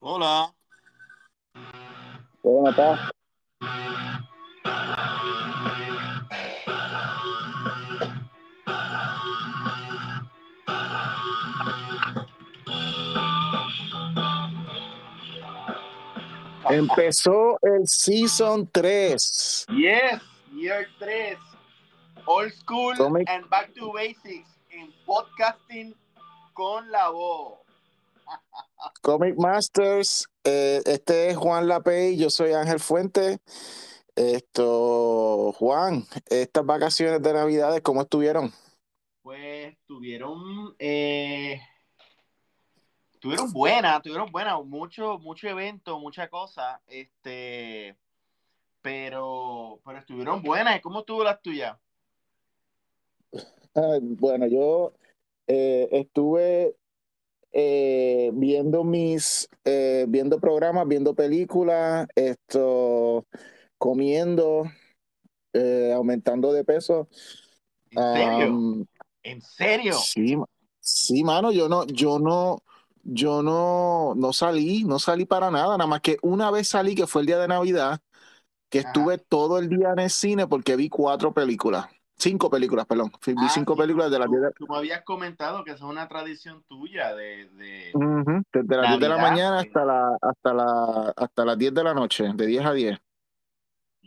Hola. ¿Cómo está? Empezó el Season 3. Yes, Year 3. Old School Comic- and Back to Basics en podcasting con la voz. Comic Masters. eh, este es Juan Lapey, yo soy Ángel Fuente. Esto, Juan, estas vacaciones de Navidades, ¿cómo estuvieron? Pues tuvieron, eh, tuvieron buena, tuvieron buena, mucho, mucho evento, mucha cosa, este, pero, pero estuvieron buenas. ¿Y cómo estuvo las tuyas? Ah, Bueno, yo eh, estuve eh, viendo mis, eh, viendo programas, viendo películas, esto, comiendo, eh, aumentando de peso. ¿En serio? ¿En serio? sí, sí, mano, yo no, yo no, yo no, no salí, no salí para nada, nada más que una vez salí, que fue el día de Navidad, que Ajá. estuve todo el día en el cine porque vi cuatro películas, cinco películas, perdón, vi Ah, cinco sí, películas de las tú, 10 de, tú me habías comentado que esa es una tradición tuya de, de Ujú, desde las 10 de la mañana hasta la, hasta la, hasta las 10 de la noche, de 10 a 10.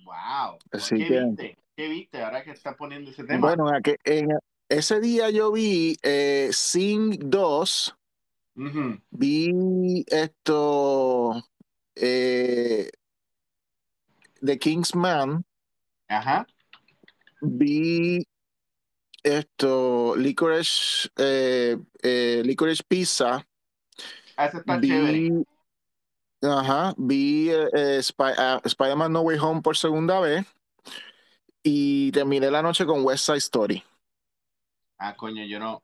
Wow. Así ¿Qué que, viste? ¿Qué viste ahora que estás poniendo ese tema? bueno, en, en ese día yo vi eh, Sing 2, Ujú. vi esto, eh, The King's Man, Ajá. Vi esto, Licorice, eh, eh, Licorice Pizza, Ah, Ese está chévere. vi, ajá, vi eh, Spy- ah, Spider-Man No Way Home por segunda vez y terminé la noche con West Side Story. Ah, coño, yo no,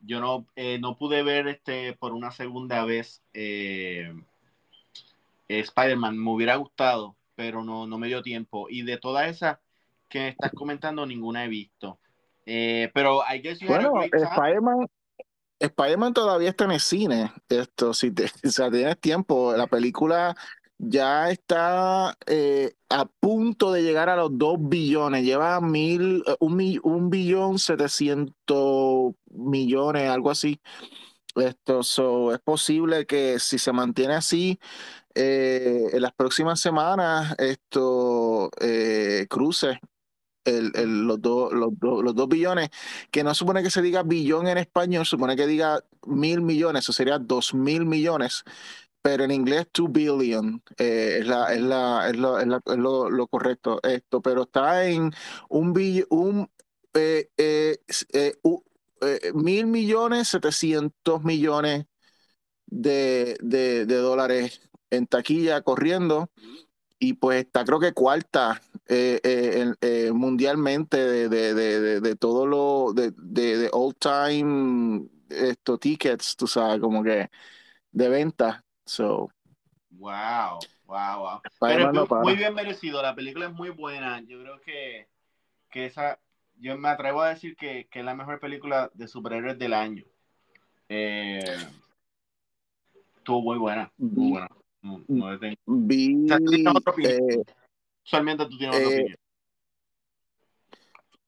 yo no, eh, no pude ver este por una segunda vez Spider-Man. Me hubiera gustado, pero no, no me dio tiempo. Y de todas esas que estás comentando, ninguna he visto. Eh, pero you had a Bueno. Spider-Man Spider-Man todavía está en el cine. Esto, si te, o sea, tienes tiempo, la película ya está eh, a punto de llegar a los dos billones. Lleva mil, eh, un, un billón setecientos millones, algo así. Esto, so, es posible que si se mantiene así, eh, en las próximas semanas, esto eh, cruce el- el- los, dos los, dos- los dos billones, que no supone que se diga billón en español, supone que diga mil millones, eso sería dos mil millones, pero en inglés two billion eh, es, la, es, la, es, lo, es la- lo- lo correcto esto, pero está en un billón, un, eh, eh, eh, u- eh, mil millones, setecientos millones de, de, de dólares en taquilla corriendo y pues está creo que cuarta eh, eh, eh, mundialmente de, de, de, de, todo lo de, de, all time estos tickets, tú sabes, como que de venta. So, Wow, wow, wow. Pero no muy, bien merecido. La película es muy buena. Yo creo que, que esa, yo me atrevo a decir que, que es la mejor película de superhéroes del año. Estuvo muy buena, muy buena. No, no le tengo- vi, O sea, tú tienes otra opinión. eh, Usualmente tú tienes otra eh, opinión.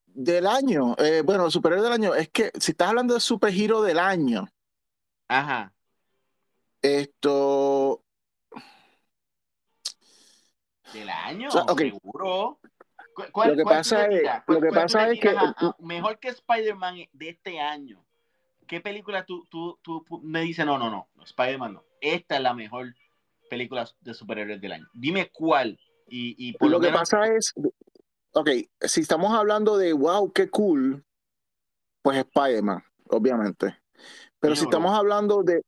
del año, eh, bueno, superhéroe del año, es que si estás hablando de superhero del año, Ajá. esto, ¿Del año? o sea, ok, Seguro. ¿Cu- ¿Cuál, lo que cuál pasa es, lo que pasa es que tiras a, a- mejor que Spider-Man de este año? ¿Qué película tú, tú, tú me dices, no, no, no, Spider-Man no. Esta es la mejor película de superhéroes del año. Dime cuál. Y, y por lo, lo que menos, pasa es, ok, si estamos hablando de wow, qué cool, pues Spider-Man, obviamente. Pero si estamos hablando de,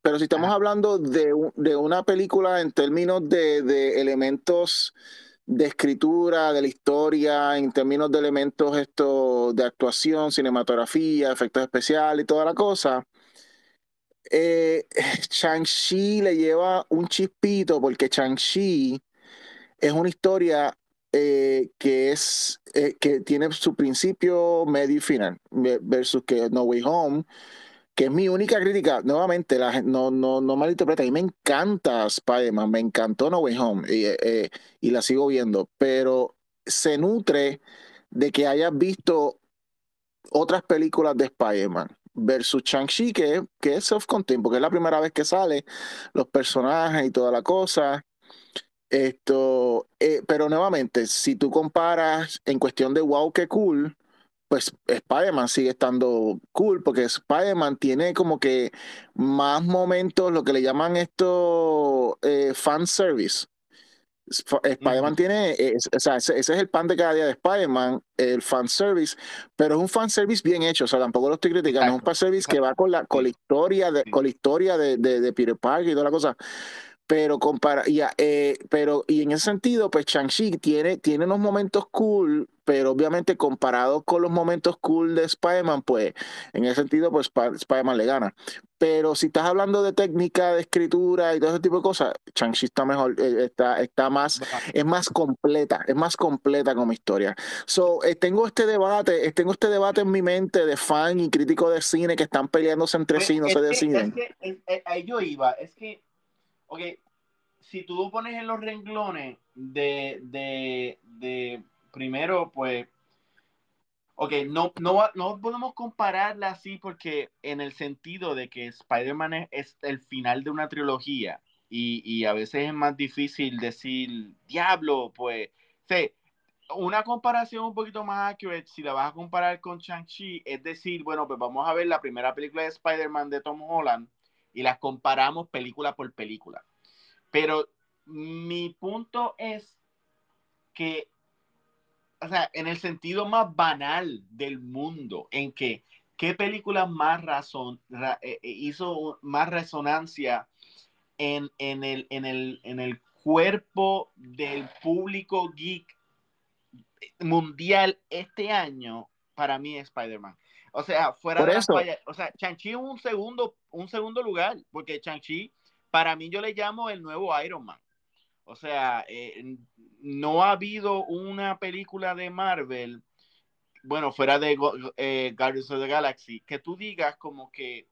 pero si estamos Ajá. hablando de, de una película en términos de, de elementos de escritura, de la historia, en términos de elementos esto, de actuación, cinematografía, efectos especiales y toda la cosa, eh, Shang-Chi le lleva un chispito porque Shang-Chi es una historia eh, que es eh, que tiene su principio, medio y final, ve- versus que No Way Home que es mi única crítica, nuevamente, la, no, no, no malinterpreta, a mí me encanta Spider-Man, me encantó No Way Home y, eh, y la sigo viendo, pero se nutre de que hayas visto otras películas de Spider-Man versus Shang-Chi, que, que es self-contained, porque es la primera vez que sale, los personajes y toda la cosa. Esto, eh, pero nuevamente, si tú comparas en cuestión de wow, qué cool, pues Spider-Man sigue estando cool porque Spider-Man tiene como que más momentos, lo que le llaman esto eh, fan service. Spider-Man tiene, o sea, ese, es el pan de cada día de Spider-Man, el fan service, pero es un fan service bien hecho, o sea, tampoco lo estoy criticando, es un fan service que va con la, con la historia, de, con la historia de, de, de Peter Parker y toda la cosa pero compara, eh, pero y en ese sentido, pues Shang-Chi tiene, tiene unos momentos cool, pero obviamente comparado con los momentos cool de Spider-Man, pues en ese sentido, pues Spider-Man le gana. Pero si estás hablando de técnica, de escritura y todo ese tipo de cosas, Shang-Chi está mejor, eh, está, está más, es más completa, es más completa como historia. So, eh, tengo este debate, tengo este debate en mi mente de fan y crítico de cine que están peleándose entre sí, no se deciden. Es que, ahí yo iba, es que ok, si tú pones en los renglones de, de, de primero, pues, ok, no, no, no podemos compararla así porque en el sentido de que Spider-Man es, el final de una trilogía y, y, a veces es más difícil decir, diablo, pues, sé, una comparación un poquito más accurate, si la vas a comparar con Shang-Chi, es decir, bueno, pues vamos a ver la primera película de Spider-Man de Tom Holland y las comparamos película por película. Pero mi punto es que, o sea, en el sentido más banal del mundo, en que qué película más razón eh, eh, hizo más resonancia en, en, el, en, el, en el cuerpo del público geek mundial este año, para mí es Spider-Man. O sea, fuera de eso. o sea, Chanchi un segundo, un segundo lugar, porque Chanchi, para mí yo le llamo el nuevo Iron Man. O sea, eh, no ha habido una película de Marvel, bueno, fuera de eh, Guardians of the Galaxy, que tú digas como que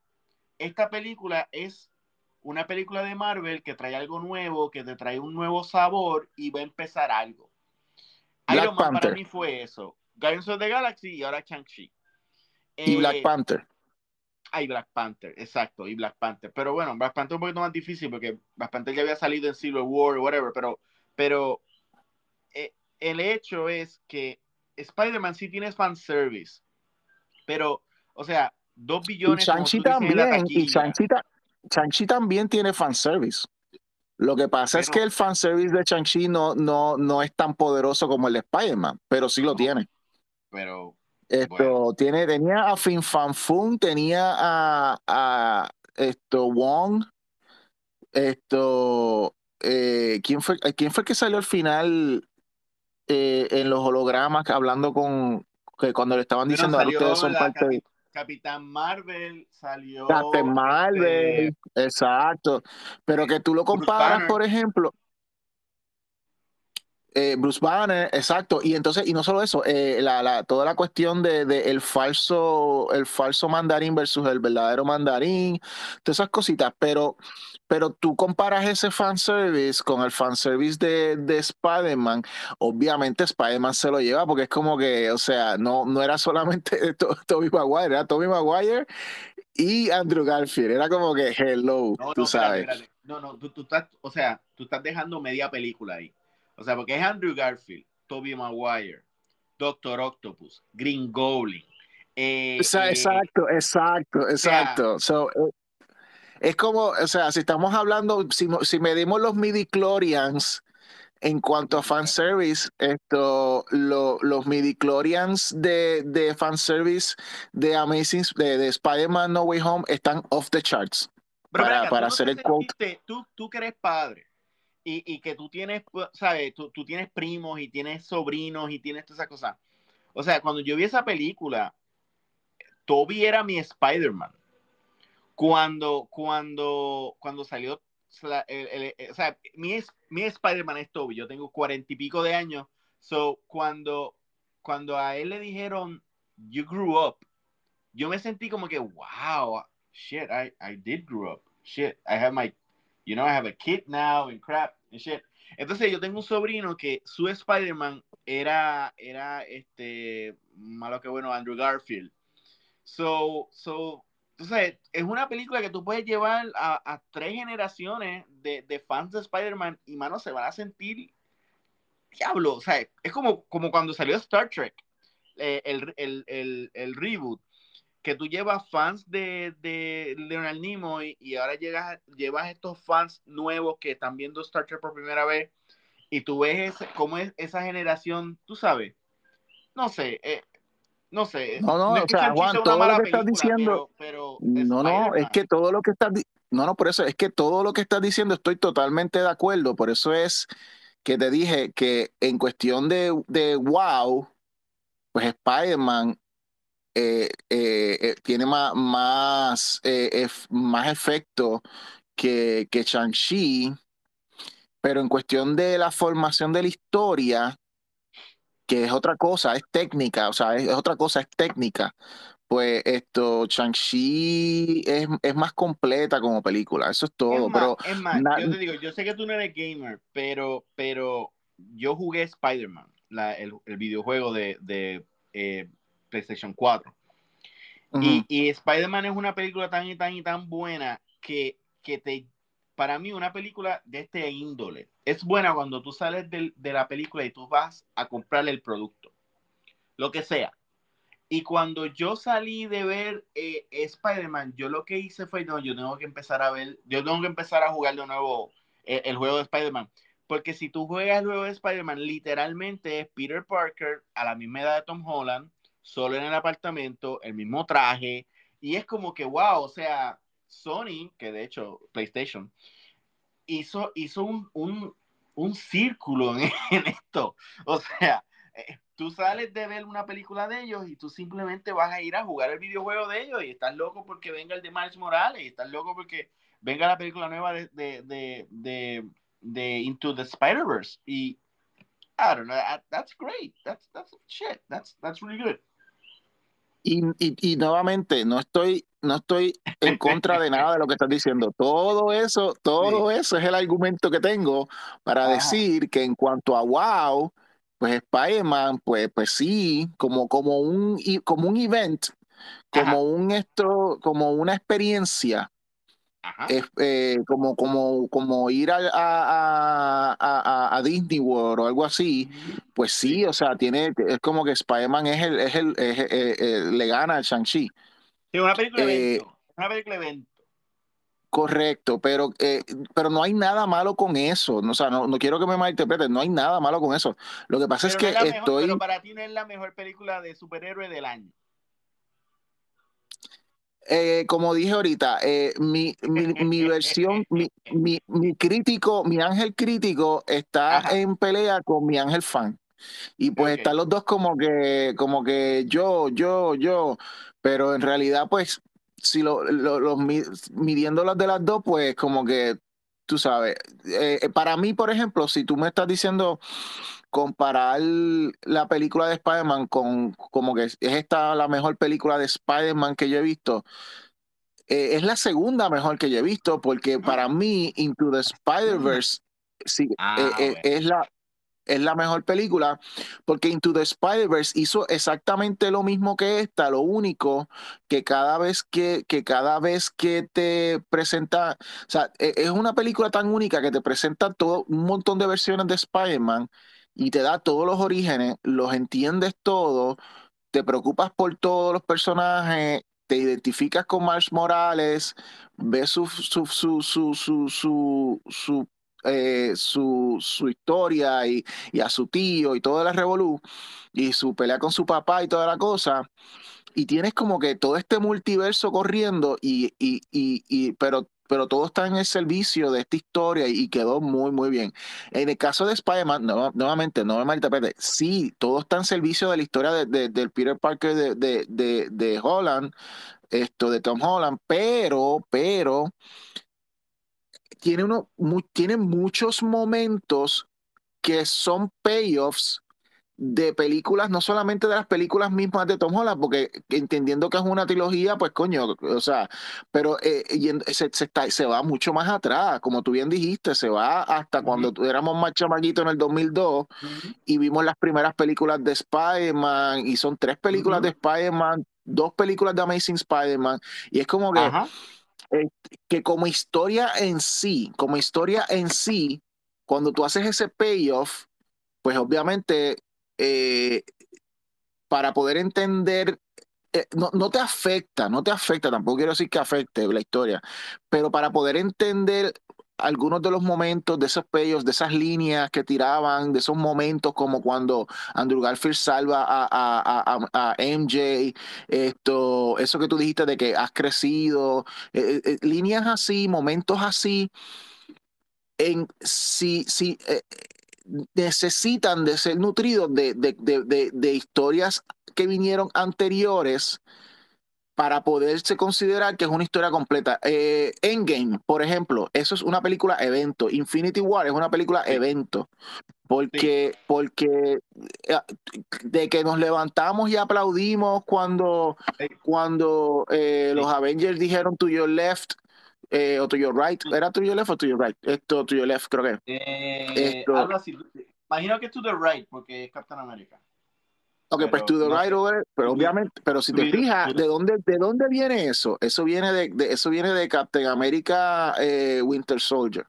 esta película es una película de Marvel que trae algo nuevo, que te trae un nuevo sabor y va a empezar algo. Iron Man para mí fue eso. Guardians of the Galaxy y ahora Shang-Chi y Black eh, Panther. Hay Black Panther, exacto, y Black Panther. Pero bueno, Black Panther es un poquito más difícil porque Black Panther ya había salido en Civil War o whatever, pero, pero eh, el hecho es que Spider-Man sí tiene fanservice, pero, o sea, dos billones. Y Shang-Chi también, y Shang-Chi también tiene fanservice. Lo que pasa es que el fanservice de Shang-Chi no, no, no es tan poderoso como el de Spider-Man, pero sí lo tiene. Pero, esto tiene, tenía a Fin Fan Fun, tenía a, a esto Wong. Esto, eh, ¿quién fue, quién fue el que salió al final eh, en los hologramas hablando con que cuando le estaban diciendo a ustedes son parte de Capitán Marvel salió. Capitán Marvel, este, exacto. Pero que tú lo comparas, por ejemplo, eh, Bruce Banner, exacto. Y entonces, y no solo eso, eh, la, toda la cuestión de, el falso, el falso mandarín versus el verdadero mandarín, todas esas cositas, pero, pero tú comparas ese fanservice con el fanservice de, de Spider-Man, obviamente Spider-Man se lo lleva porque es como que, o sea, no, no era solamente Toby Maguire, era Toby Maguire y Andrew Garfield, era como que hello, tú sabes. No, no, tú, tú estás, o sea, tú estás dejando media película ahí. O sea, porque es Andrew Garfield, Toby Maguire, Doctor Octopus, Green Goblin. Eh, exacto, eh, exacto, exacto. Eh, es como, o sea, si estamos hablando, si, si medimos los midi chlorians en cuanto a fanservice, esto, los midi chlorians de, de fanservice de Amazing, de, de Spider-Man No Way Home están off the charts. para, para hacer el quote. Tú, tú que eres padre, y, que tú tienes, pues, ¿sabes? Tú, tienes primos y tienes sobrinos y tienes todas esas cosas. O sea, cuando yo vi esa película, Toby era mi Spider-Man. Cuando, cuando, cuando salió, o sea, mi, mi Spider-Man es Toby. Yo tengo cuarenta y pico de años. So, cuando, cuando a él le dijeron, you grew up, yo me sentí como que, wow, shit, I, I did grow up. Shit, I have my, you know, I have a kid now and crap and shit. Entonces yo tengo un sobrino que su Spider-Man era, era este, malo que bueno, Andrew Garfield. So, so, entonces, es una película que tú puedes llevar a, tres generaciones de, de, fans de Spider-Man y, mano, se van a sentir diablo. O sea, es como, como cuando salió Star Trek, eh, el, el, el, el, reboot, que tú llevas fans de, de Leonard Nimoy y ahora llegas, llevas estos fans nuevos que están viendo Star Trek por primera vez y tú ves cómo es esa generación, tú sabes, no sé, eh, no sé. No, no, o sea, Juan, todo lo que estás diciendo. Pero, no, no, es que todo lo que estás. No, no, por eso es que todo lo que estás diciendo estoy totalmente de acuerdo. Por eso es que te dije que en cuestión de, de wow, pues Spider-Man eh, eh, eh, tiene más, más, más efecto que, que Shang-Chi. Pero en cuestión de la formación de la historia, que es otra cosa, es técnica, o sea, es, otra cosa, es técnica. Pues esto, Shang-Chi es, es, más completa como película, eso es todo. Es pero es más yo te digo, yo sé que tú no eres gamer, pero, pero yo jugué Spider-Man, el, el, videojuego de, de eh, PlayStation 4. Uh -huh. Y, y Spider-Man es una película tan y tan y tan buena que, que te para mí una película de este índole es buena cuando tú sales de, de, la película y tú vas a comprarle el producto, lo que sea. Y cuando yo salí de ver eh, Spider-Man, yo lo que hice fue, no, yo tengo que empezar a ver, yo tengo que empezar a jugar de nuevo eh, el juego de Spider-Man. Porque si tú juegas el juego de Spider-Man, literalmente es Peter Parker a la misma edad de Tom Holland, solo en el apartamento, el mismo traje, y es como que, wow, o sea, Sony, que de hecho PlayStation, hizo, hizo un, un, un círculo en, esto. O sea, eh, tú sales de ver una película de ellos y tú simplemente vas a ir a jugar el videojuego de ellos y estás loco porque venga el de Miles Morales y estás loco porque venga la película nueva de, de, de, de, de Into the Spider-Verse. Y I don't know, that's great. That's, that's shit. That's, that's really good. Y, y, y, nuevamente, no estoy, no estoy en contra de nada de lo que estás diciendo. Todo eso, todo sí. eso es el argumento que tengo para Ajá. decir que en cuanto a wow, pues Spider-Man, pues, pues sí, como, como, un, como un event, como Ajá. un esto, como una experiencia. Es, eh, como, como, como ir a, a, a, a, Disney World o algo así, pues sí, o sea, tiene, es como que Spider-Man es el, es el, es, es, es, le gana al Shang-Chi. Sí, una película eh, evento, una película evento. Correcto, pero, eh, pero no hay nada malo con eso. O sea, no, no quiero que me malinterpreten, no hay nada malo con eso. Lo que pasa pero es no que estoy. Pero para ti no es la mejor película de superhéroe del año. Eh, como dije ahorita, eh, mi, mi, mi, versión, mi, mi, mi, crítico, mi ángel crítico está Ajá. en pelea con mi ángel fan. Y pues okay. están los dos como que, como que yo, yo, yo, pero en realidad pues si lo, lo, lo midiendo las de las dos, pues como que, tú sabes, eh, para mí, por ejemplo, si tú me estás diciendo comparar la película de Spider-Man con como que es esta la mejor película de Spider-Man que yo he visto, eh, es la segunda mejor que yo he visto porque para mí Into the Spider-Verse sí, ah, eh, bueno. es la es la mejor película porque Into the Spider-Verse hizo exactamente lo mismo que esta, lo único que cada vez que, que cada vez que te presenta, o sea, e, es una película tan única que te presenta todo un montón de versiones de Spider-Man y te da todos los orígenes, los entiendes todo, te preocupas por todos los personajes, te identificas con Miles Morales, ves su, su, su, su, su, su, su eh, su, historia y, y, a su tío y toda la revolú y su pelea con su papá y toda la cosa. Y tienes como que todo este multiverso corriendo y, y, y pero, pero todo está en el servicio de esta historia y quedó muy, muy bien. En el caso de Spider-Man, nuevamente, no me malinterprete, sí, todo está en servicio de la historia de, de, del Peter Parker de, de, de Holland, esto de Tom Holland, pero, pero tiene, uno, tiene muchos momentos que son payoffs de películas, no solamente de las películas mismas de Tom Holland, porque entendiendo que es una trilogía, pues coño, o sea, pero eh, se, está, se, va mucho más atrás, como tú bien dijiste, se va hasta cuando éramos más chamaquitos en el 2002 y vimos las primeras películas de Spider-Man y son tres películas de Spider-Man, dos películas de Amazing Spider-Man y es como que, eh, que como historia en sí, como historia en sí, cuando tú haces ese payoff, pues obviamente eh, para poder entender, eh, no, te afecta, no te afecta, tampoco quiero decir que afecte la historia, pero para poder entender algunos de los momentos de esos peyos, de esas líneas que tiraban, de esos momentos como cuando Andrew Garfield salva a, MJ, esto, eso que tú dijiste de que has crecido, eh, líneas así, momentos así, en si, si necesitan de ser nutridos de, historias que vinieron anteriores para poderse considerar que es una historia completa. Eh, Endgame, por ejemplo, eso es una película evento. Infinity War es una película evento. Porque, porque eh, de que nos levantamos y aplaudimos cuando, cuando eh, los Avengers dijeron to your left, eh, o to your right. ¿Era to your left o to your right? Esto, to your left, creo que. Eh, Esto. Algo así. Imagino que es to the right, porque es Captain America. Ok, pues to the right over, pero obviamente, pero si te fijas, ¿de dónde, ¿de dónde viene eso? Eso viene de, de eso viene de Captain America eh, Winter Soldier.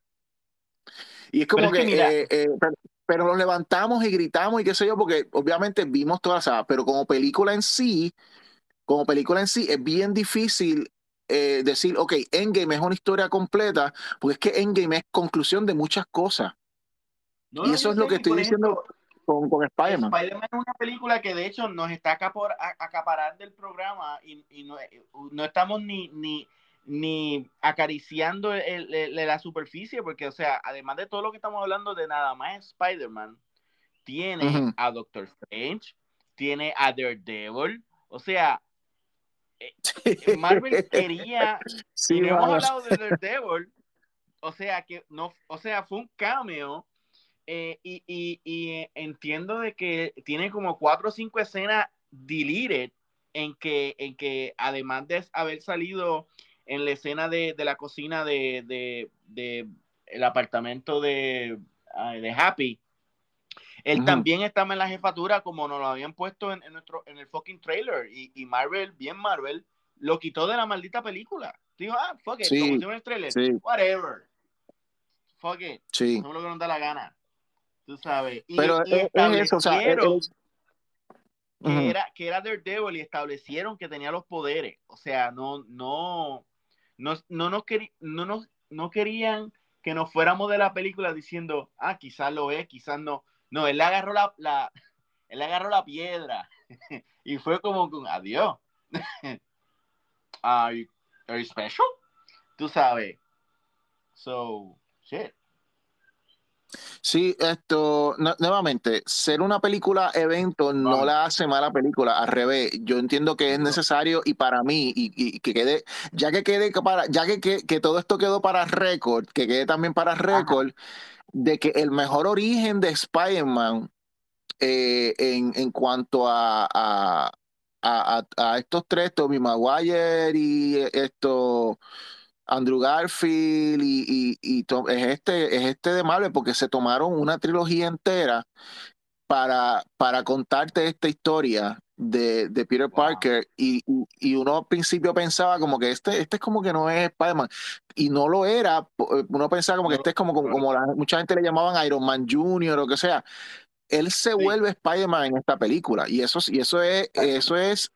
Y es como que, eh, eh, pero, pero, nos levantamos y gritamos y qué sé yo, porque obviamente vimos todas las, pero como película en sí, como película en sí, es bien difícil eh, decir, ok, Endgame es una historia completa, porque es que Endgame es conclusión de muchas cosas. y eso es lo que estoy diciendo con, con Spider-Man. Spider-Man es una película que de hecho nos está acaparando del programa y, y no, no, estamos ni, ni, ni acariciando el, la superficie, porque, o sea, además de todo lo que estamos hablando de nada más Spider-Man, tiene a Doctor Strange, tiene a Daredevil, o sea, eh, Marvel quería, sí, y no hemos hablado de Daredevil, o sea que no, o sea, fue un cameo. Eh, y, y, y, entiendo de que tiene como cuatro o cinco escenas deleted en que, en que además de haber salido en la escena de, de la cocina de, de, de, el apartamento de, de Happy, él también estaba en la jefatura como nos lo habían puesto en, nuestro, en el fucking trailer. Y, Marvel, bien Marvel, lo quitó de la maldita película. Dijo, ah, fuck it, como en el trailer, whatever. Fuck it. Sí. No lo que nos da la gana. Tú sabes. Y, Pero es, eso, o sea, que, era, que era Daredevil y establecieron que tenía los poderes. O sea, no, no, no, no, nos, no, nos, no querían que nos fuéramos de la película diciendo, ah, quizás lo es, quizás no. No, él agarró la, él agarró la piedra y fue como con adiós. are, you, are you special? Tú sabes. So, shit. Sí, esto, nuevamente, ser una película evento no la hace mala película, al revés, yo entiendo que es necesario y para mí, y, que quede, ya que quede para, ya que, que, todo esto quedó para récord, que quede también para récord, de que el mejor origen de Spider-Man eh, en, en, cuanto a, a, a, estos tres, Tommy Maguire y esto Andrew Garfield y, y, es este es este de Marvel porque se tomaron una trilogía entera para, para contarte esta historia de, de Peter Parker y, y, uno al principio pensaba como que este, este es como que no es Spider-Man y no lo era, uno pensaba como que este es como, como, como mucha gente le llamaban Iron Man Jr. o lo que sea, él se vuelve Spider-Man en esta película y eso, y eso es, eso es,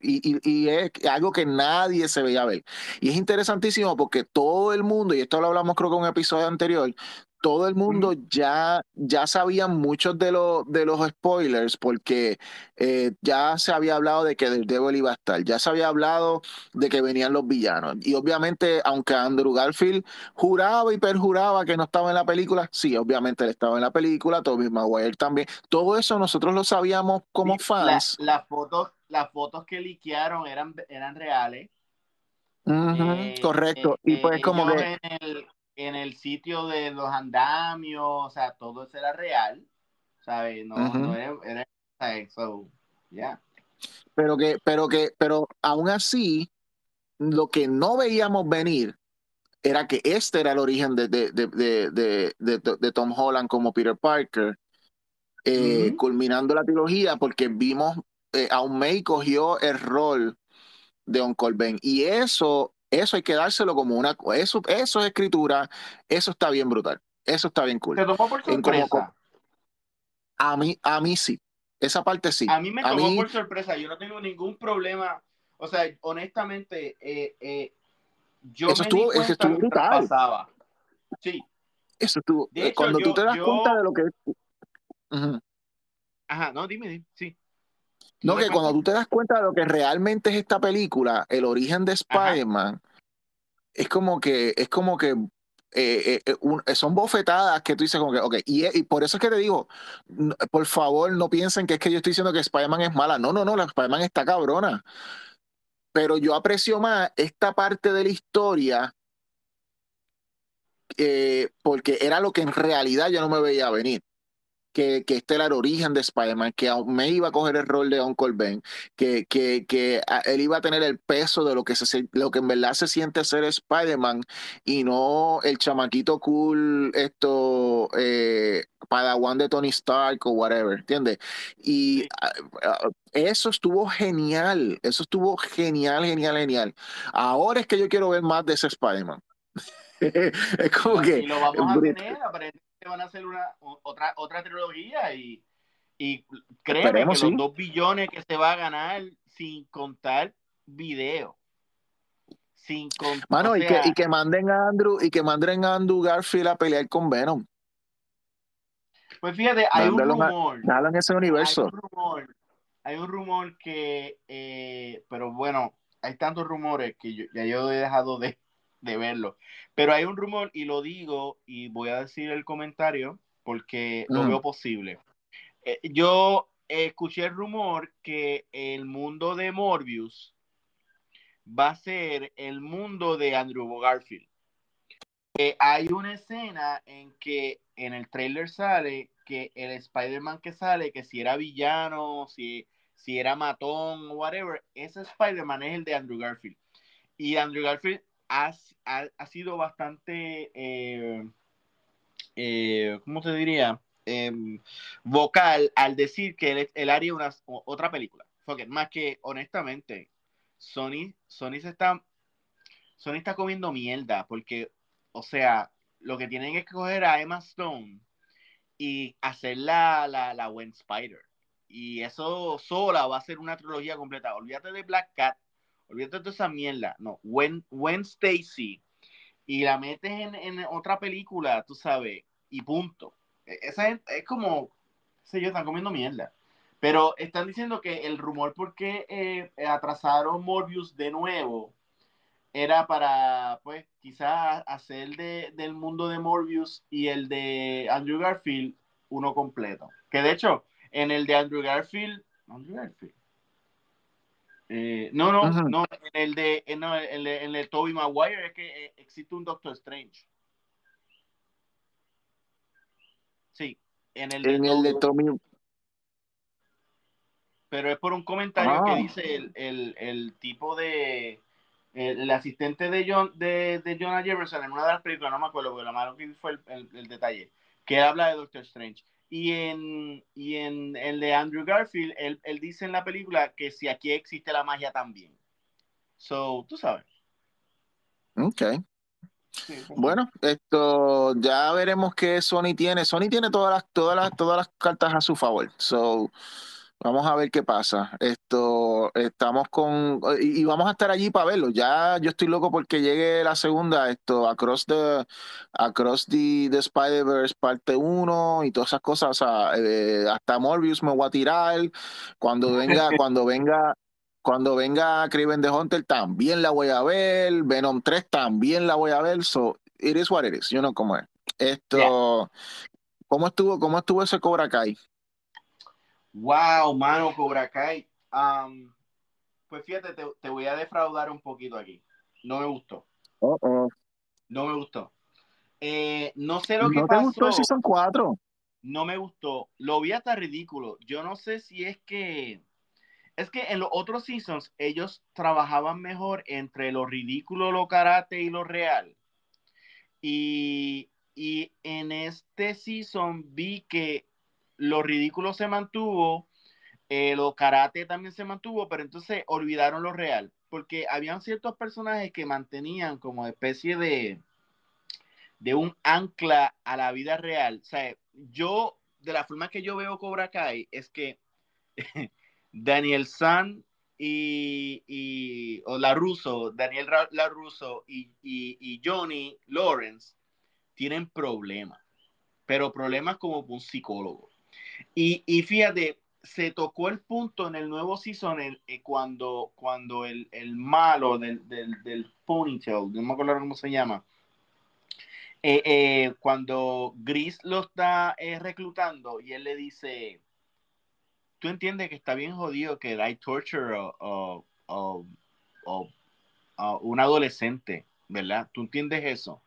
y, y, es algo que nadie se veía ver. Y es interesantísimo porque todo el mundo, y esto lo hablamos creo que en un episodio anterior, todo el mundo ya, ya sabía muchos de, los de los spoilers porque eh, ya se había hablado de que del Devil iba a estar, ya se había hablado de que venían los villanos. Y obviamente, aunque Andrew Garfield juraba y perjuraba que no estaba en la película, sí, obviamente él estaba en la película, Tobey Maguire también. Todo eso nosotros lo sabíamos como fans. las fotos, las fotos que liquearon eran, eran reales. Eh, correcto. y pues eh, como que en el sitio de los andamios, o sea, todo eso era real. ¿sabes? No, no era, era so, yeah. Pero que, pero que, pero aún así, lo que no veíamos venir era que este era el origen de, de, de, de Tom Holland como Peter Parker, eh, culminando la trilogía, porque vimos, eh, aún May cogió el rol de Uncle Ben. Y eso, eso hay que dárselo como una, eso, eso es escritura, eso está bien brutal, eso está bien cool. ¿Te tomó por sorpresa? a mí, a mí sí, esa parte sí. A mí me tomó por sorpresa, yo no tengo ningún problema, o sea, honestamente, eh, eh yo eso estuvo, eso estuvo brutal. Pasaba. Sí. Eso estuvo. Cuando tú te das cuenta de lo que. Ajá, no, dime, dime, sí. No, que cuando tú te das cuenta de lo que realmente es esta película, el origen de Spider-Man, es como que, es como que eh, eh, eh, son bofetadas que tú dices como que, ok, y, y, por eso es que te digo, por favor no piensen que es que yo estoy diciendo que Spider-Man es mala, no, no, no, la Spider-Man está cabrona, pero yo aprecio más esta parte de la historia eh, porque era lo que en realidad yo no me veía venir. Que, que, este era el origen de Spider-Man, que me iba a coger el rol de Uncle Ben, que, que, que él iba a tener el peso de lo que, se, lo que en verdad se siente ser Spider-Man y no el chamaquito cool, esto, eh, Padawan de Tony Stark o whatever, ¿entiendes? Y ah, ah, eso estuvo genial, eso estuvo genial, genial, genial. Ahora es que yo quiero ver más de ese Spider-Man. es como que. Y lo vamos a tener, van a hacer una, otra, otra trilogía y, y créeme que los dos billones que se va a ganar sin contar video. Sin contar. Mano, y, que, y que manden a Andrew, y que manden a Andrew Garfield a pelear con Venom. Pues fíjate, hay un rumor. en ese universo. Hay un rumor, hay un rumor que, eh, pero bueno, hay tantos rumores que yo, ya yo he dejado de, de verlo. Pero hay un rumor, y lo digo, y voy a decir el comentario, porque lo mm. veo posible. Eh, yo escuché el rumor que el mundo de Morbius va a ser el mundo de Andrew Garfield. Eh, hay una escena en que en el trailer sale que el Spider-Man que sale, que si era villano, si, si era matón o whatever, ese Spider-Man es el de Andrew Garfield. Y Andrew Garfield ha, sido bastante, eh, eh, ¿cómo se diría? Em, vocal al decir que él, haría una, otra película. más que honestamente, Sony, Sony se está, Sony está comiendo mierda porque, o sea, lo que tienen es que coger a Emma Stone y hacer la, la, la Spider. Y eso sola va a ser una trilogía completa. Olvídate de Black Cat, olvídate de esa mierda. No, When, Stacy y la metes en, otra película, tú sabes, y punto. E, esa es, es como, sé yo, están comiendo mierda. Pero están diciendo que el rumor porque eh, atrasaron Morbius de nuevo era para, pues, quizás hacer de, del mundo de Morbius y el de Andrew Garfield uno completo. Que de hecho, en el de Andrew Garfield, Andrew Garfield, eh, no, no, no, en el de, en, el, en el Toby Maguire es que eh, existe un Doctor Strange. Sí, en el de, en el de Tommy. Pero es por un comentario que ah. dice el, el, el tipo de el, asistente de John de, de Jonah Jefferson en una de las películas, no me acuerdo porque la malo que fue el, el, detalle, que habla de Doctor Strange. Y en, y en el de Andrew Garfield, él, él, dice en la película que si aquí existe la magia también. So, tú sabes. Ok. bueno, esto ya veremos qué Sony tiene. Sony tiene todas las, todas las, todas las cartas a su favor. So, Vamos a ver qué pasa. Esto, estamos con, y, vamos a estar allí para verlo. Ya yo estoy loco porque llegue la segunda, esto, Across the, Across the, Spider-Verse parte 1 y todas esas cosas. O sea, eh, hasta Morbius me voy a tirar. Cuando venga, cuando venga, cuando venga Craven the Hunter también la voy a ver. Venom 3 también la voy a ver. So, it is what it is. You know cómo es. Esto, ¿cómo estuvo, cómo estuvo ese Cobra Kai? Wow, mano, Cobra Kai. pues fíjate, te, voy a defraudar un poquito aquí. No me gustó. No me gustó. Eh, no sé lo que ¿No te gustó el Season 4? no me gustó. Lo vi hasta ridículo. Yo no sé si es que. Es que en los otros seasons ellos trabajaban mejor entre lo ridículo, lo karate y lo real. Y, y en este season vi que lo ridículo se mantuvo, eh, lo karate también se mantuvo, pero entonces olvidaron lo real, porque habían ciertos personajes que mantenían como especie de, de un ancla a la vida real. O sea, yo, de la forma que yo veo Cobra Kai, es que Daniel San y, y o la Russo, Daniel la Russo y, y, y, Johnny Lawrence tienen problemas, pero problemas como un psicólogo. Y, y fíjate, se tocó el punto en el nuevo season eh, cuando, cuando el, el malo del, del, del, ponytail, no me acuerdo cómo se llama, eh, eh, cuando Gris lo está reclutando y él le dice, tú entiendes que está bien jodido que hay torture o, o, o, un adolescente, ¿verdad? ¿Tú entiendes eso?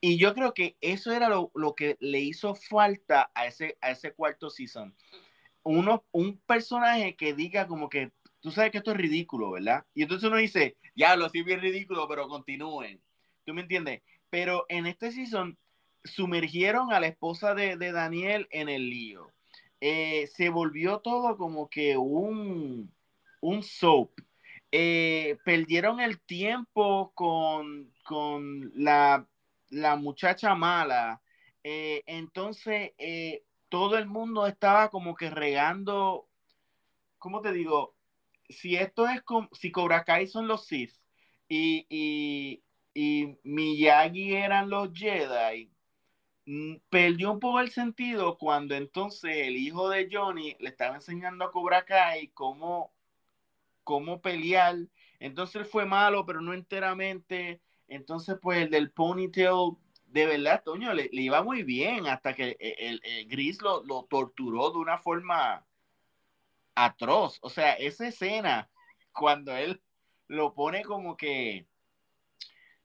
Y yo creo que eso era lo, lo, que le hizo falta a ese, a ese cuarto season. Uno, un personaje que diga como que, tú sabes que esto es ridículo, ¿verdad? Y entonces uno dice, ya, lo sí bien ridículo, pero continúen. ¿Tú me entiendes? Pero en este season sumergieron a la esposa de, de Daniel en el lío eh, se volvió todo como que un, un soap. Eh, perdieron el tiempo con, con la, la, muchacha mala. Eh, entonces, todo el mundo estaba como que regando, ¿cómo te digo? Si esto es como, si Cobra Kai son los Sith y, y, y Miyagi eran los Jedi, Mm, perdió un poco el sentido cuando entonces el hijo de Johnny le estaba enseñando a Cobra Kai cómo, cómo pelear. Entonces él fue malo, pero no enteramente. Entonces, pues el del ponytail, de verdad, Toño, le, iba muy bien hasta que el, Gris lo, lo, torturó de una forma atroz. O sea, esa escena, cuando él lo pone como que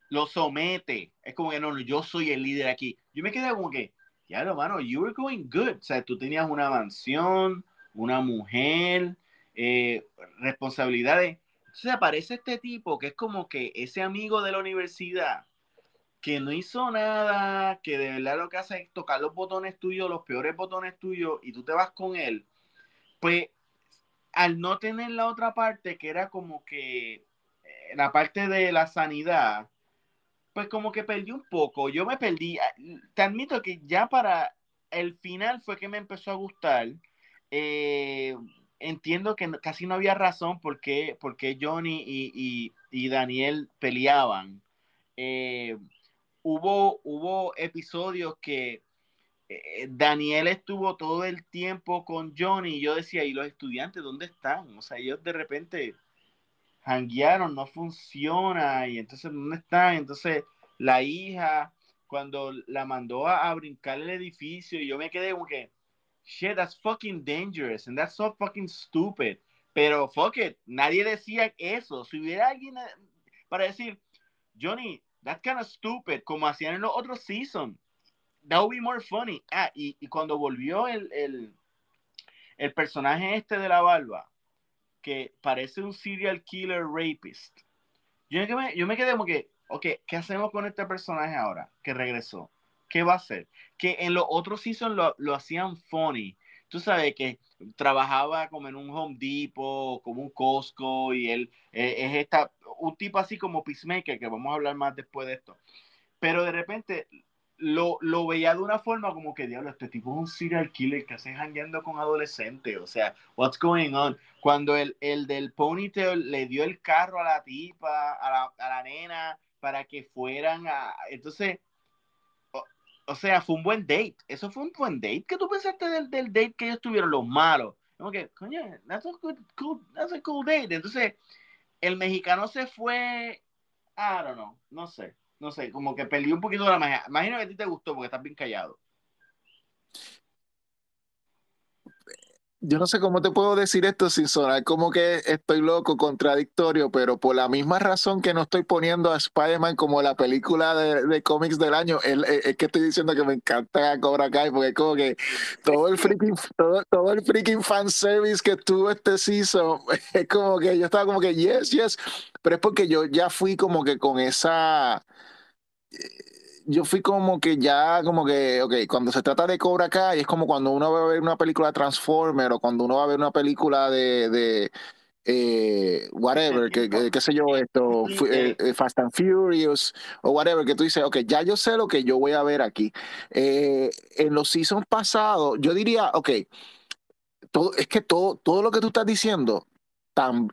lo somete. Es como que no, no, yo soy el líder aquí. Yo me quedé como que, ya, hermano, you were going good. O sea, tú tenías una mansión, una mujer, eh, responsabilidades. Entonces aparece este tipo que es como que ese amigo de la universidad que no hizo nada, que de verdad lo que hace es tocar los botones tuyos, los peores botones tuyos, y tú te vas con él. Pues al no tener la otra parte, que era como que eh, la parte de la sanidad, pues como que perdí un poco. Yo me perdí. Ah, te admito que ya para el final fue que me empezó a gustar. Eh, entiendo que casi no había razón por qué, Johnny y, Daniel peleaban. Eh, hubo, hubo episodios que eh, Daniel estuvo todo el tiempo con Johnny y yo decía, ¿y los estudiantes dónde están? O sea, ellos de repente hanguearon, no funciona, y entonces, ¿dónde está? Entonces, la hija, cuando la mandó a, brincar el edificio, y yo me quedé como que, shit, that's fucking dangerous, and that's so fucking stupid. Pero, fuck it, nadie decía eso. Si hubiera alguien eh, para decir, Johnny, that's kind of stupid, como hacían en los otros seasons, that would be more funny. Ah, y, y cuando volvió el, el, el personaje este de la barba, que parece un serial killer rapist. Yo me, yo me quedé como que, ok, ¿qué hacemos con este personaje ahora que regresó? ¿Qué va a hacer? Que en los otros seasons lo, lo hacían funny. Tú sabes que trabajaba como en un Home Depot, como un Costco, y él eh, es esta, un tipo así como Peacemaker, que vamos a hablar más después de esto. Pero de repente lo, lo, veía de una forma como que, diablo, este tipo es un serial killer que hace jangueando con adolescentes. O sea, what's going on? Cuando el, el del ponytail le dio el carro a la tipa, a la, a la nena, para que fueran a. Entonces, o, sea, fue un buen date. Eso fue un buen date. ¿Qué tú pensaste del, del date que ellos tuvieron, los malos? Como que, coño, that's a, good, cool, that's a cool date. Entonces, el mexicano se fue. I don't know, no sé no sé, como que perdió un poquito de la magia. Imagino que a ti te gustó porque estás bien callado. Yo no sé cómo te puedo decir esto sin sonar como que estoy loco, contradictorio, pero por la misma razón que no estoy poniendo a Spider-Man como la película de, cómics del año, es, que estoy diciendo que me encanta Cobra Kai, porque es como que todo el freaking, todo, todo el freaking fanservice que tuvo este season, es como que yo estaba como que yes, yes, pero es porque yo ya fui como que con esa yo fui como que ya, como que, ok, cuando se trata de Cobra Kai, es como cuando uno va a ver una película de Transformer o cuando uno va a ver una película de, de eh, whatever, que, qué sé yo, esto, eh, eh, Fast and Furious o whatever, que tú dices, ok, ya yo sé lo que yo voy a ver aquí. en los seasons pasados, yo diría, ok, todo, es que todo, todo lo que tú estás diciendo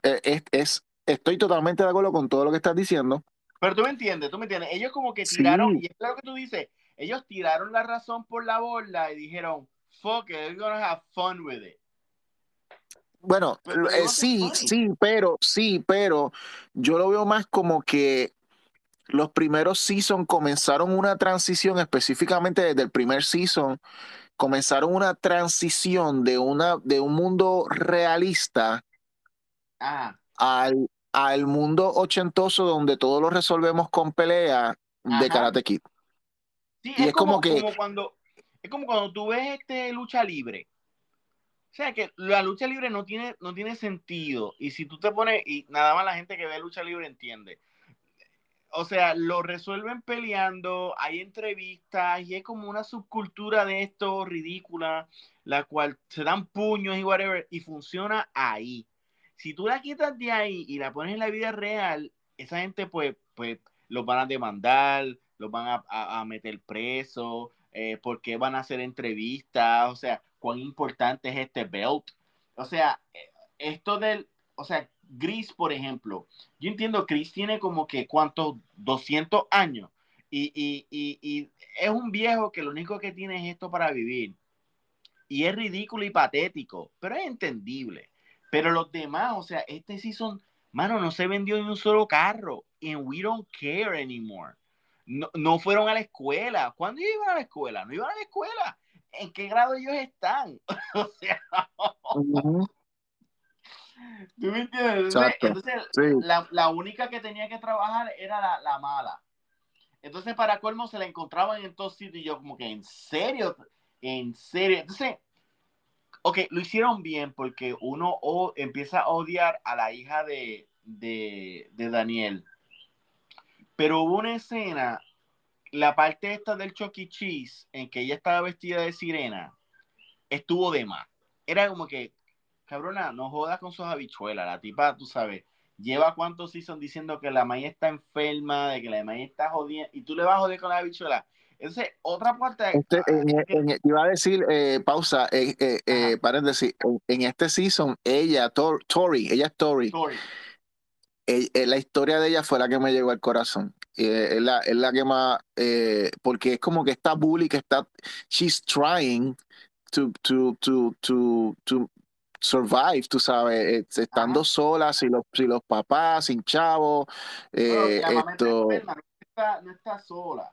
es, es, estoy totalmente de acuerdo con todo lo que estás diciendo. Pero tú me entiendes, tú me entiendes. Ellos como que tiraron, y es lo que tú dices, ellos tiraron la razón por la borda y dijeron, fuck it, we're gonna have fun with it. Bueno, eh, sí, sí, pero, sí, pero yo lo veo más como que los primeros seasons comenzaron una transición, específicamente desde el primer season, comenzaron una transición de, una, de un mundo realista al, al mundo ochentoso donde todo lo resolvemos con pelea de Karate Kid. Sí, es, como, que cuando es como cuando tú ves este lucha libre. O sea que la lucha libre no tiene, no tiene sentido. Y si tú te pones, y nada más la gente que ve lucha libre entiende. O sea, lo resuelven peleando, hay entrevistas y es como una subcultura de esto ridícula, la cual se dan puños y whatever, y funciona ahí. Si tú la quitas de ahí y la pones en la vida real, esa gente pues, pues los van a demandar, los van a, meter preso, eh, porque van a hacer entrevistas, o sea, cuán importante es este belt. O sea, esto del, o sea, Gris, por ejemplo, yo entiendo, Chris tiene como que cuántos, 200 años, y, y, y, y, es un viejo que lo único que tiene es esto para vivir. Y es ridículo y patético, pero es entendible. Pero los demás, o sea, este season, mano, no se vendió ni un solo carro. Y we don't care anymore. No, no fueron a la escuela. ¿Cuándo iban a la escuela? No iban a la escuela. ¿En qué grado ellos están? o sea. ¿Tú me entiendes? Entonces, la, la, única que tenía que trabajar era la, la, mala. Entonces, para colmo, se la encontraban en todos sitios y yo, como que, ¿en serio? ¿En serio? Entonces, Ok, lo hicieron bien porque uno empieza a odiar a la hija de, Daniel. Pero hubo una escena, la parte esta del Chucky e. Cheese, en que ella estaba vestida de sirena, estuvo de más. Era como que, cabrona, no jodas con sus habichuelas. La tipa, tú sabes, lleva cuántos seasons diciendo que la Maya está enferma, de que la Maya está jodiendo, y tú le vas a joder con la habichuela. Entonces, otra parte. Este, ah, iba a decir, eh, pausa, eh, eh, eh paréntesis, en, este season, ella, Tori, ella es Tori. la historia de ella fue la que me llegó al corazón. es, la, es la que más, porque es como que está bully, que está, she's trying to, to, to, to, to survive, tú sabes, estando sola, sin los, sin los papás, sin chavos. esto... no está sola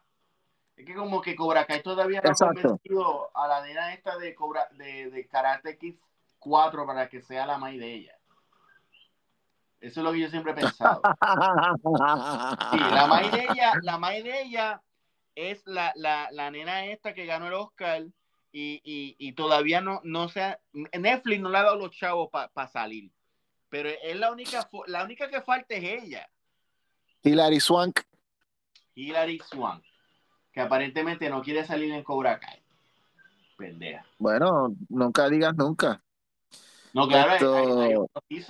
es que como que Cobra Kai todavía no ha convencido a la nena esta de, Cobra, de, de Karate Kid 4 para que sea la mai de ella. Eso es lo que yo siempre he pensado. Sí, la mai de ella, la mai de ella es la, la, la nena esta que ganó el Oscar y, y, y todavía no, no se ha, Netflix no le ha dado los chavos para salir. Pero es la única, la única que falta es ella. Hilary Swank. Hilary Swank que aparentemente no quiere salir en Cobra Kai. Pendeja. Bueno, nunca digas nunca. No, claro, Esto... hay,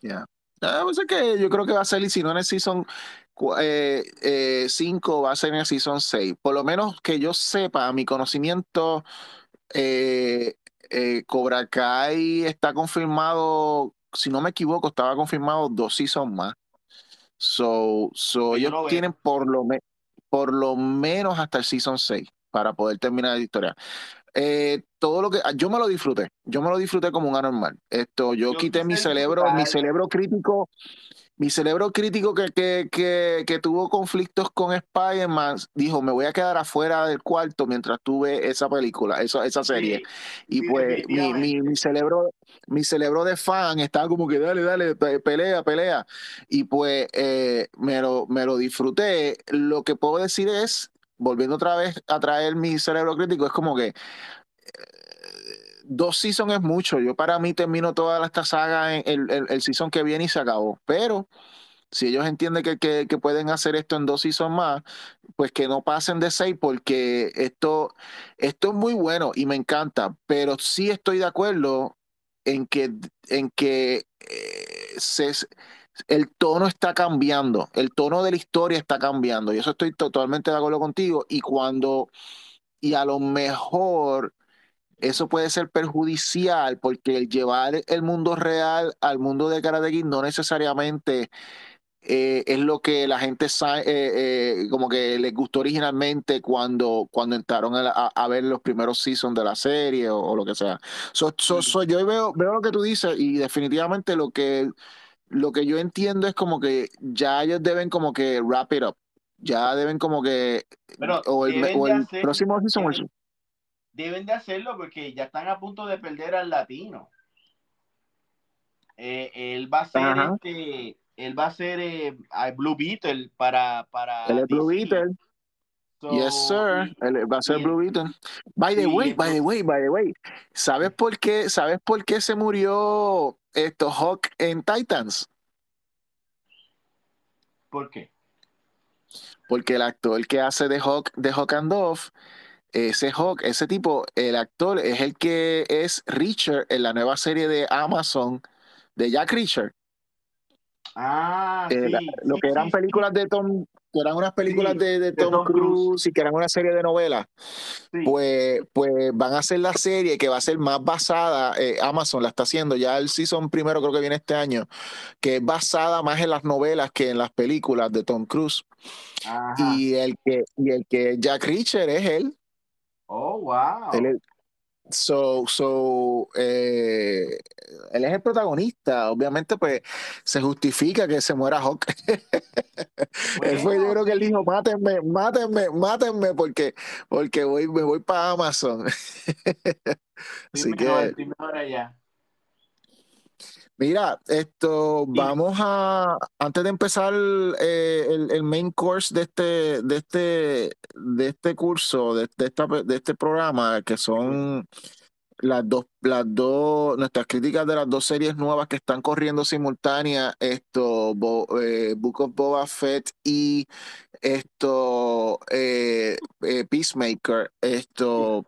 Ya. Ah, pues que yo creo que va a salir, si no en el season 5, eh, eh, va a ser en el season 6. Por lo menos que yo sepa, a mi conocimiento, eh, Cobra Kai está confirmado, si no me equivoco, estaba confirmado dos seasons más. So, so ellos tienen por lo menos por lo menos hasta el Season 6 para poder terminar la historia. Eh, todo lo que yo me lo disfruté, yo me lo disfruté como un anormal. Esto, yo, Yo quité mi cerebro, mi cerebro crítico, mi cerebro crítico que, que, que, que tuvo conflictos con Spider-Man, dijo, me voy a quedar afuera del cuarto mientras tuve esa película, esa, esa serie. Sí, Y sí, pues mi, mi, cerebro, mi cerebro de fan estaba como que dale, dale, pe- pelea, pelea. Y pues eh, me, lo, me lo disfruté. Lo que puedo decir es, volviendo otra vez a traer mi cerebro crítico, es como que dos seasons es mucho. Yo para mí termino toda esta saga en el, el, season que viene y se acabó. Pero si ellos entienden que, que, que pueden hacer esto en dos seasons más, pues que no pasen de seis porque esto, esto es muy bueno y me encanta. Pero sí estoy de acuerdo en que, en que eh, se, el tono está cambiando, el tono de la historia está cambiando. Y eso estoy totalmente de acuerdo contigo. Y cuando, y a lo mejor eso puede ser perjudicial porque el llevar el mundo real al mundo de Karate Kid no necesariamente eh, es lo que la gente sabe, eh, eh, como que les gustó originalmente cuando, cuando entraron a, a- a ver los primeros seasons de la serie o, o lo que sea. So- so- so yo veo, veo lo que tú dices y definitivamente lo que, lo que yo entiendo es como que ya ellos deben como que wrap it up. Ya deben como que, Pero o el, deben o de el hacer, próximo season el- deben, deben de hacerlo porque ya están a punto de perder al latino. Eh, él va a ser Ajá. este, él va a ser eh, Blue Beetle para, para Él es Blue. Beetle. So, Yes, sir. Él va a ser Blue Beetle. By the sí, way, by the way, by the way. ¿Sabes por qué, sabes por qué se murió esto Hawk en Titans? ¿Por qué? Porque el actor que hace de Hawk, de Hawk and Dove, ese Hawk, ese tipo, el actor es el que es Richard en la nueva serie de Amazon de Jack Richard. Ah, Eh, sí, la- lo que eran sí, películas de Tom, que eran unas películas Sí, de, de de Tom, Cruise, Cruise. y que eran una serie de novelas. sí. Pues, pues van a hacer la serie que va a ser más basada, eh, Amazon la está haciendo, ya el season primero creo que viene este año, que es basada más en las novelas que en las películas de Tom Cruise. Ajá. Y el que, y el que Jack Reacher es él. Oh, wow. Él es- so, so, eh, él es el protagonista. Obviamente, pues se justifica que se muera Hawk. Él fue, yo creo que él dijo, mátenme, mátenme, mátenme, porque, porque voy, me voy para Amazon. Así Primero, que. Mira, esto, vamos a, antes de empezar eh, el, el main course de este, de este, de este curso, de, de esta, de este programa, que son las dos, las dos, nuestras críticas de las dos series nuevas que están corriendo simultánea, esto, Bo- eh, Book of Boba Fett y esto, eh, eh, Peacemaker, esto,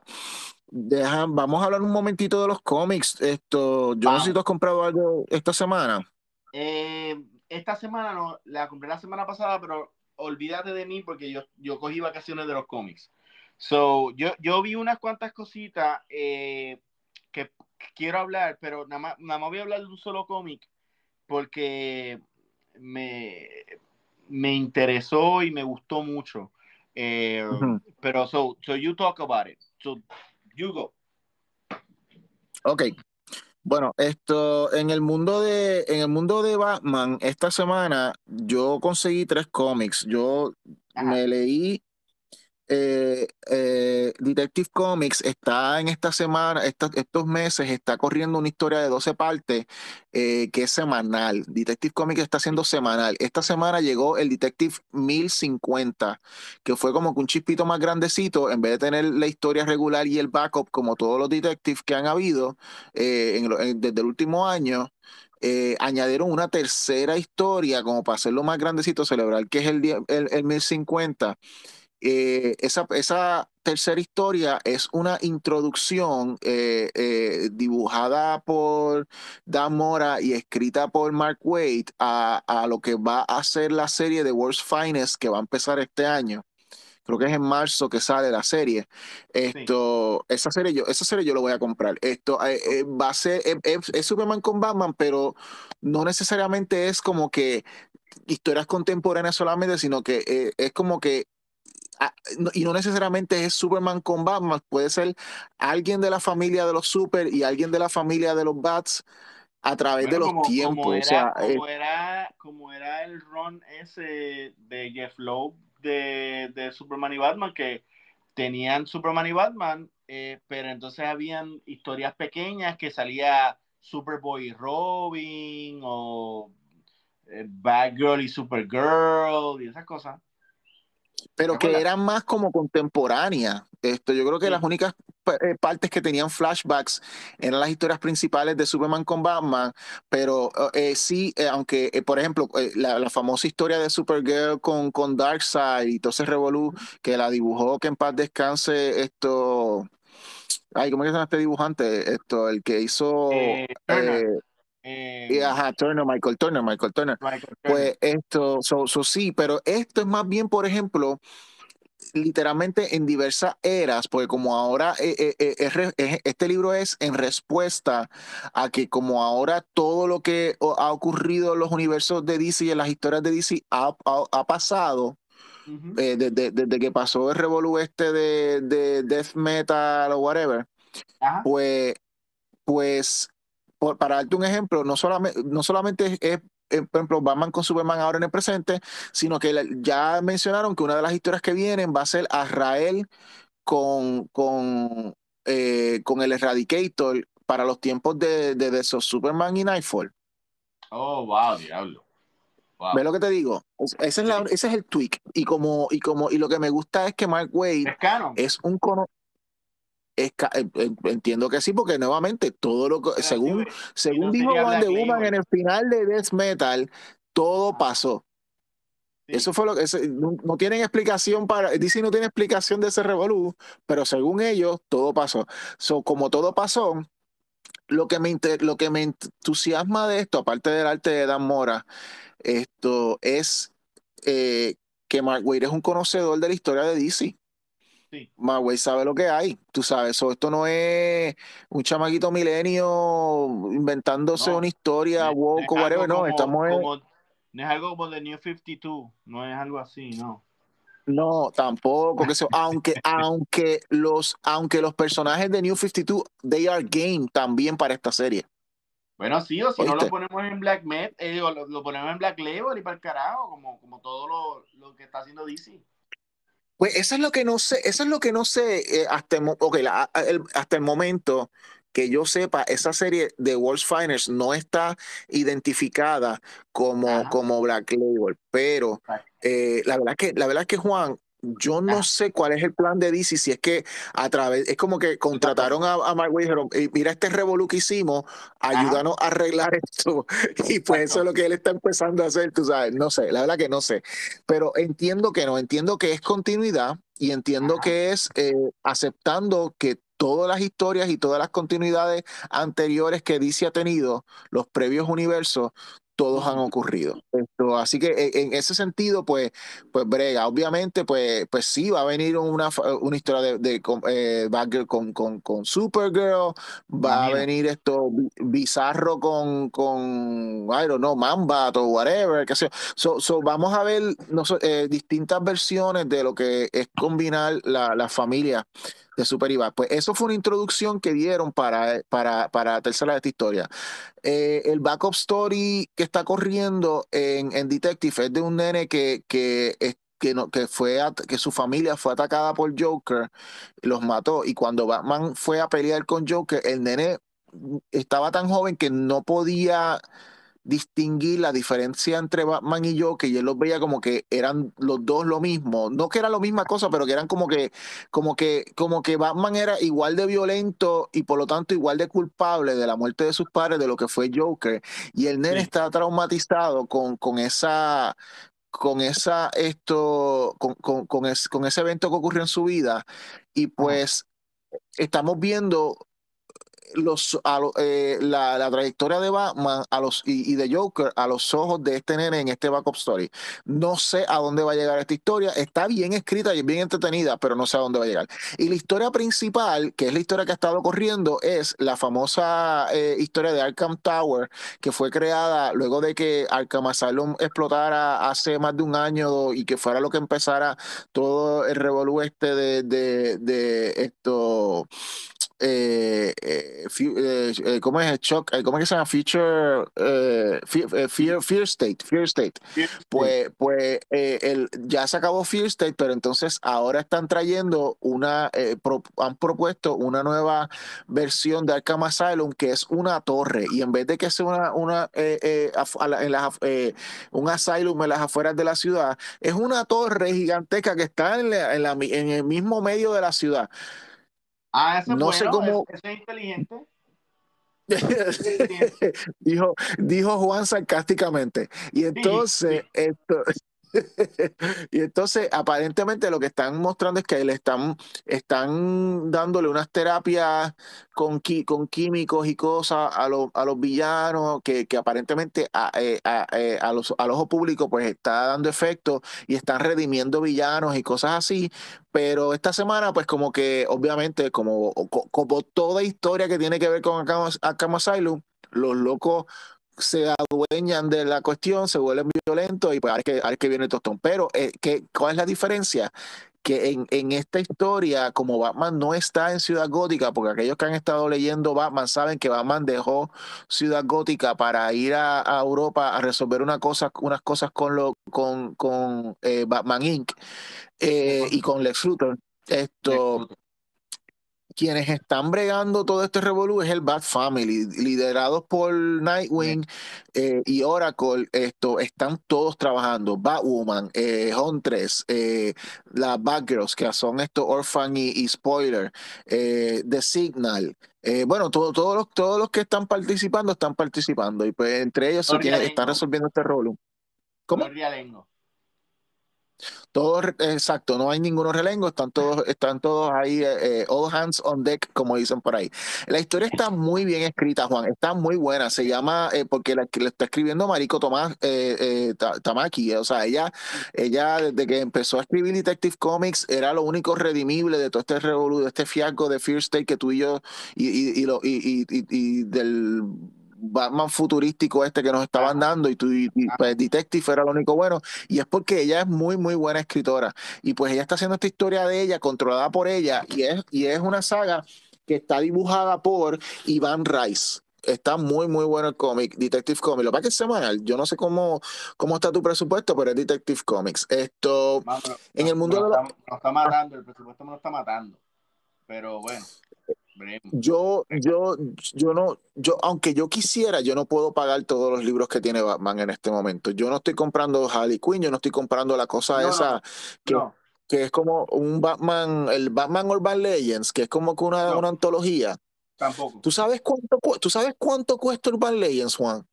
dejan, vamos a hablar un momentito de los cómics, esto, yo no sé si tú has comprado algo esta semana. Eh, esta semana no, la compré la semana pasada, pero olvídate de mí porque yo, yo cogí vacaciones de los cómics. So, yo, yo vi unas cuantas cositas eh, que quiero hablar, pero nada más, nada más voy a hablar de un solo cómic porque me, me interesó y me gustó mucho. Eh. Pero, so, so you talk about it. So, you go. Ok. Bueno, esto en el mundo de en el mundo de Batman esta semana yo conseguí tres cómics. Yo Ajá. me leí eh, eh, Detective Comics está en esta semana, estos meses, está corriendo una historia de 12 partes eh, que es semanal. Detective Comics está siendo semanal. Esta semana llegó el Detective 1050, que fue como que un chispito más grandecito, en vez de tener la historia regular y el backup como todos los detectives que han habido eh, desde el último año. añadieron una tercera historia como para hacerlo más grandecito, celebrar que es el, el, el 1050 eh, esa, esa tercera historia es una introducción eh, eh, dibujada por Dan Mora y escrita por Mark Waid a, a lo que va a ser la serie de World's Finest que va a empezar este año. Creo que es en marzo que sale la serie. Esto, esa serie yo, esa serie yo lo voy a comprar. Esto va a ser, es, es- es Superman con Batman, pero no necesariamente es como que historias contemporáneas solamente, sino que eh, es como que y no necesariamente es Superman con Batman, puede ser alguien de la familia de los Super y alguien de la familia de los Bats a través de los tiempos. Como era, o sea, como, era, como era el run ese de Jeff Lowe de, de Superman y Batman, que tenían Superman y Batman, eh, pero entonces habían historias pequeñas que salía Superboy y Robin o eh, Bad Girl y Supergirl y esas cosas. Pero que eran más como contemporáneas. Esto, yo creo que las únicas eh, partes que tenían flashbacks eran las historias principales de Superman con Batman, pero eh, sí, aunque, por ejemplo, la, famosa historia de Supergirl con, con Darkseid y todo ese revolú que la dibujó, que en paz descanse esto. Ay, ¿cómo se llama este dibujante? Esto, el que hizo. Eh, ajá, Turner, Michael Turner, Michael Turner. Pues esto, so, sí, pero esto es más bien, por ejemplo, literalmente en diversas eras, porque como ahora eh, eh, este libro es en respuesta a que como ahora todo lo que ha ocurrido en los universos de DC y en las historias de DC ha, pasado, desde, que pasó el revolu este de, de, death metal o whatever, pues, pues para darte un ejemplo, no solamente, no solamente es, por ejemplo, Batman con Superman ahora en el presente, sino que ya mencionaron que una de las historias que vienen va a ser Azrael con, con, eh, con el Eradicator para los tiempos de, de, esos Superman y Nightfall. Oh, wow, diablo. ¿Ves lo que te digo? Ese es, ese es el tweak. Y como, y como, y lo que me gusta es que Mark Wade es, un eh, eh, entiendo que sí, porque nuevamente todo lo que, según, según dijo Wonder Woman en el final de Death Metal, todo pasó. Eso fue lo que no, tienen explicación para DC no tiene explicación de ese revolú, pero según ellos todo pasó. So, como todo pasó, lo que me lo que me entusiasma de esto, aparte del arte de Dan Mora, esto es eh, que Mark Waid es un conocedor de la historia de DC. Sí. Magway sabe lo que hay, tú sabes, esto no es un chamaquito milenio inventándose una historia, woke o whatever, no, estamos No es algo como The New 52, no es algo así, no. No, tampoco, que aunque, aunque, los, aunque los personajes de New 52, they are game también para esta serie. Bueno, sí, o si no lo ponemos en Black Met, eh, lo, ponemos en Black Label y para el carajo, como, como todo lo, lo que está haciendo DC. Pues eso es lo que no sé, eso es lo que no sé eh, hasta, el, hasta el momento que yo sepa, esa serie de World's Finest no está identificada como, como Black Label, pero eh, la verdad que la verdad que Juan, yo no sé cuál es el plan de DC, si es que a través, es como que contrataron a, a Mark dijeron, mira este revolú que hicimos, ayúdanos a arreglar esto. Y pues eso es lo que él está empezando a hacer, tú sabes, no sé, la verdad que no sé. Pero entiendo que no, entiendo que es continuidad y entiendo que es eh, aceptando que todas las historias y todas las continuidades anteriores que DC ha tenido, los previos universos, todos han ocurrido. Esto, así que e, en, ese sentido, pues, pues brega. Obviamente, pues, pues sí, va a venir una, una historia de, de eh, con, con, con, Supergirl, va a venir esto bizarro con, con, I don't know, Mambat o whatever, que sea. So, so, vamos a ver no, eh, distintas versiones de lo que es combinar la, la familia de Super Iba. Pues eso fue una introducción que dieron para, para, para tercera de esta historia. Eh, el backup story que está corriendo en, en Detective es de un nene que, que, que, no, que, fue que su familia fue atacada por Joker, los mató. Y cuando Batman fue a pelear con Joker, el nene estaba tan joven que no podía distinguir la diferencia entre Batman y yo, que yo los veía como que eran los dos lo mismo, no que era la misma cosa, pero que eran como que, como que, como que Batman era igual de violento y por lo tanto igual de culpable de la muerte de sus padres de lo que fue Joker. Y el nene está traumatizado con, con esa, con esa esto, con, con, con, con, ese evento que ocurrió en su vida. Y pues estamos viendo los, eh, la, trayectoria de Batman a los, y, de Joker a los ojos de este nene en este backup story. No sé a dónde va a llegar esta historia. Está bien escrita y bien entretenida, pero no sé a dónde va a llegar. Y la historia principal, que es la historia que ha estado corriendo, es la famosa eh, historia de Arkham Tower, que fue creada luego de que Arkham Asylum explotara hace más de un año y que fuera lo que empezara todo el revolú este de, de, de esto eh, eh, eh, eh, ¿cómo es? Shock, ¿cómo es que se llama? Feature, fear, fear, State, Fear State. Pues, pues el, ya se acabó Fear State, pero entonces ahora están trayendo una, han propuesto una nueva versión de Arkham Asylum que es una torre y en vez de que sea una, una en las, un asylum en las afueras de la ciudad, es una torre gigantesca que está en, en, la, en el mismo medio de la ciudad. Ah, no sé cómo. es inteligente. dijo, dijo Juan sarcásticamente. Y entonces, esto, y entonces, aparentemente lo que están mostrando es que le están, están dándole unas terapias con, con químicos y cosas a, a los villanos que, que aparentemente a, eh, eh, a, los, al ojo público pues está dando efecto y están redimiendo villanos y cosas así. Pero esta semana, pues como que obviamente, como, como toda historia que tiene que ver con Arkham Asylum, los locos se adueñan de la cuestión, se vuelven violentos y pues hay que, que viene el tostón. Pero, eh, ¿qué, ¿cuál es la diferencia? Que en, en, esta historia, como Batman no está en Ciudad Gótica, porque aquellos que han estado leyendo Batman saben que Batman dejó Ciudad Gótica para ir a, Europa a resolver una cosa, unas cosas con, lo, con, con eh, Batman Inc. Eh, y con Lex Luthor. Esto, quienes están bregando todo este revolú es el Bat Family, liderados por Nightwing eh, y Oracle. Esto están todos trabajando. Batwoman, eh, Huntress, eh, las Batgirls, que son estos Orphan y, Spoiler, eh, The Signal. bueno, todos, los, todos los que están participando están participando y pues entre ellos se están resolviendo este revolú. ¿Cómo? Todos, exacto, no hay ninguno relengo, están todos, están todos ahí, eh, eh, all hands on deck, como dicen por ahí. La historia está muy bien escrita, Juan, está muy buena. Se llama, eh, porque la le está escribiendo Mariko Tomás Tamaki, o sea, ella, ella desde que empezó a escribir Detective Comics era lo único redimible de todo este revolución, de este fiasco de Fear State que tú y yo, y, y, lo, y, y del Batman futurístico este que nos estaban dando y, tu, pues, Detective era lo único bueno y es porque ella es muy muy buena escritora y pues ella está haciendo esta historia de ella controlada por ella y es, y es una saga que está dibujada por Iván Rice está muy, muy bueno el cómic, Detective Comics. Lo que pasa es que es semanal. Yo no sé cómo, cómo está tu presupuesto, pero es Detective Comics. Esto, en el mundo de la... está matando, el presupuesto me lo está matando. Pero bueno. Yo, yo, yo no, yo, aunque yo quisiera, yo no puedo pagar todos los libros que tiene Batman en este momento. Yo no estoy comprando Harley Quinn, yo no estoy comprando la cosa esa que, que es como un Batman, el Batman Urban Legends, que es como que una, una antología. Tampoco. ¿Tú sabes cuánto, ¿Tú sabes cuánto cuesta Urban Legends, Juan?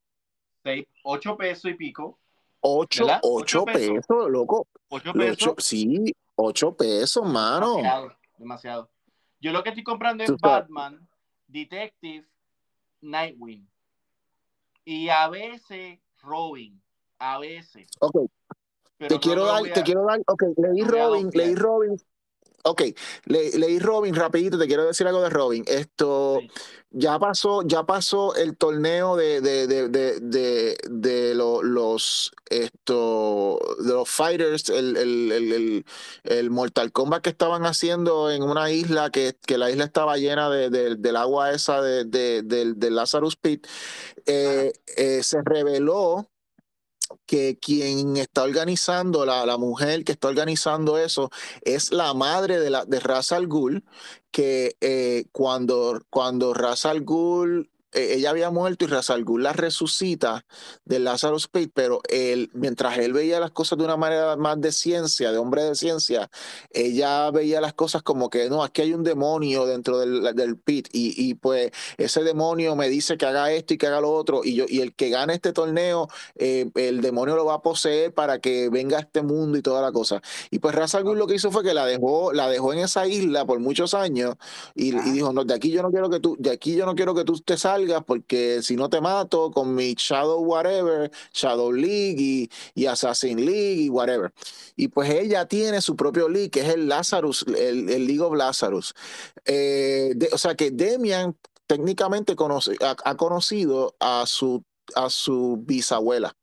Seis, ocho pesos y pico. Ocho, ocho, pesos. loco. Ocho pesos. sí, ocho pesos, mano. Demasiado, demasiado. Yo lo que estoy comprando es Batman, Detective, Nightwing. Y a veces Robin. A veces. Ok. te quiero dar, te quiero dar, ok, leí Robin, leí Robin, Ok, le, leí Robin, rapidito, te quiero decir algo de Robin. Esto ya pasó, ya pasó el torneo de, de, de, de, de los esto de los fighters, el, el, el, el, Mortal Kombat que estaban haciendo en una isla que, que la isla estaba llena de, del agua esa de, de, Lazarus Pit. Eh, eh, se reveló que quien está organizando, la, la, mujer que está organizando eso, es la madre de, la, de Ra's al Ghul, que eh, cuando, cuando Ra's al Ghul ella había muerto y Ra's al Ghul la resucita del Lazarus Pit, pero él, mientras él veía las cosas de una manera más de ciencia, de hombre de ciencia, ella veía las cosas como que no, aquí hay un demonio dentro del, del pit y, y, pues ese demonio me dice que haga esto y que haga lo otro y yo y el que gane este torneo, eh, el demonio lo va a poseer para que venga a este mundo y toda la cosa. Y pues Ra's al Ghul lo que hizo fue que la dejó, la dejó en esa isla por muchos años y, y dijo, no, de aquí yo no quiero que tú, de aquí yo no quiero que tú te salgas porque si no te mato con mi Shadow whatever, Shadow League y, y Assassin League y whatever. Y pues ella tiene su propio league, que es el Lazarus, el, el League of Lazarus. Eh, de, o sea que Demian técnicamente conoce, ha, ha, conocido a su, a su bisabuela.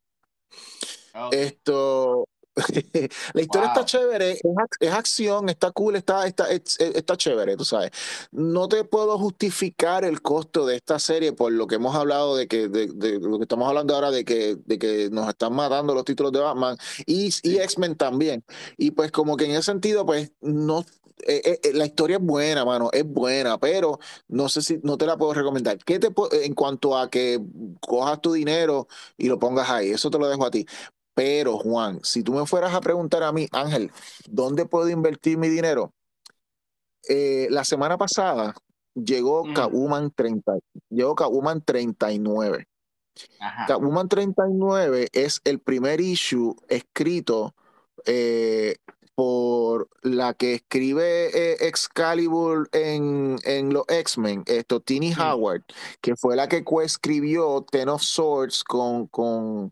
Okay. Esto, la historia wow. está chévere, es, es, acción, está cool, está, está, está chévere, tú sabes. No te puedo justificar el costo de esta serie por lo que hemos hablado de que, de, de lo que estamos hablando ahora de que, de que nos están matando los títulos de Batman y, sí. y X-Men también. Y pues como que en ese sentido, pues no, eh, eh, la historia es buena, mano, es buena, pero no sé si no te la puedo recomendar. ¿Qué te en cuanto a que cojas tu dinero y lo pongas ahí? Eso te lo dejo a ti. Pero, Juan, si tú me fueras a preguntar a mí, Ángel, ¿dónde puedo invertir mi dinero? Eh, la semana pasada llegó mm. Catwoman 30, llegó Catwoman 39. Ajá. Catwoman 39 es el primer issue escrito eh, por la que escribe eh, Excalibur en, en los X-Men, esto, Tini. Howard, que fue la que coescribió Ten of Swords con, con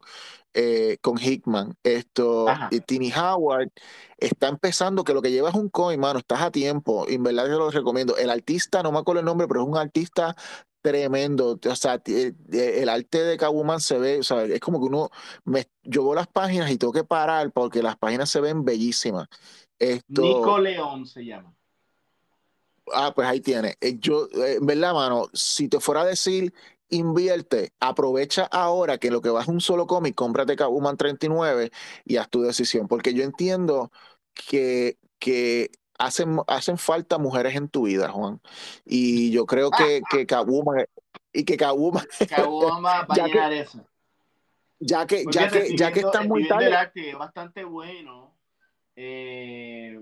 eh, con Hickman. Esto, y Tini Howard está empezando, que lo que lleva es un coin, mano, estás a tiempo, y en verdad yo lo recomiendo. El artista, no me acuerdo el nombre, pero es un artista tremendo. O sea, el arte de Catwoman se ve, o sea, es como que uno, me, yo veo las páginas y tengo que parar porque las páginas se ven bellísimas. Esto, Nico León se llama. Ah, pues ahí tiene. Eh, yo, eh, en verdad, mano, si te fuera a decir invierte, aprovecha ahora que lo que vas a un solo cómic, cómprate Catwoman 39 y haz tu decisión, porque yo entiendo que, que hacen, hacen falta mujeres en tu vida, Juan, y yo creo que, que Catwoman y que Catwoman va a llenar eso. Ya que, ya que, ya que está muy tarde. arte es bastante bueno. Eh,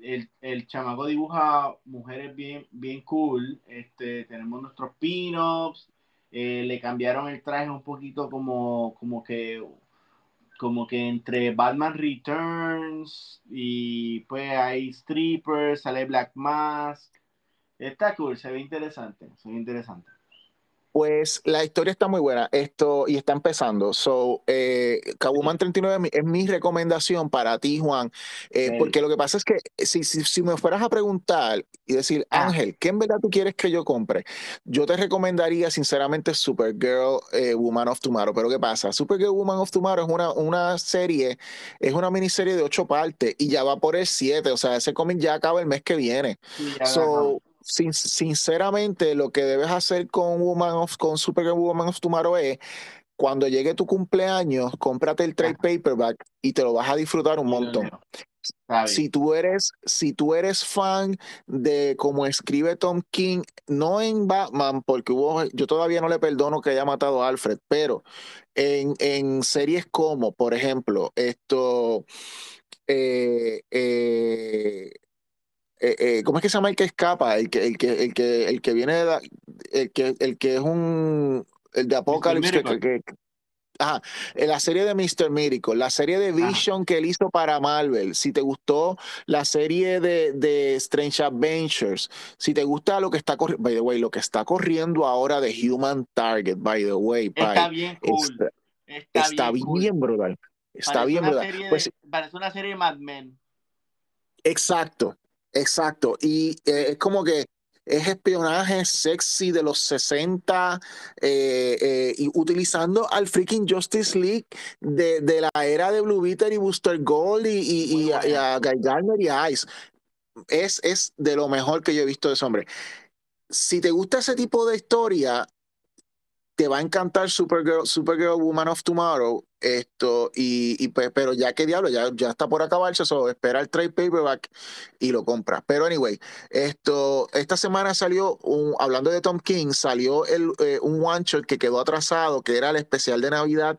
el, el, chamaco dibuja mujeres bien, bien cool. Este, tenemos nuestros pin-ups, eh, le cambiaron el traje un poquito como, como que como que entre Batman Returns y pues hay strippers, sale Black Mask. Está cool, se ve interesante, se ve interesante. Pues la historia está muy buena, esto y está empezando. So, eh, Catwoman 39 es mi recomendación para ti, Juan, eh, porque lo que pasa es que si, si, si, me fueras a preguntar y decir, ah. Ángel, ¿qué en verdad tú quieres que yo compre? Yo te recomendaría sinceramente Supergirl eh, Woman of Tomorrow, pero ¿qué pasa? Supergirl Woman of Tomorrow es una, una serie, es una miniserie de ocho partes y ya va por el siete, o sea, ese cómic ya acaba el mes que viene. So, sin, sinceramente, lo que debes hacer con Woman of, con Supergirl Woman of Tomorrow es cuando llegue tu cumpleaños, cómprate el trade paperback y te lo vas a disfrutar un montón. Si tú eres, si tú eres fan de cómo escribe Tom King, no en Batman, porque hubo, yo todavía no le perdono que haya matado a Alfred, pero en, en series como, por ejemplo, esto, eh, eh, eh, eh, ¿cómo es que se llama el que escapa? El que, el que, el que, el que viene de la, el que, el que es un el de Apocalypse que, que, ajá, la serie de Mr. Miracle, la serie de Vision que él hizo para Marvel, si te gustó la serie de, de Strange Adventures, si te gusta lo que está corriendo, by the way, lo que está corriendo ahora de Human Target, by the way, está bien cool. está, está, está, bien, bien cool. brutal. Está parece bien brutal. Pues, parece una serie de Mad Men. Exacto, Exacto, y eh, es como que es espionaje sexy de los 60 eh, eh, y utilizando al freaking Justice League de, de, la era de Blue Beetle y Booster Gold y, y, y, a, y a, Guy Gardner y a Ice. Es, es de lo mejor que yo he visto de ese hombre. Si te gusta ese tipo de historia, te va a encantar Supergirl, Supergirl Woman of Tomorrow Esto, y, y pues, pero ya que diablo, ya, ya está por acabarse, eso espera el trade paperback y lo compra. Pero anyway, esto, esta semana salió, un, hablando de Tom King, salió el, eh, un one shot que quedó atrasado, que era el especial de Navidad,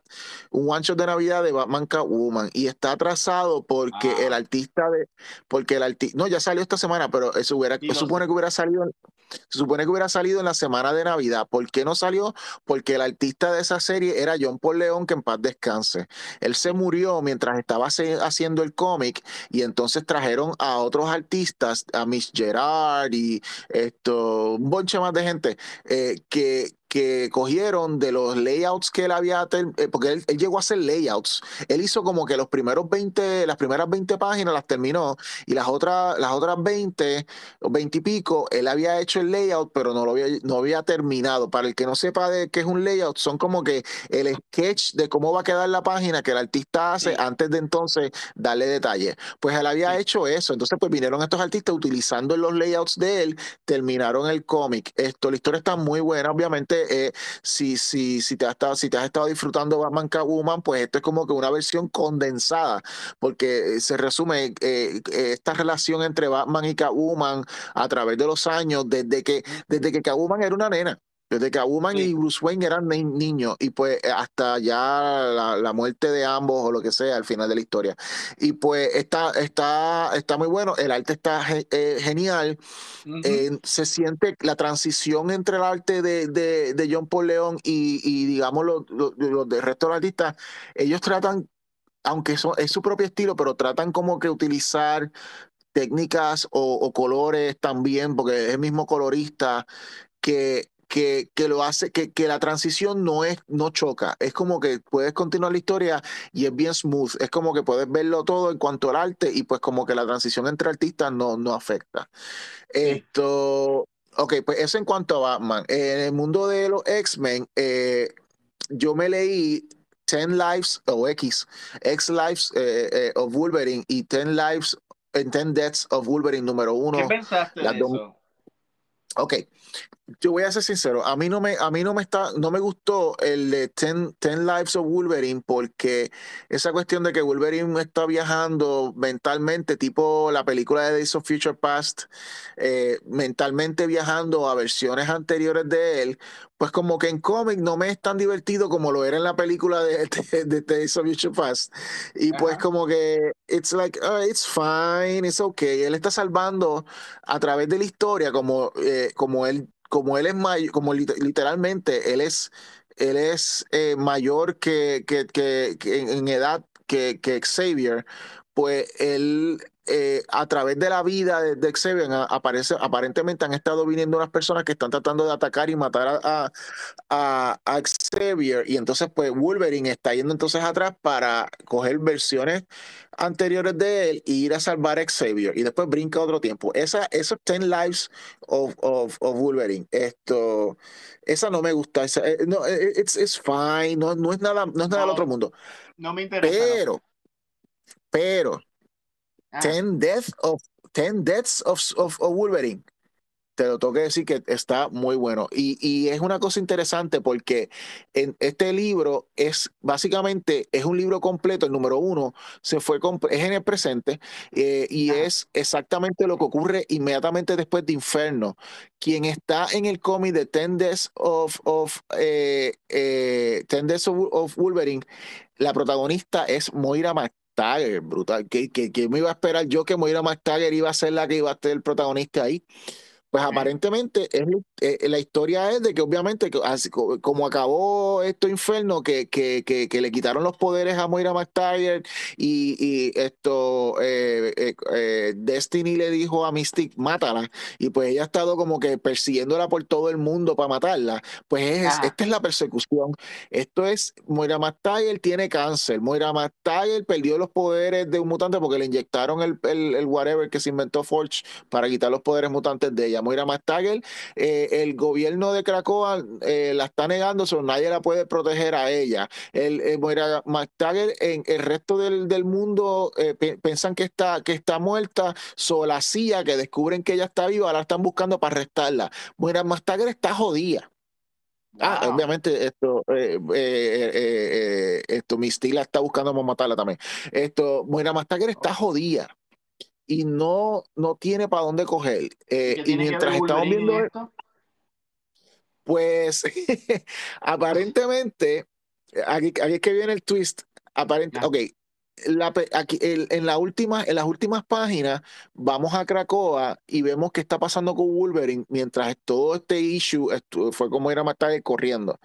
un one shot de Navidad de Batman Catwoman, y está atrasado porque Ah. el artista de, porque el artista, no, ya salió esta semana, pero eso hubiera, Sí, lo supone que hubiera salido, se supone que hubiera salido en la semana de Navidad. ¿Por qué no salió? Porque el artista de esa serie era John Paul León, que en paz descanse. Él se murió mientras estaba haciendo el cómic y entonces trajeron a otros artistas, a Miss Gerard y esto, un bonche más de gente, eh, que, que cogieron de los layouts que él había, eh, porque él, él llegó a hacer layouts. Él hizo como que los primeros 20, las primeras 20 páginas las terminó y las otras, las otras 20 o 20 y pico, él había hecho el layout, pero no lo había, no había terminado. Para el que no sepa de qué es un layout, son como que el sketch de cómo va a quedar la página que el artista hace Sí. antes de entonces darle detalle. Pues él había Sí. hecho eso. Entonces, pues vinieron estos artistas utilizando los layouts de él, terminaron el cómic. Esto, la historia está muy buena, obviamente. Eh, si, si, si, te has estado, si te has estado disfrutando Batman Catwoman, pues esto es como que una versión condensada, porque eh, se resume eh, esta relación entre Batman y Catwoman a través de los años, desde que, desde que Catwoman era una nena. Desde que Catwoman Sí. y Bruce Wayne eran ni- niños y pues eh, hasta ya la, la muerte de ambos o lo que sea al final de la historia. Y pues está, está, está muy bueno, el arte está ge- eh, genial, eh, se siente la transición entre el arte de, de, de John Paul León y, y digamos los, los, los del resto de los artistas, ellos tratan, aunque es su propio estilo, pero tratan como que utilizar técnicas o, o colores también, porque es el mismo colorista que, que, que lo hace, que, que la transición no es, no choca. Es como que puedes continuar la historia y es bien smooth. Es como que puedes verlo todo en cuanto al arte y pues como que la transición entre artistas no, no afecta. Esto, ok, pues eso en cuanto a Batman. En el mundo de los X-Men, eh, yo me leí 10 Lives o X, X Lives eh, eh, of Wolverine y 10 Lives, and 10 Deaths of Wolverine número uno. ¿Qué pensaste de eso? Ok, yo voy a ser sincero, a mí no me, a mí no me está, no me gustó el de 10, 10 Lives of Wolverine porque esa cuestión de que Wolverine está viajando mentalmente, tipo la película de Days of Future Past, eh, mentalmente viajando a versiones anteriores de él, pues como que en cómic no me es tan divertido como lo era en la película de, de, de Days of Future Past. Y pues como que it's like, oh, it's fine, it's okay. Él está salvando a través de la historia como, eh, como él como él es mayor, como lit- literalmente él es él es eh, mayor que, que, que- que en, en edad que, que Xavier, pues él eh, a través de la vida de, de Xavier aparece, aparentemente han estado viniendo unas personas que están tratando de atacar y matar a, a, Xavier y entonces pues Wolverine está yendo entonces atrás para coger versiones anteriores de él e ir a salvar a Xavier y después brinca otro tiempo. Esa, esos 10 lives of, of, of Wolverine, esto, esa no me gusta, esa, eh, no, eh, it's, it's fine, no, no es nada, no es nada del otro mundo, No me interesa. pero, pero, Ah, 10 deaths of, 10 deaths of, of, of Wolverine. Te lo tengo que decir que está muy bueno. Y, y es una cosa interesante porque en este libro es básicamente, es un libro completo, el número uno, se fue es en el presente eh, y es exactamente lo que ocurre inmediatamente después de Inferno. Quien está en el cómic de Ten Deaths of, of, eh, eh, 10 Deaths of, of Wolverine, la protagonista es Moira McTaggart, brutal. ¿Qué, qué, qué me iba a esperar yo que Moira McTaggart iba a ser la que iba a ser el protagonista ahí? Pues aparentemente es, eh, la historia es de que obviamente así co- como acabó esto inferno que, que, que, que le quitaron los poderes a Moira McTaggart y, y esto eh, eh, eh, Destiny le dijo a Mystic mátala y pues ella ha estado como que persiguiéndola por todo el mundo para matarla. Pues es, esta es la persecución. Esto es Moira McTaggart tiene cáncer. Moira McTaggart perdió los poderes de un mutante porque le inyectaron el, el, el whatever que se inventó Forge para quitar los poderes mutantes de ella. Moira McTaggart, eh, el gobierno de Cracoa eh, la está negando, so nadie la puede proteger a ella. El, eh, Moira McTaggart en el resto del, del mundo eh, pe- piensan que está, que está muerta, so la CIA que descubren que ella está viva, la están buscando para arrestarla. Moira McTaggart está jodida. Ah, obviamente esto, eh, eh, eh, eh, esto, Misty la está buscando para matarla también. Esto, Moira Mastaker está Oh. jodida y no, no tiene para dónde coger. ¿Y Eh, y mientras estamos viendo, en esto? pues, aparentemente, aquí, aquí es que viene el twist. Aparente, ok, la aquí, el- en, la última, en las últimas páginas vamos a Cracoa y vemos qué está pasando con Wolverine mientras todo este issue fue como era matar corriendo.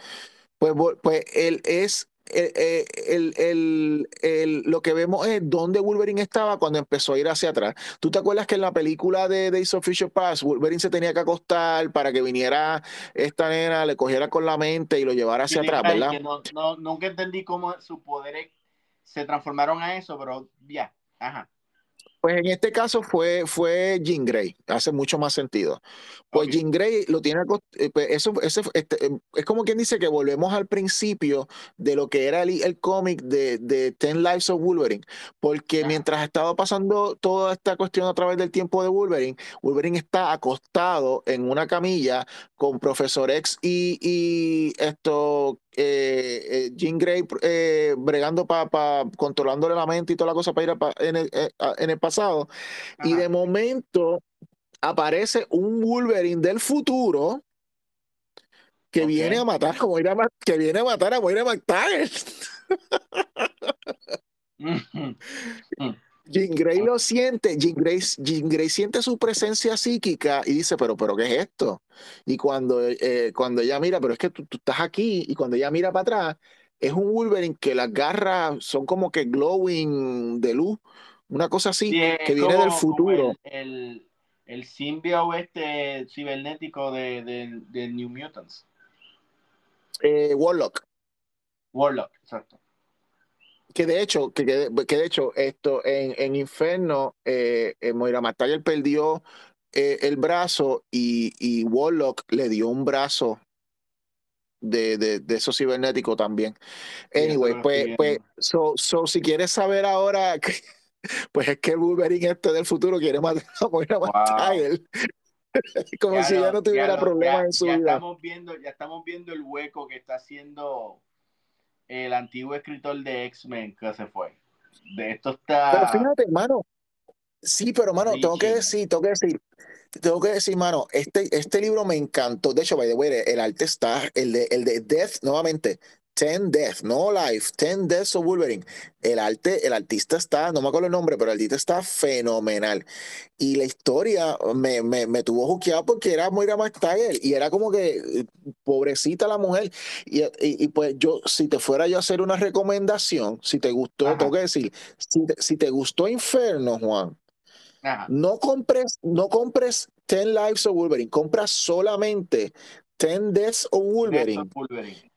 Pues, pues él es el, el- el- el- el- lo que vemos es dónde Wolverine estaba cuando empezó a ir hacia atrás. ¿Tú te acuerdas que en la película de Days of Future Past, Wolverine se tenía que acostar para que viniera esta nena, le cogiera con la mente y lo llevara hacia atrás, ¿verdad? que no, no, nunca entendí cómo sus poderes se transformaron a eso, pero ya. Ajá. Pues en este caso fue, fue Jean Grey, hace mucho más sentido. Pues Ok. Jean Grey lo tiene, eh, pues eso, ese- este, eh, es como quien dice que volvemos al principio de lo que era el, el cómic de, de Ten Lives of Wolverine, porque mientras estaba pasando toda esta cuestión a través del tiempo de Wolverine, Wolverine está acostado en una camilla con Profesor X y, y esto, eh, eh, Jean Grey eh, bregando para, controlándole la mente y toda la cosa para ir a pa- en, el, eh, a- en el pasado. Y Ajá. de momento aparece un Wolverine del futuro que viene a matar a Moira, Ma- que viene a matar a Moira McTaggart. Ujú. Jean Grey lo siente, Jean Grey, Jean Grey siente su presencia psíquica y dice, pero, pero, ¿qué es esto? Y cuando, eh, cuando ella mira, pero es que tú, tú estás aquí, y cuando ella mira para atrás, es un Wolverine que las garras son como que glowing de luz, una cosa así, Sí, que viene del como, futuro. el, el, el simbio este cibernético de, de, de New Mutants. Eh, Warlock. Warlock, exacto. Que de hecho, que, que, de hecho, esto en, en Inferno, eh, eh, Moira McTaggart perdió eh, el brazo y, y Warlock le dio un brazo de, de, de eso cibernético también. Anyway, pues, pues so, so, si quieres saber ahora, pues es que el Wolverine este del futuro quiere matar a Moira Wow. Como Ya si lo- no tuviera ya problemas ya- en su ya vida. Estamos viendo, ya estamos viendo el hueco que está haciendo el antiguo escritor de X-Men que se fue. De esto Pero está. fíjate, hermano, sí, pero hermano, tengo que decir, tengo que decir, tengo que decir, mano, este, este libro me encantó. De hecho, by the way, el arte está, el de, el de Death, nuevamente, Ten Death, no Life, Ten Deaths of Wolverine. El arte, el artista está, no me acuerdo el nombre, pero el artista está fenomenal. Y la historia me, me, me tuvo juqueado porque era Moira McTaggart y era como que eh, pobrecita la mujer. Y, y, y pues yo, si te fuera yo a hacer una recomendación, si te gustó, Ajá. tengo que decir, si te, si te gustó Inferno, Juan, Ajá. no compres, no compres Ten Lives of Wolverine, compra solamente Ten Deaths of Wolverine. Death of Wolverine.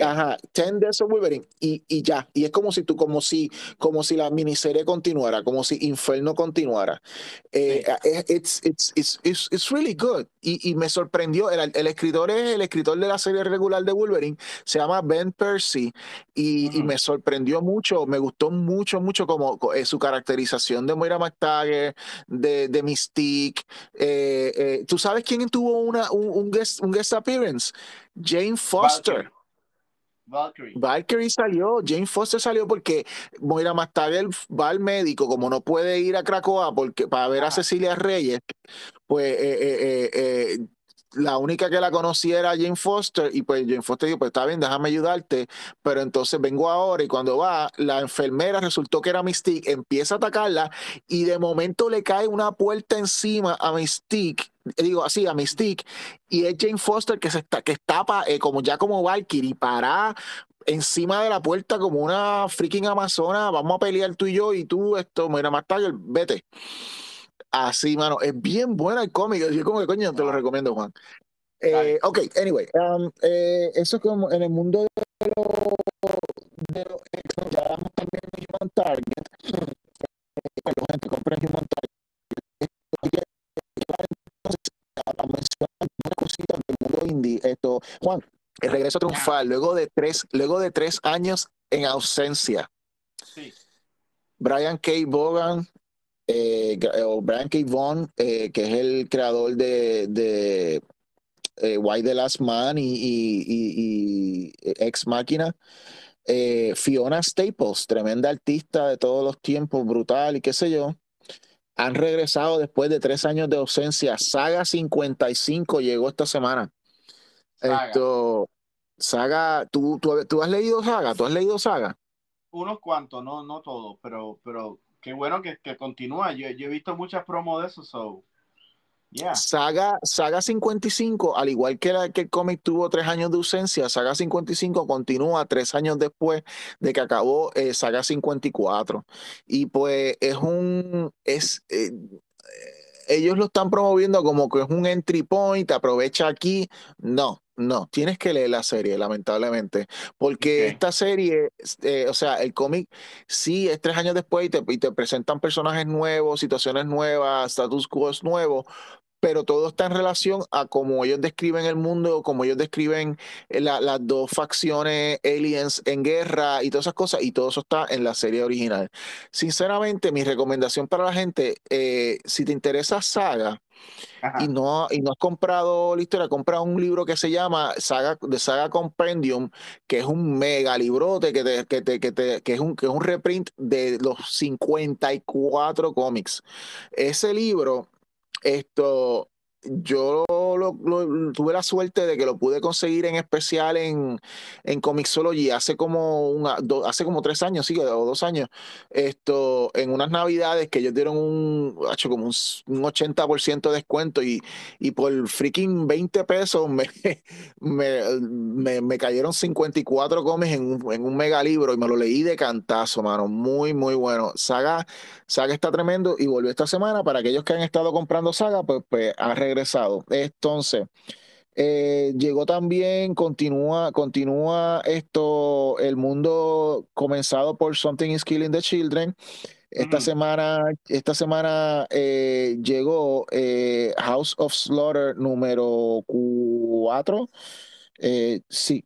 Ajá, Ten Deaths of Wolverine y, y ya. Y es como si tú, como si, como si la miniserie continuara, como si Inferno continuara. Eh, eh, it's, it's, it's, it's, it's really good. Y, y me sorprendió. El, el escritor es el escritor de la serie regular de Wolverine, se llama Ben Percy, y, y me sorprendió mucho, me gustó mucho, mucho como eh, su caracterización de Moira McTaggart, de, de Mystique. Eh, eh, ¿Tú sabes quién tuvo una, un, un guest, un guest appearance? Jane Foster. Valkyrie. Valkyrie salió, Jane Foster salió porque Moira Mastager va al médico, como no puede ir a Cracoa porque, para ver a. Cecilia Reyes, pues eh, eh, eh, la única que la conocía era Jane Foster y pues Jane Foster dijo, pues está bien, déjame ayudarte, pero entonces vengo ahora y cuando va, la enfermera resultó que era Mystique, empieza a atacarla y de momento le cae una puerta encima a Mystique, digo así, a Mystique, y es Jane Foster que se está, que está pa- eh, como ya como Valkyrie, para encima de la puerta como una freaking amazona, vamos a pelear tú y yo y tú, esto, mira más tarde, vete. Así, mano, es bien buena el cómic. Yo como que coño, te lo recomiendo, Juan. Eh, ok, anyway, um, eh, eso es como en el mundo de los de X-Men, ya hablamos también de Human Target. Gente, compren Human Target. Mencionar una cosita del mundo indie. Esto, Juan, el regreso triunfal, luego de tres, luego de tres años en ausencia. Sí. Brian K. Vaughan, eh, o Brian K. Vaughan, eh, que es el creador de, de, eh, Why the Last Man y, y, Ex Máquina. Fiona Staples, tremenda artista de todos los tiempos, brutal y qué sé yo. Han regresado después de tres años de ausencia. Saga 55 llegó esta semana. Esto, Saga, ¿tú, tú, has leído Saga? ¿Tú has leído Saga? Unos cuantos, no, no todos, pero, pero qué bueno que, que continúa. Yo, yo, he visto muchas promos de eso, so. Saga, Saga 55, al igual que, la, que el cómic tuvo tres años de ausencia, Saga 55 continúa tres años después de que acabó eh, Saga 54. Y pues es un, es, eh, ellos lo están promoviendo como que es un entry point, aprovecha aquí. No, no, tienes que leer la serie, lamentablemente, porque esta serie, eh, o sea, el cómic sí es tres años después y te, y te, presentan personajes nuevos, situaciones nuevas, status quo nuevos, pero todo está en relación a cómo ellos describen el mundo, cómo ellos describen eh, las dos facciones aliens en guerra y todas esas cosas, y todo eso está en la serie original. Sinceramente, mi recomendación para la gente, eh, si te interesa Saga, y no, y no has comprado la historia, compra un libro que se llama Saga, de Saga Compendium, que es un mega librote que, que, que, que, es un, que es un reprint de los 54 cómics. Ese libro esto, yo tuve la suerte de que lo pude conseguir en especial en, en Comixology hace como, una, hace como tres años, sí, o dos años, esto, en unas navidades que ellos dieron un, hecho como un, 80% de descuento y, y por freaking 20 pesos me, me, me, cayeron 54 cómics en un, en un mega libro y me lo leí de cantazo, mano, muy, muy bueno. Saga, Saga está tremendo y volvió esta semana para aquellos que han estado comprando Saga, pues, pues regresado. Entonces, eh, llegó también, continúa, continúa esto, el mundo comenzado por Something is Killing the Children. Esta semana, esta semana eh, llegó eh, House of Slaughter número 4. sí,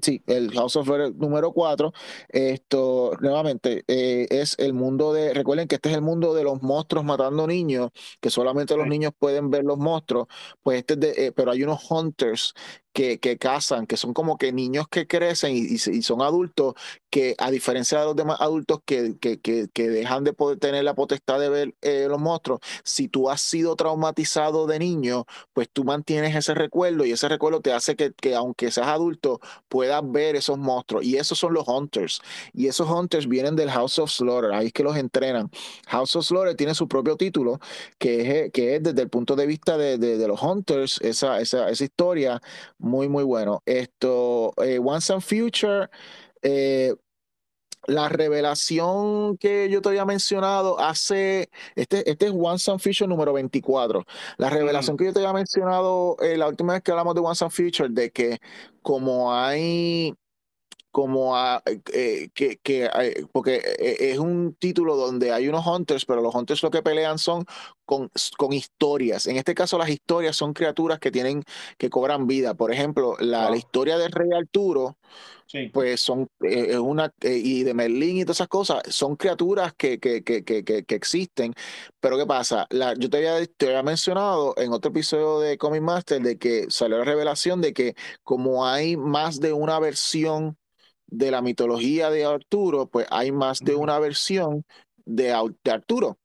Sí, el House of Slaughter número 4. Esto, nuevamente, eh, es el mundo de. Recuerden que este es el mundo de los monstruos matando niños, que solamente los niños pueden ver los monstruos. Pues este es de. Eh, pero hay unos hunters que, que cazan, que son como que niños que crecen y, y, son adultos, que a diferencia de los demás adultos que, que, que dejan de poder tener la potestad de ver eh, los monstruos, si tú has sido traumatizado de niño, pues tú mantienes ese recuerdo y ese recuerdo te hace que, que aunque seas adulto, puedas ver esos monstruos. Y esos son los hunters. Y esos hunters vienen del House of Slaughter, ahí es que los entrenan. House of Slaughter tiene su propio título, que es, que es desde el punto de vista de, de, de los hunters, esa, esa, esa historia muy, muy bueno. Esto, eh, Once and Future, eh, la revelación que yo te había mencionado hace, este, este es Once and Future número 24. La revelación que yo te había mencionado eh, la última vez que hablamos de Once and Future, de que como hay como a, que, que porque es un título donde hay unos hunters, pero los hunters lo que pelean son con, con historias. En este caso, las historias son criaturas que tienen, que cobran vida. Por ejemplo, la, la historia del rey Arturo, pues son eh, una, eh, y de Merlín y todas esas cosas, son criaturas que, que, que, que, que existen. Pero ¿qué pasa? La, yo te había, te había mencionado en otro episodio de Comic Master de que salió la revelación de que como hay más de una versión de la mitología de Arturo, pues hay más de una versión de, de Arturo.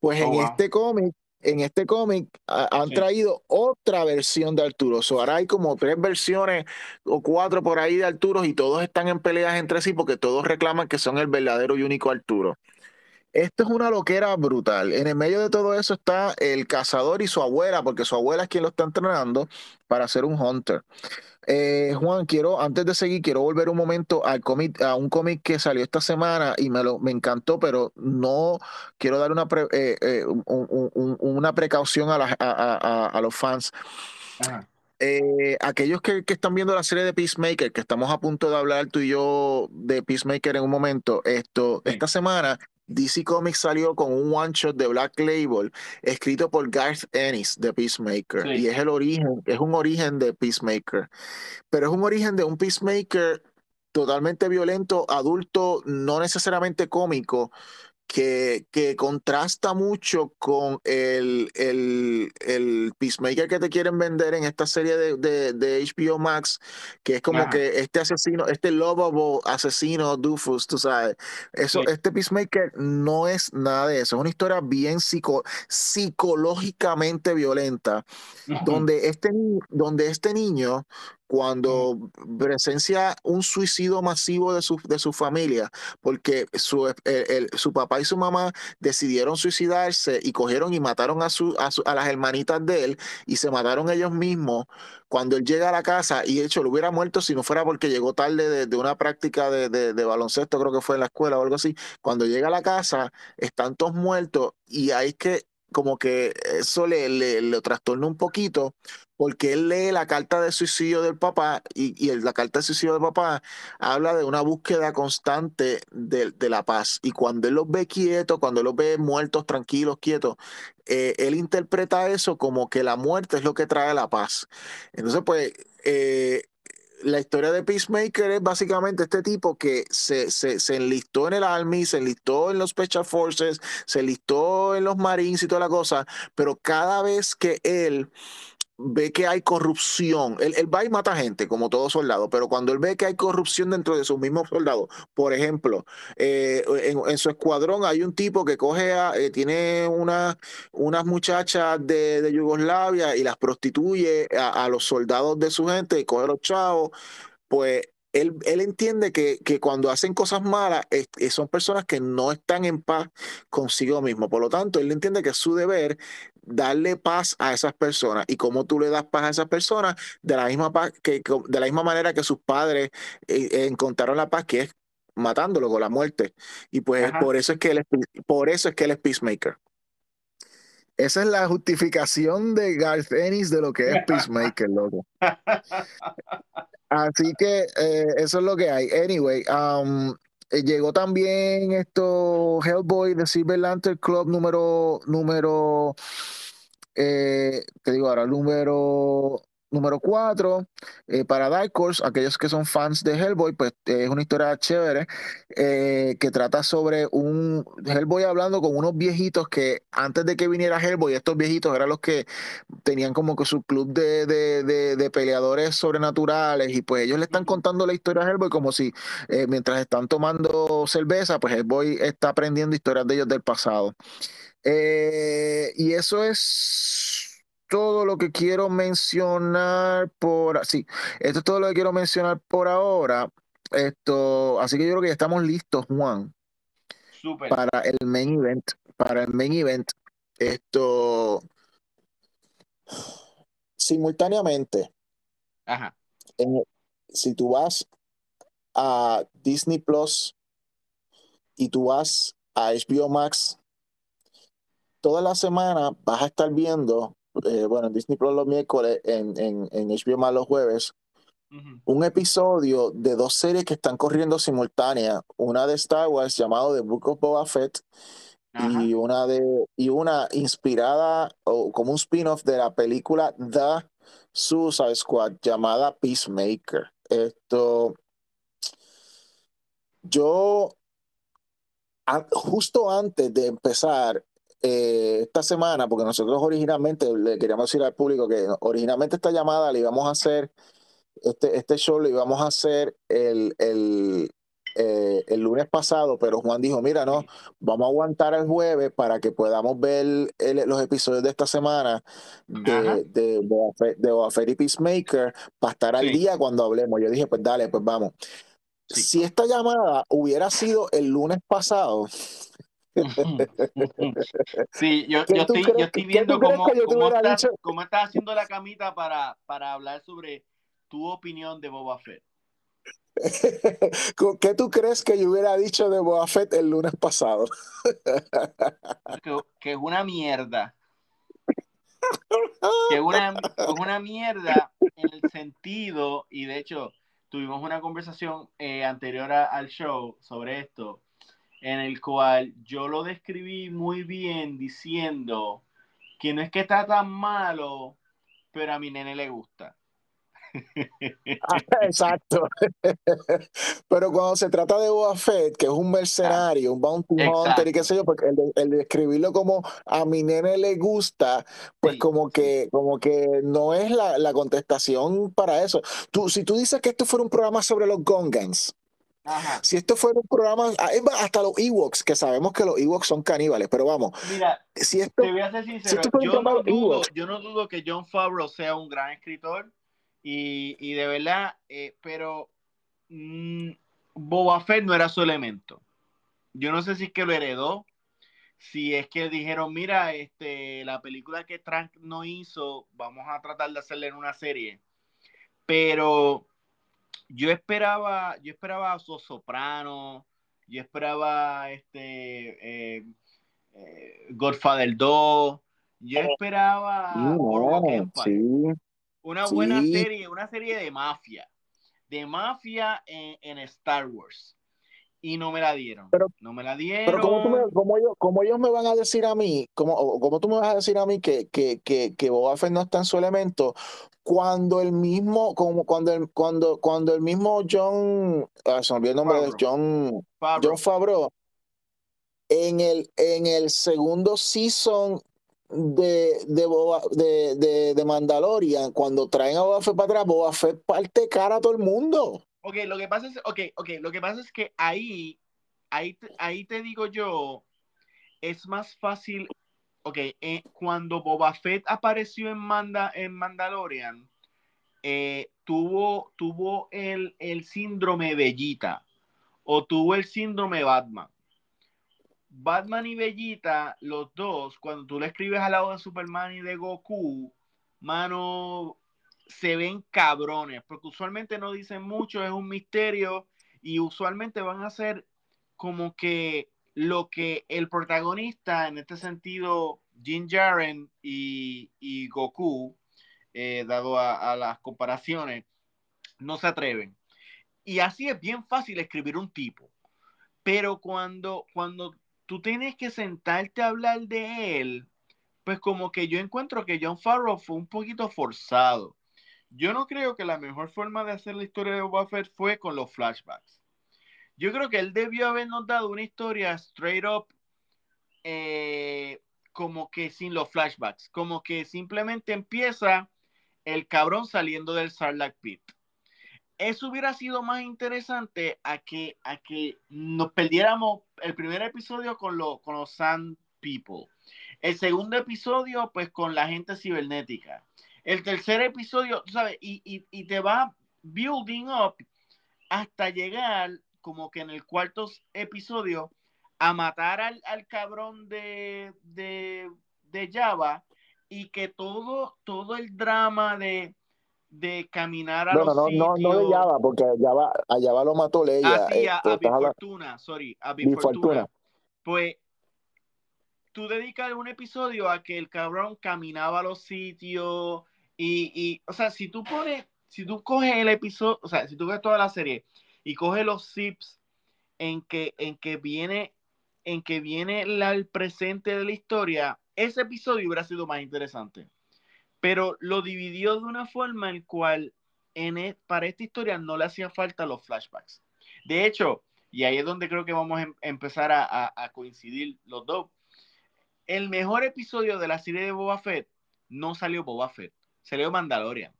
Pues en oh, este cómic, en este cómic han traído otra versión de Arturo. So, ahora hay como tres versiones o cuatro por ahí de Arturo y todos están en peleas entre sí porque todos reclaman que son el verdadero y único Arturo. Esto es una loquera brutal. En el medio de todo eso está el cazador y su abuela, porque su abuela es quien lo está entrenando para ser un hunter. Eh, Juan, quiero, antes de seguir, quiero volver un momento al cómic, a un cómic que salió esta semana y me, lo, me encantó, pero no quiero dar una, eh, eh, una precaución a, a, los fans. aquellos que, están viendo la serie de Peacemaker, que estamos a punto de hablar tú y yo de Peacemaker en un momento, esto, esta semana DC Comics salió con un one shot de Black Label escrito por Garth Ennis de Peacemaker. Y es el origen, es un origen de Peacemaker, pero es un origen de un Peacemaker totalmente violento, adulto, no necesariamente cómico, que, que contrasta mucho con el, el, el, Peacemaker que te quieren vender en esta serie de, de, de HBO Max, que es como que este asesino, este lovable asesino Dufus, tú sabes. Eso, Este Peacemaker no es nada de eso, es una historia bien psico, psicológicamente violenta, donde, este, donde este niño cuando presencia un suicidio masivo de su, de su familia, porque su, su papá y su mamá decidieron suicidarse y cogieron y mataron a, su, a, las hermanitas de él y se mataron ellos mismos. Cuando él llega a la casa, y de hecho lo hubiera muerto si no fuera porque llegó tarde de, una práctica de, de, baloncesto, creo que fue en la escuela o algo así. Cuando llega a la casa, están todos muertos y hay que como que eso le, le, trastorna un poquito, porque él lee la carta de suicidio del papá y, y la carta de suicidio del papá habla de una búsqueda constante de, de, la paz. Y cuando él los ve quietos, cuando él los ve muertos, tranquilos, quietos, eh, él interpreta eso como que la muerte es lo que trae la paz. Entonces, pues... Eh, la historia de Peacemaker es básicamente este tipo que se, se, se, enlistó en el Army, se enlistó en los Special Forces, se enlistó en los Marines y toda la cosa, pero cada vez que él ve que hay corrupción, él, va y mata gente, como todo soldado, pero cuando él ve que hay corrupción dentro de sus mismos soldados, por ejemplo, eh, en, su escuadrón hay un tipo que coge a, eh, tiene una, unas muchachas de, de, Yugoslavia y las prostituye a, los soldados de su gente, y coge los chavos, pues él, entiende que, cuando hacen cosas malas eh, son personas que no están en paz consigo mismo. Por lo tanto, él entiende que es su deber darle paz a esas personas. Y cómo tú le das paz a esas personas, de la misma, paz que, de la misma manera que sus padres eh, encontraron la paz, que es matándolo con la muerte. Y pues por eso es que él es, por eso es que él es peacemaker. Esa es la justificación de Garth Ennis de lo que es Peacemaker, loco. Así que eh, eso es lo que hay. Anyway, um, eh, llegó también esto Hellboy de Silver Lantern Club número número eh, te digo ahora número número 4 eh, para Dark Horse, aquellos que son fans de Hellboy, pues eh, es una historia chévere eh, que trata sobre un Hellboy hablando con unos viejitos que antes de que viniera Hellboy, estos viejitos eran los que tenían como que su club de, de, de, peleadores sobrenaturales y pues ellos le están contando la historia a Hellboy como si mientras están tomando cerveza, pues Hellboy está aprendiendo historias de ellos del pasado. y eso es todo lo que quiero mencionar por sí, esto es todo lo que quiero mencionar por ahora. Esto, así que yo creo que ya estamos listos, Juan. Para el main event, para el main event. Esto simultáneamente. Ajá. si tú vas a Disney Plus y tú vas a HBO Max, toda la semana vas a estar viendo eh, bueno, en Disney Plus los miércoles, en, en, en HBO más los jueves, un episodio de dos series que están corriendo simultánea, una de Star Wars llamado The Book of Boba Fett y una de y una inspirada o como un spin-off de la película The Suicide Squad llamada Peacemaker. Esto yo justo antes de empezar eh, esta semana, porque nosotros originalmente le queríamos decir al público que originalmente esta llamada le íbamos a hacer, este, este show lo íbamos a hacer el, el, eh, el lunes pasado, pero Juan dijo, mira, no, vamos a aguantar el jueves para que podamos ver los episodios de esta semana de, de, de, y Peacemaker para estar al día cuando hablemos. Yo dije, pues dale, pues vamos. Si esta llamada hubiera sido el lunes pasado, Sí, yo, yo estoy, yo estoy viendo cómo, cómo, estás, cómo, estás, haciendo la camita para, para hablar sobre tu opinión de Boba Fett. ¿Qué tú crees que yo hubiera dicho de Boba Fett el lunes pasado? que, que es una mierda. Que es una, una mierda en el sentido, y de hecho tuvimos una conversación eh, anterior al show sobre esto, en el cual yo lo describí muy bien diciendo que no es que está tan malo, pero a mi nene le gusta. Exacto. Pero cuando se trata de Boba Fett, que es un mercenario, un bounty hunter y qué sé yo, porque el de, escribirlo como a mi nene le gusta, pues como que como que no es la, la, contestación para eso. Tú, si tú dices que esto fuera un programa sobre los Gongans, si esto fuera un programa, ah, hasta los Ewoks, que sabemos que los Ewoks son caníbales, pero vamos. Mira, si esto, te voy a ser sincero, yo, no dudo, yo no dudo que John Favreau sea un gran escritor y, y de verdad, eh, pero mmm, Boba Fett no era su elemento. Yo no sé si es que lo heredó, si es que dijeron, mira, este, la película que Trank no hizo, vamos a tratar de hacerla en una serie. Pero yo esperaba, yo esperaba a Soprano, yo esperaba este eh, eh, Godfather 2, yo esperaba una buena serie, una serie de mafia, de mafia en Star Wars y no me la dieron. Pero, no me la dieron. Pero ¿cómo, tú ellos, me van a decir a mí, como, como tú me vas a decir a mí que, que, que, que Boba Fett no está en su elemento, cuando el mismo, como cuando el, cuando, cuando el mismo John, ah, se me olvidó el nombre de John Favreau. John Favreau, en el, en el segundo season de, de, Boba, de, de, de, Mandalorian, cuando traen a Boba Fett para atrás, Boba Fett parte cara a todo el mundo. Ok, lo que pasa es, okay, okay, lo que pasa es que ahí, ahí, ahí te digo yo, es más fácil, ok, eh, cuando Boba Fett apareció en, Manda, en Mandalorian, eh, tuvo, tuvo el, el síndrome Bellita o tuvo el síndrome Batman. Batman y Bellita, los dos, cuando tú le escribes al lado de Superman y de Goku, mano, se ven cabrones, porque usualmente no dicen mucho, es un misterio y usualmente van a ser como que lo que el protagonista, en este sentido, Jin Jaren y, Goku, eh, dado a, las comparaciones, no se atreven. Y así es bien fácil escribir un tipo. Pero cuando, cuando tú tienes que sentarte a hablar de él, pues como que yo encuentro que John Farrow fue un poquito forzado. Yo no creo que la mejor forma de hacer la historia de Boba fue con los flashbacks. Yo creo que él debió habernos dado una historia straight up, eh, como que sin los flashbacks, como que simplemente empieza el cabrón saliendo del Sarlacc Pit. Eso hubiera sido más interesante a que, a que nos perdiéramos el primer episodio con, con los Sand People. El segundo episodio, pues con la gente cibernética el tercer episodio, tú sabes, y, y, te va building up hasta llegar como que en el cuarto episodio a matar al, cabrón de, de, Java y que todo, todo el drama de, de caminar a no, los no, no, no, no de Java, porque a Java, a Java lo mató Leia. Ah, sí, a, a Bifortuna, sorry, a Bifortuna. Pues tú dedicas un episodio a que el cabrón caminaba a los sitios, y, y, o sea, si tú pones, si tú coges el episodio, o sea, si tú coges toda la serie y coges los zips en que, en que viene, en que viene el presente de la historia, ese episodio hubiera sido más interesante. Pero lo dividió de una forma en cual en e, para esta historia no le hacía falta los flashbacks. De hecho, y ahí es donde creo que vamos a em, empezar a, a coincidir los dos. El mejor episodio de la serie de Boba Fett no salió Boba Fett salió Mandalorian.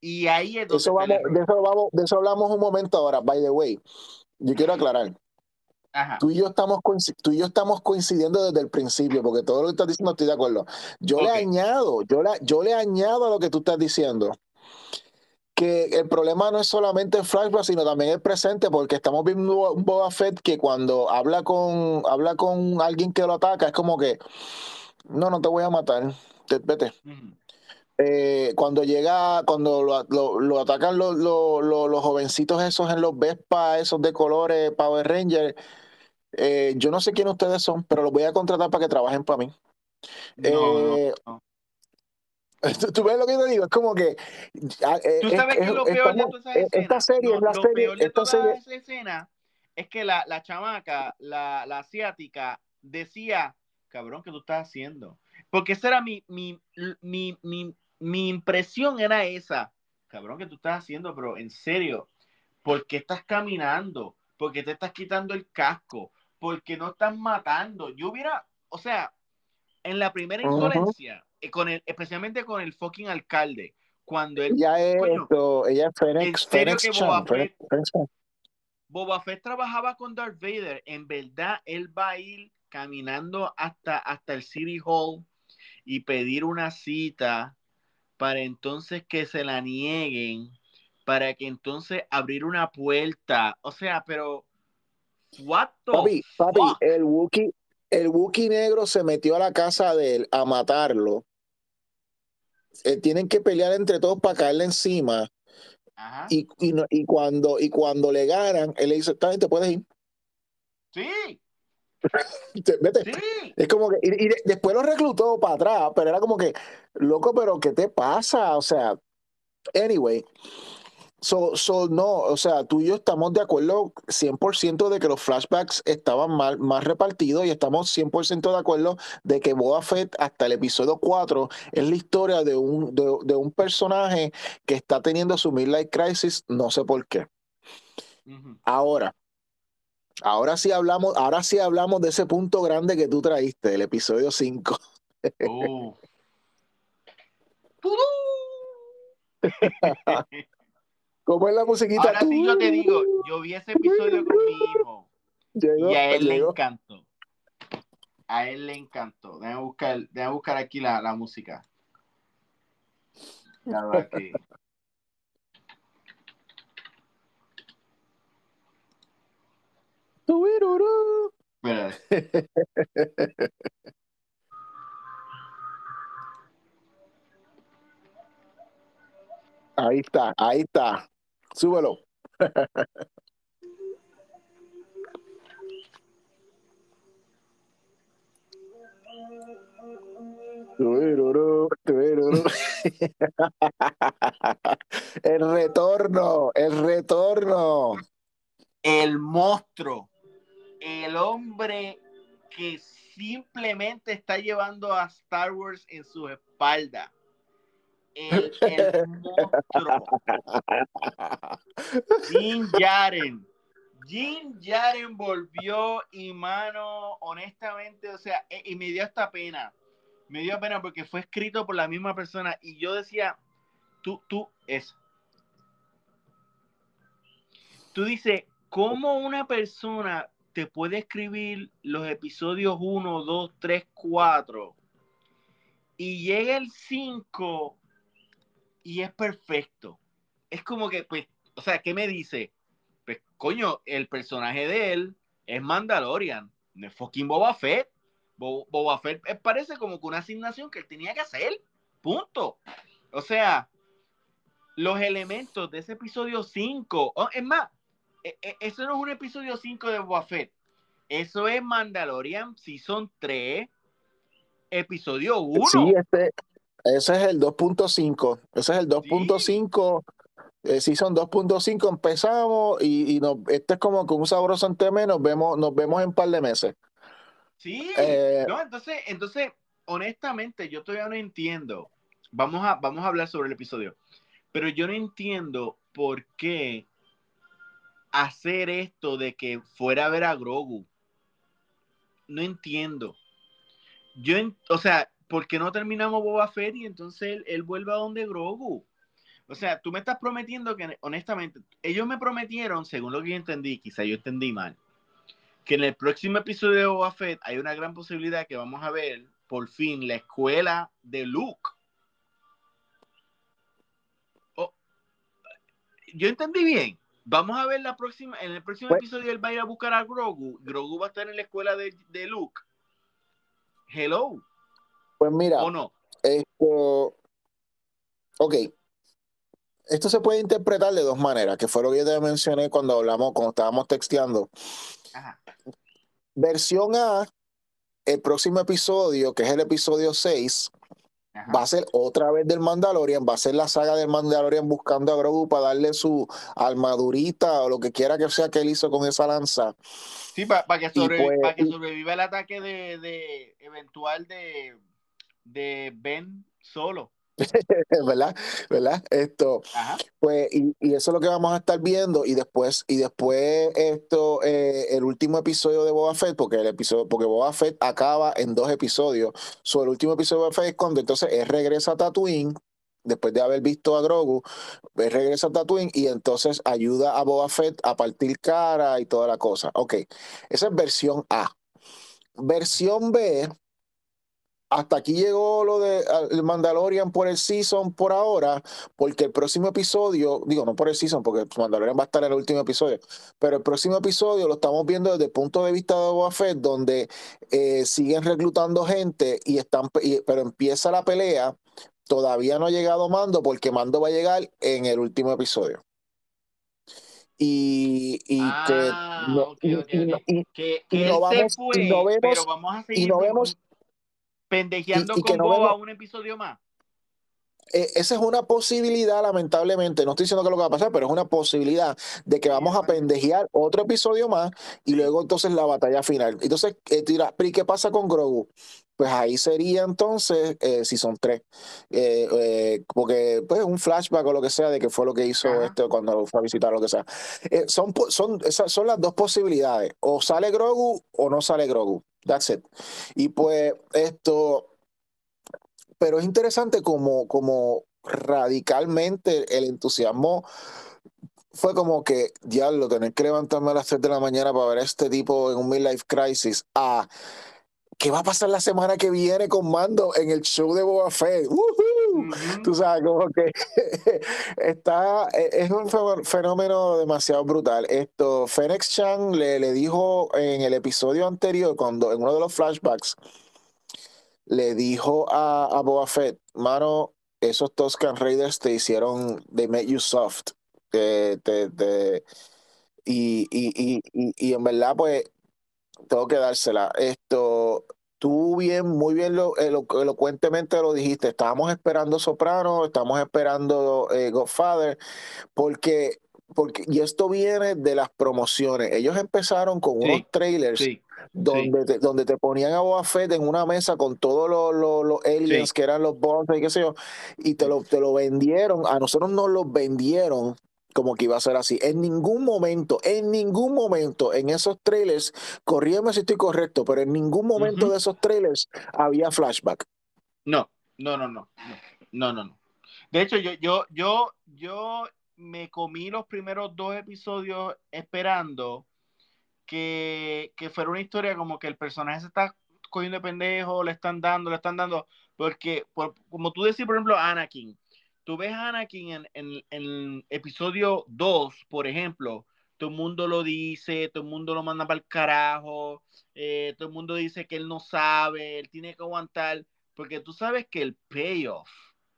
Y ahí es donde. Eso vamos, de, eso vamos, de eso hablamos un momento ahora, by the way. Yo quiero aclarar. Tú, y yo estamos tú y yo estamos coincidiendo desde el principio, porque todo lo que estás diciendo estoy de acuerdo. Yo le añado, yo, la, yo le añado a lo que tú estás diciendo que el problema no es solamente el flashback, sino también el presente, porque estamos viendo un Boba Fett que cuando habla con, habla con alguien que lo ataca, es como que, no, no te voy a matar, vete. Eh, cuando llega, cuando lo, atacan los, jovencitos esos en los Vespa, esos de colores Power Ranger, eh, yo no sé quién ustedes son, pero los voy a contratar para que trabajen para mí. Eh, ¿Tú ves lo que te digo? Es como que. Tú sabes que lo peor de toda esa escena. Esta serie la serie. esa escena es que la, la chamaca, la, la, asiática, decía: Cabrón, ¿qué tú estás haciendo? Porque esa era mi, mi, mi, mi, mi impresión era esa. cabrón, ¿qué tú estás haciendo? Pero en serio, ¿por qué estás caminando? ¿Por qué te estás quitando el casco? ¿Por qué no estás matando? Yo hubiera, o sea, en la primera insolencia, uh con el, especialmente con el fucking alcalde, cuando él... Ya es esto, ella es Phoenix, ¿En serio que Boba Fett, Boba Fett trabajaba con Darth Vader, en verdad él va a ir caminando hasta, hasta el City Hall y pedir una cita para entonces que se la nieguen, para que entonces abrir una puerta. O sea, pero what the papi, papi, el Wookiee, el Wookiee negro se metió a la casa de él a matarlo. Eh, tienen que pelear entre todos para caerle encima. Y, y, y, cuando, y cuando le ganan, él le dice, está bien, te puedes ir. Sí. Vete. Es como que, y, después lo reclutó para atrás, pero era como que, loco, pero ¿qué te pasa? O sea, anyway. So, so, no, o sea, tú y yo estamos de acuerdo 100% de que los flashbacks estaban mal, más repartidos y estamos 100% de acuerdo de que Boba Fett hasta el episodio 4 es la historia de un, de, un personaje que está teniendo su midlife crisis, no sé por qué. Ahora, Ahora sí hablamos, ahora sí hablamos de ese punto grande que tú traíste, del episodio 5. ¿Cómo es la musiquita? Ahora sí yo te digo, yo vi ese episodio con mi hijo y a él le encantó. A él le encantó. Déjame buscar, déjame buscar aquí la, la música. Aquí. Ahí está, ahí está. Súbelo. El retorno, el retorno. El monstruo el hombre que simplemente está llevando a Star Wars en su espalda. El, monstruo. Jim Jaren. Jim Jaren volvió y mano, honestamente, o sea, e, y me dio esta pena. Me dio pena porque fue escrito por la misma persona y yo decía, tú, tú, es. Tú dices, ¿cómo una persona te puede escribir los episodios 1, 2, 3, 4 y llega el 5 y es perfecto. Es como que, pues, o sea, ¿qué me dice? Pues, coño, el personaje de él es Mandalorian, no es fucking Boba Fett. Boba Fett parece como que una asignación que él tenía que hacer. Punto. O sea, los elementos de ese episodio 5, es más, eso no es un episodio 5 de Boba Fett. Eso es Mandalorian Season 3, episodio 1. Sí, este, ese es el 2.5. Ese es el 2.5. Sí. Eh, season 2.5 empezamos y, y este es como con un sabroso anteme, nos vemos, nos vemos en un par de meses. Sí, eh, no, entonces, entonces, honestamente, yo todavía no entiendo. Vamos a, vamos a hablar sobre el episodio. Pero yo no entiendo por qué hacer esto de que fuera a ver a Grogu. No entiendo. Yo, o sea, ¿por qué no terminamos Boba Fett y entonces él, vuelve a donde Grogu? O sea, tú me estás prometiendo que, honestamente, ellos me prometieron, según lo que yo entendí, quizá yo entendí mal, que en el próximo episodio de Boba Fett hay una gran posibilidad que vamos a ver, por fin, la escuela de Luke. Yo entendí bien. Vamos a ver la próxima, en el próximo pues episodio él va a ir a buscar a Grogu. Grogu va a estar en la escuela de, de Luke. Hello. Pues mira. ¿O no? Esto. Ok. Esto se puede interpretar de dos maneras, que fue lo que yo te mencioné cuando hablamos, cuando estábamos texteando. Ajá. Versión A, el próximo episodio, que es el episodio 6, Va a ser otra vez del Mandalorian, va a ser la saga del Mandalorian buscando a Grogu para darle su armadurita o lo que quiera que sea que él hizo con esa lanza. Sí, para, que, pues, que, sobreviva el ataque de, eventual de, de Ben solo. ¿verdad? ¿verdad? Esto, pues, y, eso es lo que vamos a estar viendo, y después, y después esto, eh, el último episodio de Boba Fett, porque el episodio, porque Boba Fett acaba en dos episodios. So, el último episodio de Boba Fett es cuando entonces él regresa a Tatooine, después de haber visto a Grogu, él regresa a Tatooine y entonces ayuda a Boba Fett a partir cara y toda la cosa. Ok, esa es versión A. Versión B hasta aquí llegó lo de Mandalorian por el season por ahora, porque el próximo episodio, digo, no por el season, porque Mandalorian va a estar en el último episodio, pero el próximo episodio lo estamos viendo desde el punto de vista de Boba Fett, donde eh, siguen reclutando gente y están, pero empieza la pelea. Todavía no ha llegado Mando, porque Mando va a llegar en el último episodio. Y, y que no, que, no vamos, no vemos, pero vamos a seguir y no vemos pendejeando con Boba un episodio más. Eh, esa es una posibilidad, lamentablemente. No estoy diciendo que lo que va a pasar, pero es una posibilidad de que vamos a pendejear otro episodio más y luego entonces la batalla final. Entonces, eh, ¿y qué pasa con Grogu? Pues ahí sería entonces, eh, si son tres, porque pues un flashback o lo que sea de que fue lo que hizo este cuando fue a visitar lo que sea. son, son, esas son las dos posibilidades, o sale Grogu o no sale Grogu. That's it. Y pues esto, pero es interesante como, como radicalmente el entusiasmo fue como que, diablo, tener que levantarme a las 3 de la mañana para ver a este tipo en un midlife crisis. Ah, ¿qué va a pasar la semana que viene con Mando en el show de Boba Fett? Tú sabes, como que está, e, es un fenómeno demasiado brutal. Esto, Fenix Chan le, le dijo en el episodio anterior, cuando en uno de los flashbacks, le dijo a, a Boba Fett, mano, esos Toscan Raiders te hicieron, they made you soft. Te, te, y, y, y, y, en verdad, pues, tengo que dársela. Esto, tú bien, muy bien lo, elocuentemente lo dijiste. Estábamos esperando Soprano, estamos esperando eh, Godfather, porque, porque, y esto viene de las promociones. Ellos empezaron con unos trailers. donde, Te, donde te ponían a Boba Fett en una mesa con todos los, aliens que eran los boss y qué sé yo, y te lo, te lo vendieron, a nosotros nos los vendieron como que iba a ser así. En ningún momento, en ningún momento en esos trailers, corríame si estoy correcto, pero en ningún momento de esos trailers había flashback. No, no, no, no, no, no, no. De hecho, yo, yo, yo, yo me comí los primeros dos episodios esperando que, que fuera una historia como que el personaje se está cogiendo de pendejo, le están dando, le están dando, porque como tú decís, por ejemplo, Anakin, tú ves a Anakin en, el episodio 2, por ejemplo, todo el mundo lo dice, todo el mundo lo manda para el carajo, eh, todo el mundo dice que él no sabe, él tiene que aguantar, porque tú sabes que el payoff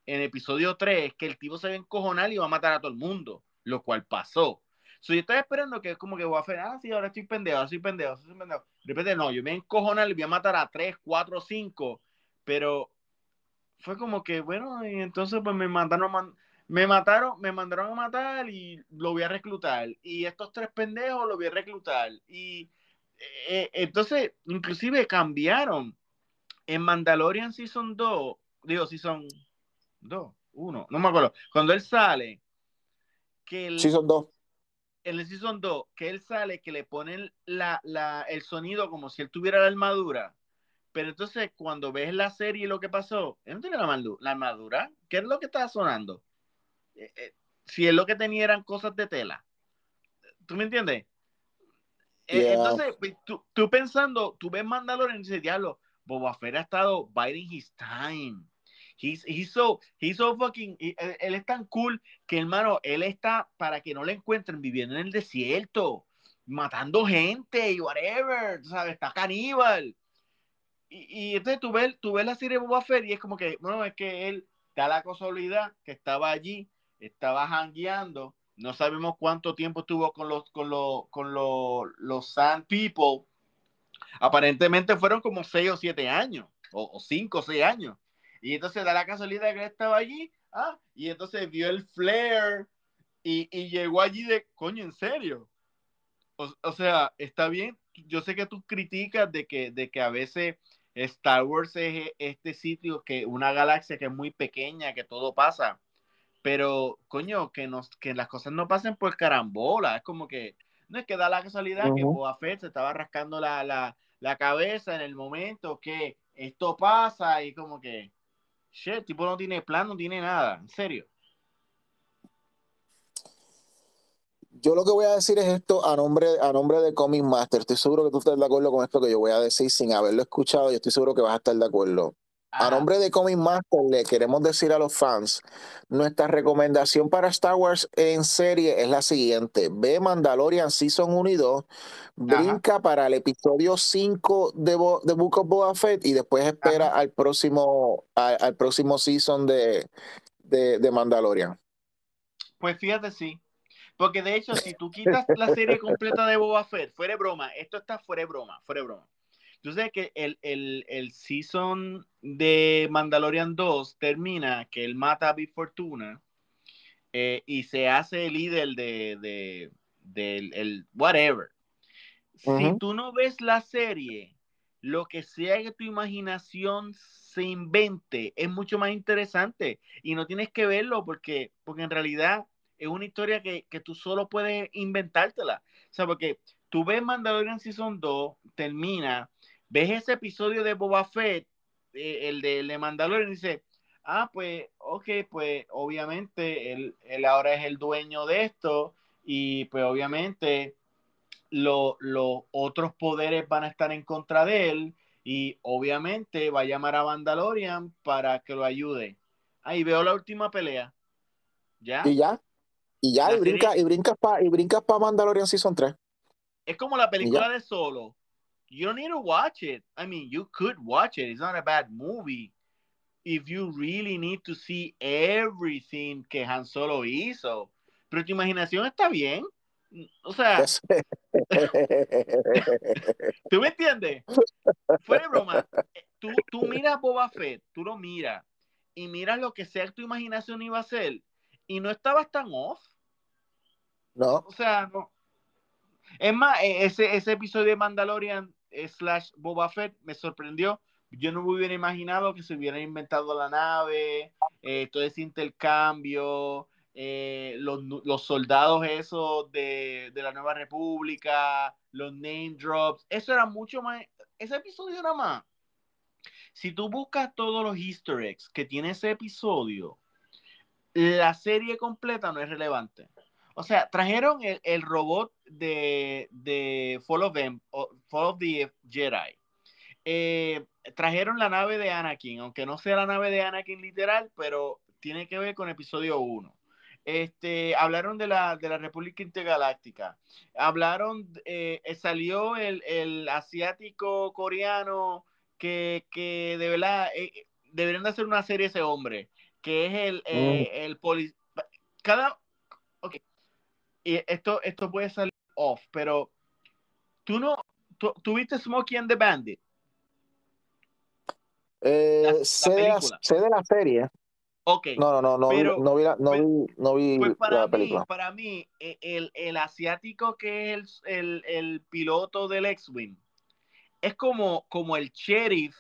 en episodio 3 es que el tipo se va a encojonar y va a matar a todo el mundo, lo cual pasó. So, yo estaba esperando que es como que voy a hacer, ah, sí, ahora estoy pendejo, estoy pendejo, estoy pendejo. De repente, no, yo me voy a encojonar y voy a matar a 3, 4, 5, pero fue como que, bueno, y entonces pues me mandaron, me mataron, me mandaron a matar y lo voy a reclutar. Y estos tres pendejos lo voy a reclutar. Y eh, entonces, inclusive cambiaron. En Mandalorian Season 2, digo Season 2, 1, no me acuerdo. Cuando él sale, que el, Season 2. En el Season 2, que él sale, que le ponen la, la, el sonido como si él tuviera la armadura pero entonces, cuando ves la serie y lo que pasó, él no tiene la, armadura. ¿Qué es lo que estaba sonando? Eh, eh, si es lo que tenía eran cosas de tela. ¿Tú me entiendes? Eh, entonces, tú, tú, pensando, tú ves Mandalorian y dices, diablo, Boba Fett ha estado biding his time. He's, he's, so, he's so fucking, él, es tan cool que, hermano, él está para que no le encuentren viviendo en el desierto, matando gente y whatever, ¿sabes? Está caníbal y, entonces tú ves, tú ves la serie de Boba Fett y es como que, bueno, es que él da la casualidad que estaba allí, estaba jangueando, no sabemos cuánto tiempo estuvo con los, con los, con los, los Sand People. Aparentemente fueron como seis o siete años, o, cinco o seis años. Y entonces da la casualidad que él estaba allí, ah, y entonces vio el flare y, y llegó allí de, coño, en serio. O, o, sea, está bien, yo sé que tú criticas de que, de que a veces Star Wars es este sitio que una galaxia que es muy pequeña, que todo pasa. Pero, coño, que, nos, que las cosas no pasen por carambola. Es como que, no es que da la casualidad que Boba Fett se estaba rascando la, la, la, cabeza en el momento que esto pasa y como que, shit, tipo no tiene plan, no tiene nada, en serio. Yo lo que voy a decir es esto a nombre, a nombre de Comic Master. Estoy seguro que tú estás de acuerdo con esto que yo voy a decir sin haberlo escuchado y estoy seguro que vas a estar de acuerdo. A nombre de Comic Master le queremos decir a los fans, nuestra recomendación para Star Wars en serie es la siguiente. Ve Mandalorian Season 1 y 2, brinca para el episodio 5 de, de, Book of Boba Fett y después espera al próximo, al, próximo season de, de, de Mandalorian. Pues fíjate, sí, porque de hecho, si tú quitas la serie completa de Boba Fett, fuera de broma, esto está fuera de broma, fuera de broma. Tú sabes que el, el, el season de Mandalorian 2 termina que él mata a Big Fortuna eh, y se hace el líder de, de, del el whatever. Si tú no ves la serie, lo que sea que tu imaginación se invente es mucho más interesante y no tienes que verlo porque, porque en realidad es una historia que, tú solo puedes inventártela. O sea, porque tú ves Mandalorian Season 2, termina, ves ese episodio de Boba Fett, eh, el, de, Mandalorian, y dice, ah, pues, ok, pues obviamente él, ahora es el dueño de esto y pues obviamente los otros poderes van a estar en contra de él y obviamente va a llamar a Mandalorian para que lo ayude. Ahí veo la última pelea. ¿Ya? ¿Y ya? Y ya, y, brinca, y brincas para y brincas pa Mandalorian Season 3. Es como la película de Solo. You don't need to watch it. I mean, you could watch it. It's not a bad movie. If you really need to see everything que Han Solo hizo. Pero tu imaginación está bien. O sea, ¿tú me entiendes? Fue de broma. Tú, tú miras Boba Fett, tú lo miras y miras lo que sea tu imaginación iba a ser y no estabas tan off. No. O sea, no. Es más, e, ese, ese episodio de Mandalorian slash Boba Fett me sorprendió. Yo no me hubiera imaginado que se hubieran inventado la nave, eh, todo ese intercambio, eh, los, los, soldados esos de, de, la Nueva República, los name drops. Eso era mucho más. Ese episodio nada más. Si tú buscas todos los easter que tiene ese episodio, la serie completa no es relevante. O sea, trajeron el, robot de, de Fall, of them, Fall of the Jedi. Eh, trajeron la nave de Anakin, aunque no sea la nave de Anakin literal, pero tiene que ver con episodio 1. Este, hablaron de la, de la República Intergaláctica. Hablaron, eh, salió el, asiático coreano que, de verdad eh, deberían de hacer una serie ese hombre, que es el, mm. el Cada, ok, y esto, esto puede salir off, pero tú no, tú, viste Smokey and the Bandit. Eh, sé, de la, serie. Ok. No, no, no, no, vi, no vi, la, no vi, no vi pues para la película. Mí, para mí, e, el, el asiático que es el, el, el piloto del X-Wing es como, como el sheriff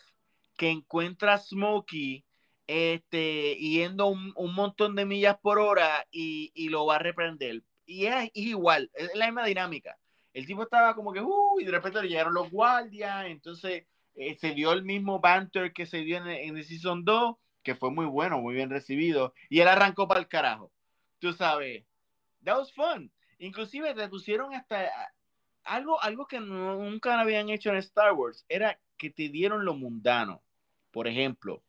que encuentra a Smokey este, yendo un, un, montón de millas por hora y, y, lo va a reprender y es, igual, es la misma dinámica. El tipo estaba como que, uh, y de repente le llegaron los guardias, entonces eh, se dio el mismo banter que se dio en, en Season 2, que fue muy bueno, muy bien recibido, y él arrancó para el carajo. Tú sabes, that was fun. Inclusive te pusieron hasta algo, algo que nunca habían hecho en Star Wars, era que te dieron lo mundano. Por ejemplo,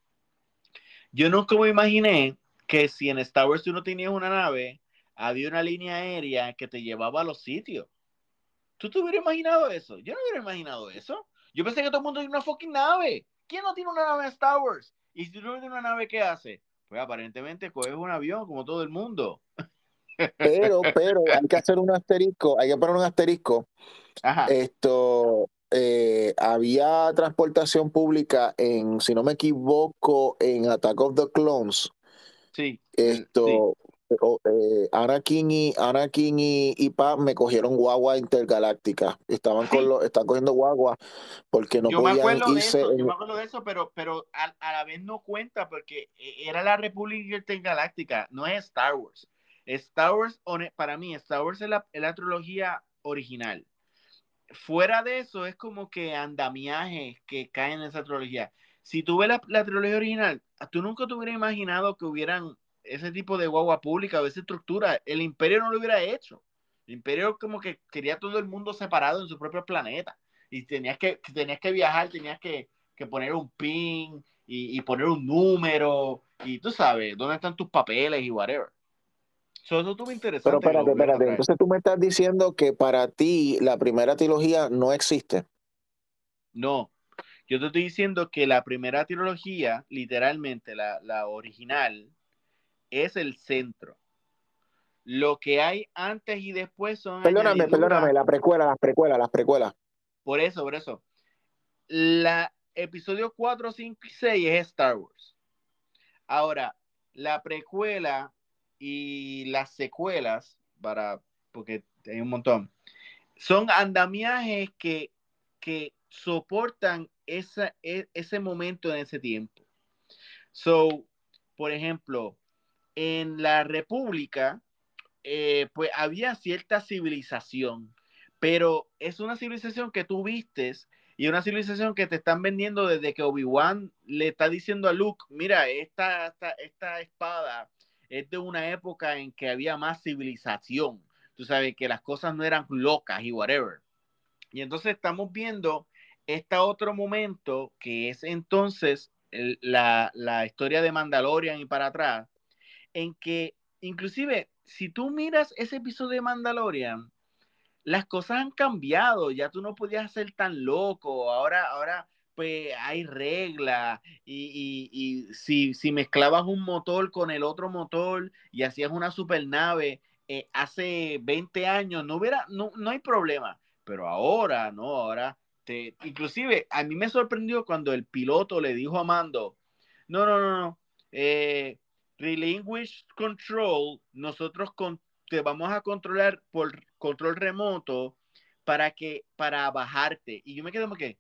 yo nunca me imaginé que si en Star Wars tú no tenías una nave, había una línea aérea que te llevaba a los sitios. ¿Tú te hubieras imaginado eso? Yo no hubiera imaginado eso. Yo pensé que todo el mundo tiene una fucking nave. ¿Quién no tiene una nave en Star Wars? Y si tú no tienes una nave, ¿qué hace? Pues aparentemente coges un avión como todo el mundo. Pero, pero, hay que hacer un asterisco, hay que poner un asterisco. Esto, eh, había transportación pública en, si no me equivoco, en Attack of the Clones. Sí. Esto, eh, Anakin y Anakin y, y Paz me cogieron guagua intergaláctica. Estaban con los, están cogiendo guagua porque no yo podían me irse. de eso, en- yo me acuerdo de eso, pero, pero a, a la vez no cuenta porque eh, era la República Intergaláctica, no es Star Wars. Star Wars, para mí, Star Wars es la, es la trilogía original. Fuera de eso, es como que andamiajes que caen en esa trilogía. Si tú ves la, la trilogía original, tú nunca te hubieras imaginado que hubieran ese tipo de guagua pública o esa estructura. El imperio no lo hubiera hecho. El imperio como que quería todo el mundo separado en su propio planeta. Y tenías que, tenías que viajar, tenías que, que poner un pin y, y poner un número. Y tú sabes, dónde están tus papeles y whatever. So, eso estuvo interesante. Pero espérate, espérate. Entonces tú me estás diciendo que para ti la primera trilogía no existe. No, yo te estoy diciendo que la primera trilogía, literalmente la, la original, es el centro. Lo que hay antes y después son Perdóname, perdóname, la precuela, las precuelas, las precuelas. Por eso, por eso. La episodio 4, 5 y 6 es Star Wars. Ahora, la precuela y las secuelas, para, porque hay un montón, son andamiajes que, que soportan esa, e- ese momento en ese tiempo. So, por ejemplo, en la República, eh, pues había cierta civilización, pero es una civilización que tú vistes y una civilización que te están vendiendo desde que Obi-Wan le está diciendo a Luke, mira, esta, esta, esta espada es de una época en que había más civilización, tú sabes, que las cosas no eran locas y whatever. Y entonces estamos viendo este otro momento que es entonces la, la historia de Mandalorian y para atrás, en que inclusive si tú miras ese episodio de Mandalorian, las cosas han cambiado, ya tú no podías ser tan loco, ahora, ahora pues hay reglas y, y- si, si mezclabas un motor con el otro motor y hacías una supernave eh, hace 20 años, no hubiera, no, no hay problema, pero ahora, no, ahora, te, inclusive a mí me sorprendió cuando el piloto le dijo a Mando, no, no, no, no, eh, relinquish control, nosotros con, te vamos a controlar por control remoto para que para bajarte. Y yo me quedé como que,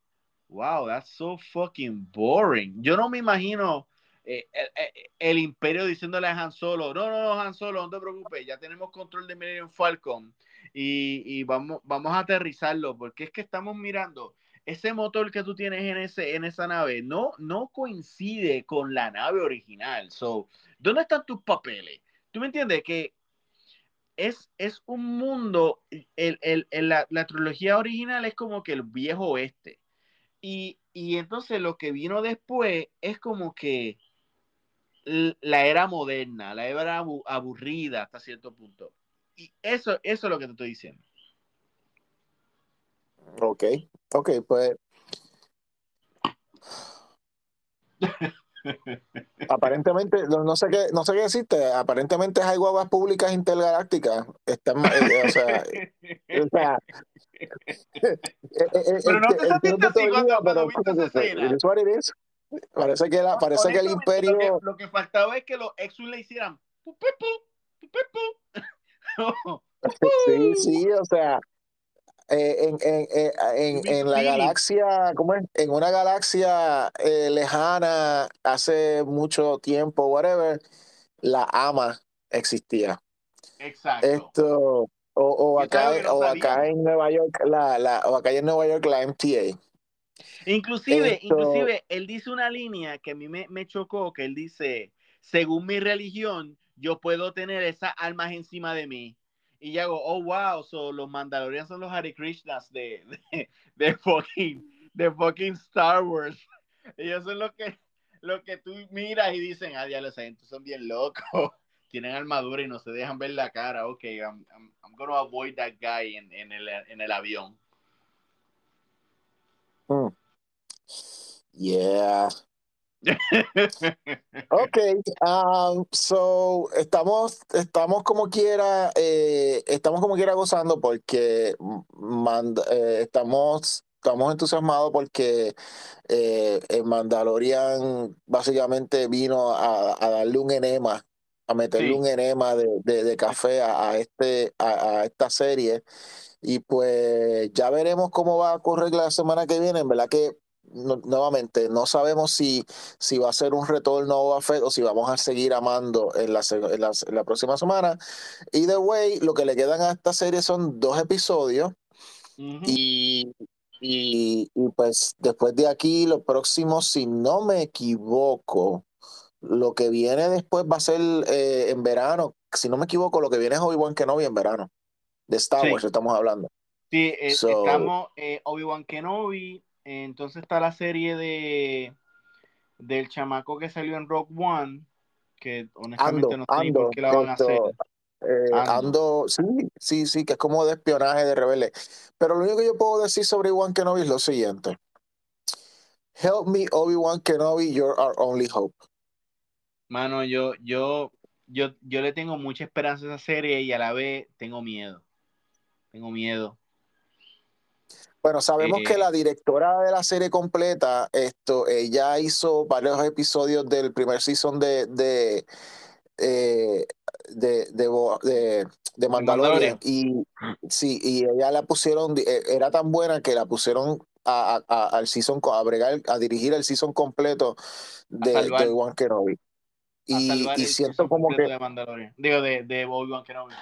wow, that's so fucking boring. Yo no me imagino eh, el, el- el imperio diciéndole a Han Solo, no, no, no, Han Solo, no te preocupes, ya tenemos control de Millennium Falcon y, y vamos, vamos a aterrizarlo, porque es que estamos mirando ese motor que tú tienes en, ese, en esa nave no, no coincide con la nave original. So, ¿dónde están tus papeles? ¿Tú me entiendes? Que es, es un mundo, el, el, el- la, la trilogía original es como que el viejo oeste. Y, y entonces lo que vino después es como que la era moderna, la era abu- aburrida hasta cierto punto. Y eso, eso es lo que te estoy diciendo. Ok, ok, pues aparentemente, no, sé qué, no sé qué decirte, aparentemente hay guaguas públicas intergalácticas. Están, eh, o sea, o sea, eh, eh, eh, Pero no te sentiste cuando- cuando viste esa escena. Parece que, la, parece que el imperio... Lo que, lo que faltaba es que los X-Wing le hicieran. Sí, sí, o sea, eh, en, en, en, en, Give me en la galaxia, ¿cómo es? En una galaxia eh, lejana, hace mucho tiempo, whatever, la ama existía. Exacto. Esto, o, o acá, no o acá en Nueva York, la, la, o acá en Nueva York, la MTA. Inclusive, Esto- inclusive, él dice una línea que a mí me, me chocó, que él dice, según mi religión, yo puedo tener esas almas encima de mí. Y yo hago, oh, wow, so los Mandalorianos son los Hare Krishnas de, de, de fucking, de fucking Star Wars. Ellos son los que, lo que tú miras y dicen, ah, ya los gente son bien locos. Tienen armadura y no se dejan ver la cara. Ok, I'm, I'm, I'm gonna avoid that guy en, en, el, en el avión. Mm. Yeah. Ok, um, so estamos, estamos como quiera, eh, estamos como quiera gozando porque eh, estamos, estamos entusiasmados porque eh, el Mandalorian básicamente vino a, a darle un enema a meterle un enema de, café a, este, a, esta serie. Y pues ya veremos cómo va a ocurrir la semana que viene. En verdad que nuevamente no sabemos si, si va a ser un retorno a Fed o si vamos a seguir amando en la, en la, próxima semana. Either way, lo que le quedan a esta serie son dos episodios. y, y, pues después de aquí, lo próximo, si no me equivoco, lo que viene después va a ser eh, en verano. Si no me equivoco, lo que viene es Obi-Wan Kenobi en verano. De Star Wars estamos hablando. Sí, eh, estamos eh, Obi-Wan Kenobi. Entonces está la serie de del chamaco que salió en Rock One. Que honestamente no sé por qué la van a hacer. ando. sí, sí, sí, que es como de espionaje de rebelde. Pero lo único que yo puedo decir sobre Obi-Wan Kenobi es lo siguiente. Help me, Obi-Wan Kenobi, you're our only hope. Mano, yo, yo, yo, yo le tengo mucha esperanza a esa serie y a la vez tengo miedo. Tengo miedo. Bueno, sabemos que eh, la directora de la serie completa, esto, ella hizo varios episodios del primer season de, de, eh, de, de, de, Mandalorian. Y sí, y ella la pusieron, eh, era tan buena que la pusieron a, a, al season, a bregar, a dirigir el season completo de, de One Kenobi. Y, y siento como que. De Digo, de, de Obi-Wan Kenobi.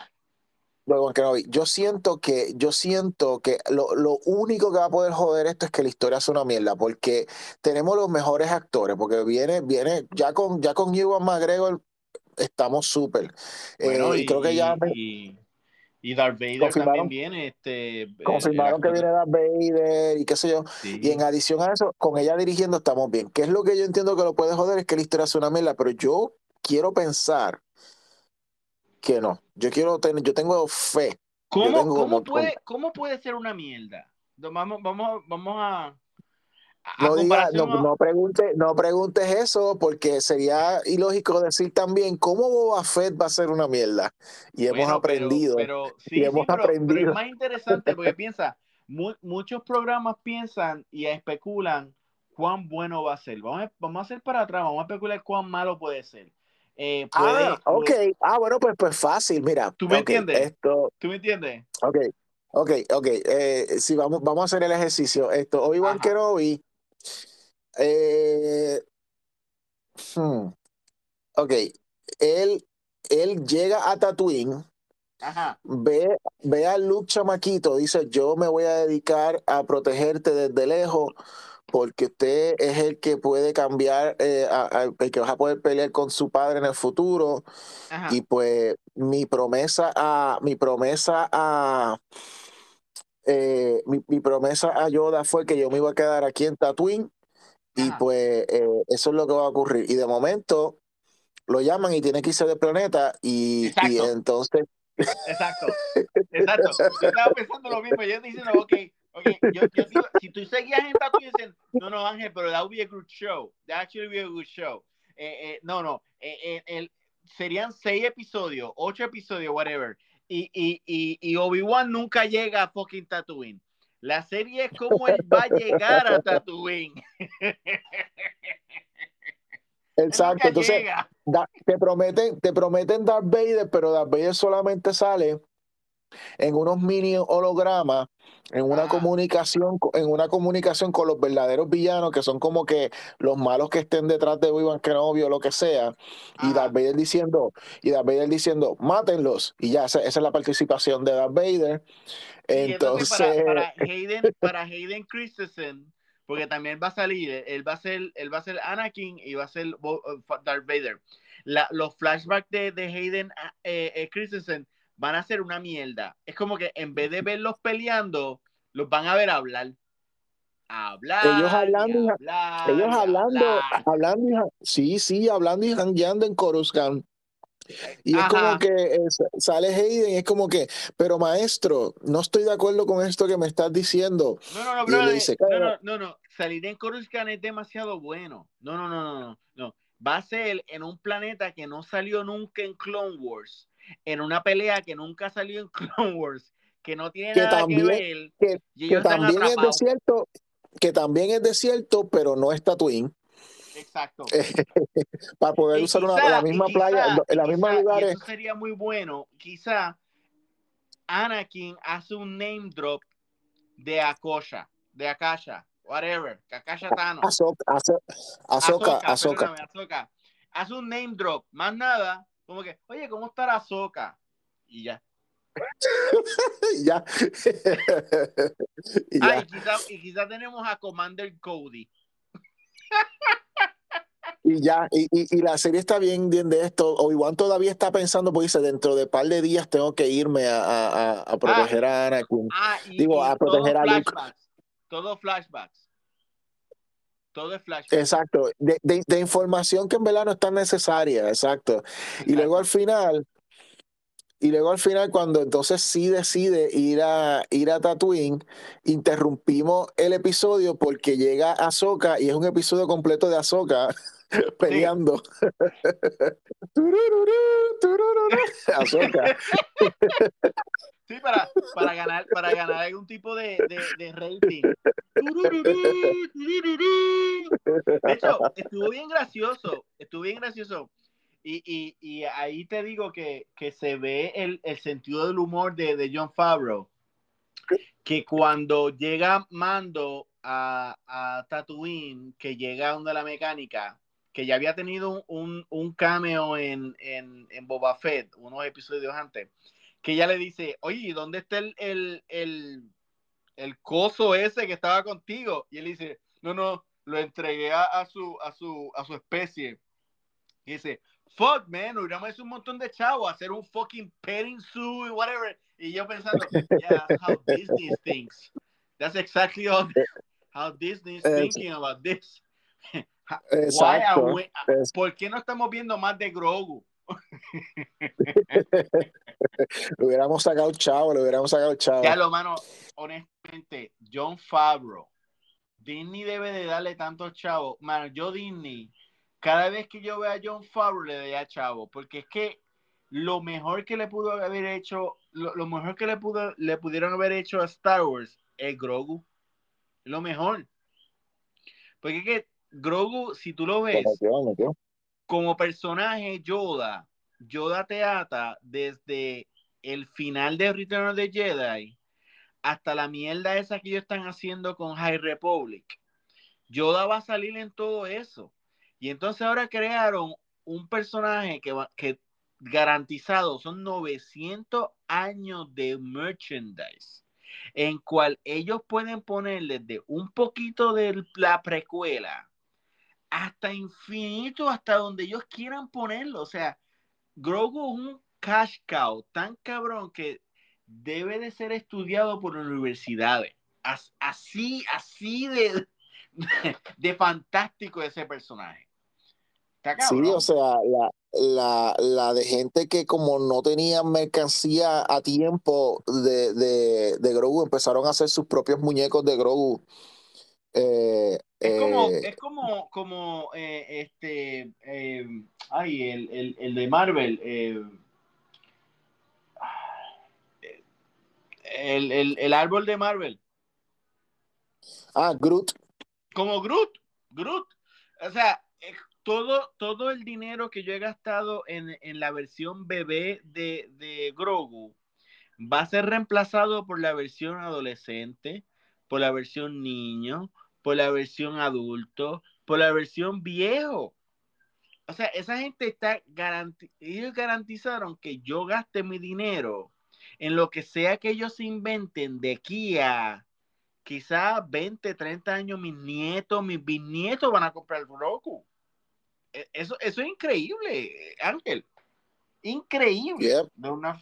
Yo siento que, yo siento que lo, lo, único que va a poder joder esto es que la historia es una mierda, porque tenemos los mejores actores, porque viene, viene, ya con, ya con Ewan McGregor estamos súper. Bueno, eh, y, creo que ya. Y, y Darth Vader también viene. Este, confirmaron que viene Darth Vader y qué sé yo. Y en adición a eso, con ella dirigiendo estamos bien. ¿Qué es lo que yo entiendo que lo puede joder? Es que la historia es una mierda, pero yo quiero pensar que no. Yo quiero tener, yo tengo fe. ¿Cómo, ¿cómo, puede, ¿cómo puede ser una mierda? Vamos, vamos, vamos a. no, diga, no, no, pregunte, no preguntes eso porque sería ilógico decir también cómo Boba Fett va a ser una mierda. Y hemos aprendido. Pero, sí, hemos aprendido. es más interesante porque piensa, muchos programas piensan y especulan cuán bueno va a ser. Vamos a, vamos a hacer para atrás, vamos a especular cuán malo puede ser. Eh, ah, ok. Ah, bueno, pues, pues fácil, mira. ¿Tú me entiendes? Esto... ¿Tú me entiendes? Ok, ok, ok. Eh, si vamos, vamos a hacer el ejercicio. Esto, Obi-Wan Kenobi. Eh, hmm, ok, él, él llega a Tatooine. Ajá. Ve, ve a Luke Chamaquito, dice, yo me voy a dedicar a protegerte desde lejos porque usted es el que puede cambiar, eh, el que va a poder pelear con su padre en el futuro. Y pues mi promesa a, mi promesa a, eh, mi, promesa a Yoda fue que yo me iba a quedar aquí en Tatooine. Y pues eh, eso es lo que va a ocurrir. Y de momento lo llaman y tiene que irse del planeta y, y entonces... Exacto, exacto. Yo estaba pensando lo mismo. Yo diciendo, ok, Okay, yo, yo digo, si tú seguías en Tatooine dicen, no, no, Ángel, pero that would be a good show. That actually be a good show. Eh, eh, no, no, eh, el, serían seis episodios, ocho episodios, whatever. Y, y, y, y Obi-Wan nunca llega a fucking Tatooine. La serie es como él va a llegar a Tatooine. Exacto, entonces te prometen, te prometen Darth Vader, pero Darth Vader solamente sale en unos mini hologramas, en una comunicación, en una comunicación con los verdaderos villanos, que son como que los malos que estén detrás de Obi-Wan Kenobi o lo que sea, y Darth Vader diciendo, y Darth Vader diciendo, mátenlos, y ya esa, es la participación de Darth Vader. Entonces, para, Hayden, para Hayden Christensen, porque también va a salir, él va a ser, él va a ser Anakin y va a ser Darth Vader. los flashbacks de, de Hayden eh, eh, Christensen van a ser una mierda. Es como que en vez de verlos peleando, los van a ver hablar. Hablar. Ellos hablando, y hablar, ellos hablando, hablando, sí, sí, hablando y jangueando en Coruscant. Y es como que eh, sale Hayden y es como que, pero maestro, no estoy de acuerdo con esto que me estás diciendo. No, no, no, no, no, no, no, salir en Coruscant es demasiado bueno. No, no, no, no, no. Va a ser en un planeta que no salió nunca en Clone Wars en una pelea que nunca salió en Clone Wars, que no tiene nada también, que ver. Que, también es desierto, que también es desierto, pero no es Tatooine. Exacto. para poder Y usar una- quizá- la y misma quizá- playa, en y la misma quizá- y lugares. eso sería muy bueno. Quizá Anakin hace un name drop de Akosha, de Akasha, whatever, Akasha Tano. Azoka, Azo- Azoka, Azoka. perdóname, Ahsoka. Hace un name drop, más nada, como que, oye, ¿cómo está la Azoka? Y ya. ya. y Ah, ya. y quizá, y quizá tenemos a Commander Cody. Y ya, y, y, y la serie está bien, bien de esto. Obi-Wan todavía está pensando, pues dice, dentro de un par de días tengo que irme a, a, a- a proteger a Anakin. Ah, Digo, a proteger a Luke. flashbacks. Todo flashbacks. Todo es flashbacks. Exacto, de, de, de información que en verdad no es tan necesaria, exacto. Y luego al final, y luego al final, cuando entonces sí decide ir a ir a Tatooine, interrumpimos el episodio porque llega Ahsoka y es un episodio completo de Ahsoka peleando. Ahsoka. Sí, para, para ganar, para ganar algún tipo de, de, de rating. De hecho, estuvo bien gracioso. Estuvo bien gracioso. Y, y, y ahí te digo que, que se ve el, el sentido del humor de, de John Favreau. Que cuando llega Mando a, a Tatooine, que llega donde la mecánica, que ya había tenido un, un cameo en, en, en Boba Fett, unos episodios antes, que ella le dice, oye, ¿y ¿dónde está el, el, el, el coso ese que estaba contigo? Y él dice, no, no, lo entregué a, a su, a, su, a su especie. Y dice, fuck, man, hubiéramos hecho un montón de chavos, hacer un fucking petting zoo y whatever. Y yo pensando, yeah, that's how Disney thinks. That's exactly how, how Disney is Es- thinking about this. Why are Exacto. we- ¿Por qué no estamos viendo más de Grogu? Le hubiéramos sacado chavo, le hubiéramos sacado chavo. Ya lo mano, honestamente, John Favreau, Disney debe de darle tantos chavos. Mano, yo Disney, cada vez que yo veo a John Favreau le doy a chavo, porque es que lo mejor que le pudo haber hecho, lo, lo mejor que le pudo, le pudieron haber hecho a Star Wars es Grogu. Lo mejor. Porque es que Grogu, si tú lo Lo ves, lo. Como personaje Yoda, Yoda te ata desde el final de Return of the Jedi hasta la mierda esa que ellos están haciendo con High Republic. Yoda va a salir en todo eso. Y entonces ahora crearon un personaje que, va, garantizado son 900 años de merchandise en cual ellos pueden poner desde un poquito de la precuela hasta infinito, hasta donde ellos quieran ponerlo. O sea, Grogu es un cash cow tan cabrón que debe de ser estudiado por universidades. As- Así, así de, de fantástico ese personaje. Está cabrón. Sí, o sea, la, la, la de gente que como no tenían mercancía a tiempo de, de, de Grogu, empezaron a hacer sus propios muñecos de Grogu. Eh, Es como, eh, es como, como eh, este, eh, ay, el, el, el de Marvel, el, el, el árbol de Marvel, ah, Groot. como Groot, Groot. O sea, todo, todo el dinero que yo he gastado en, en la versión bebé de, de Grogu va a ser reemplazado por la versión adolescente, por la versión niño, por la versión adulto, por la versión viejo. O sea, esa gente está garanti ellos garantizaron que yo gaste mi dinero en lo que sea que ellos inventen de aquí a quizás 20, 30 años, mis nietos, mis bisnietos van a comprar Roku. E, Eso, eso es increíble, Ángel. Increíble. Yep. De una...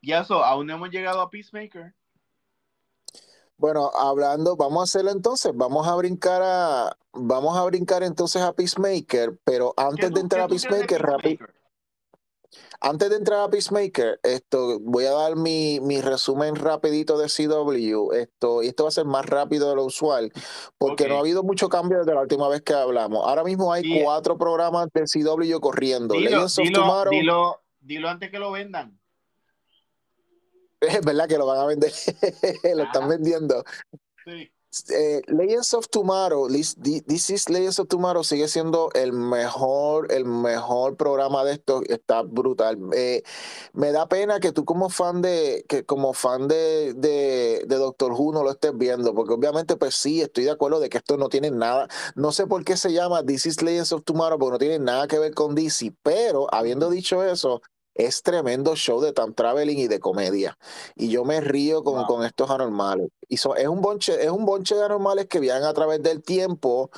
Y eso, aún no hemos llegado a Peacemaker. Bueno, hablando, vamos a hacerlo entonces, vamos a brincar a, vamos a brincar entonces a Peacemaker, pero ¿Qué antes tú- de entrar a Peacemaker, rápido. Antes de entrar a Peacemaker, esto, voy a dar mi, mi resumen rapidito de CW, esto, y esto va a ser más rápido de lo usual, porque no ha habido mucho cambio desde la última vez que hablamos. Ahora mismo hay Sí. cuatro programas de CW corriendo. Dilo, dilo, Tomorrow, dilo, dilo antes que lo vendan. Es verdad que lo van a vender, lo están vendiendo. Sí. Eh, Legends of Tomorrow, This, This is Legends of Tomorrow sigue siendo el mejor, el mejor programa de esto, está brutal. Eh, me da pena que tú como fan de, que como fan de, de, de Doctor Who no lo estés viendo, porque obviamente pues sí, estoy de acuerdo de que esto no tiene nada, no sé por qué se llama This is Legends of Tomorrow, porque no tiene nada que ver con DC, pero habiendo dicho eso, es tremendo show de time traveling y de comedia. Y yo me río con, Wow. con estos anormales. Y so- es, un bonche, es un bonche de anormales que viajan a través del tiempo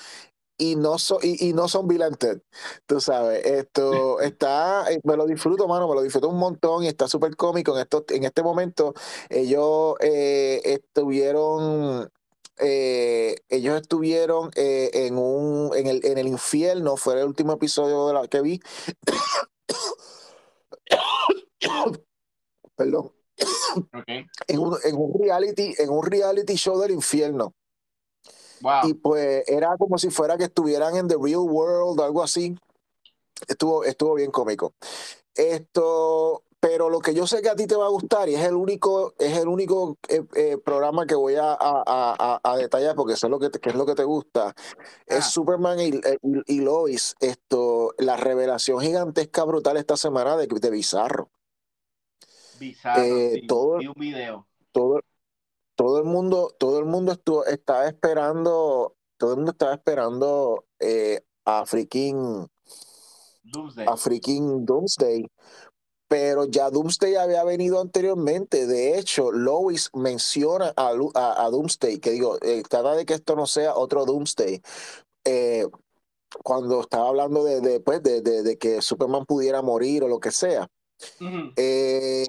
y no, so- y, y no son Bill and Ted. Tú sabes, esto está, eh, me lo disfruto, mano, me lo disfruto un montón y está súper cómico. En, esto, en este momento, ellos eh, estuvieron. eh, ellos estuvieron eh, en un en el, en el infierno, fue el último episodio de la que vi. Perdón. Ok. en un, en un reality, en un reality show del infierno. Wow. Y pues era como si fuera que estuvieran en The Real World o algo así. Estuvo, estuvo bien cómico. Esto, pero lo que yo sé que a ti te va a gustar, y es el único, es el único eh, eh, programa que voy a, a- a- a detallar, porque eso es lo que, te- que es lo que te gusta, es Ah. Superman y, y, y Lois. Esto, la revelación gigantesca brutal esta semana de, de Bizarro. Bizarro, eh, sí. todo- Vi un video. todo, todo el mundo, todo el mundo estuvo, estaba esperando, todo el mundo estaba esperando eh, a freaking, Doomsday. a freaking Doomsday. Pero ya Doomsday había venido anteriormente. De hecho, Lois menciona a, Lu- a, a Doomsday, que digo, eh, trata de que esto no sea otro Doomsday. Eh, cuando estaba hablando de, de, pues, de, que Superman pudiera morir o lo que sea. Eh,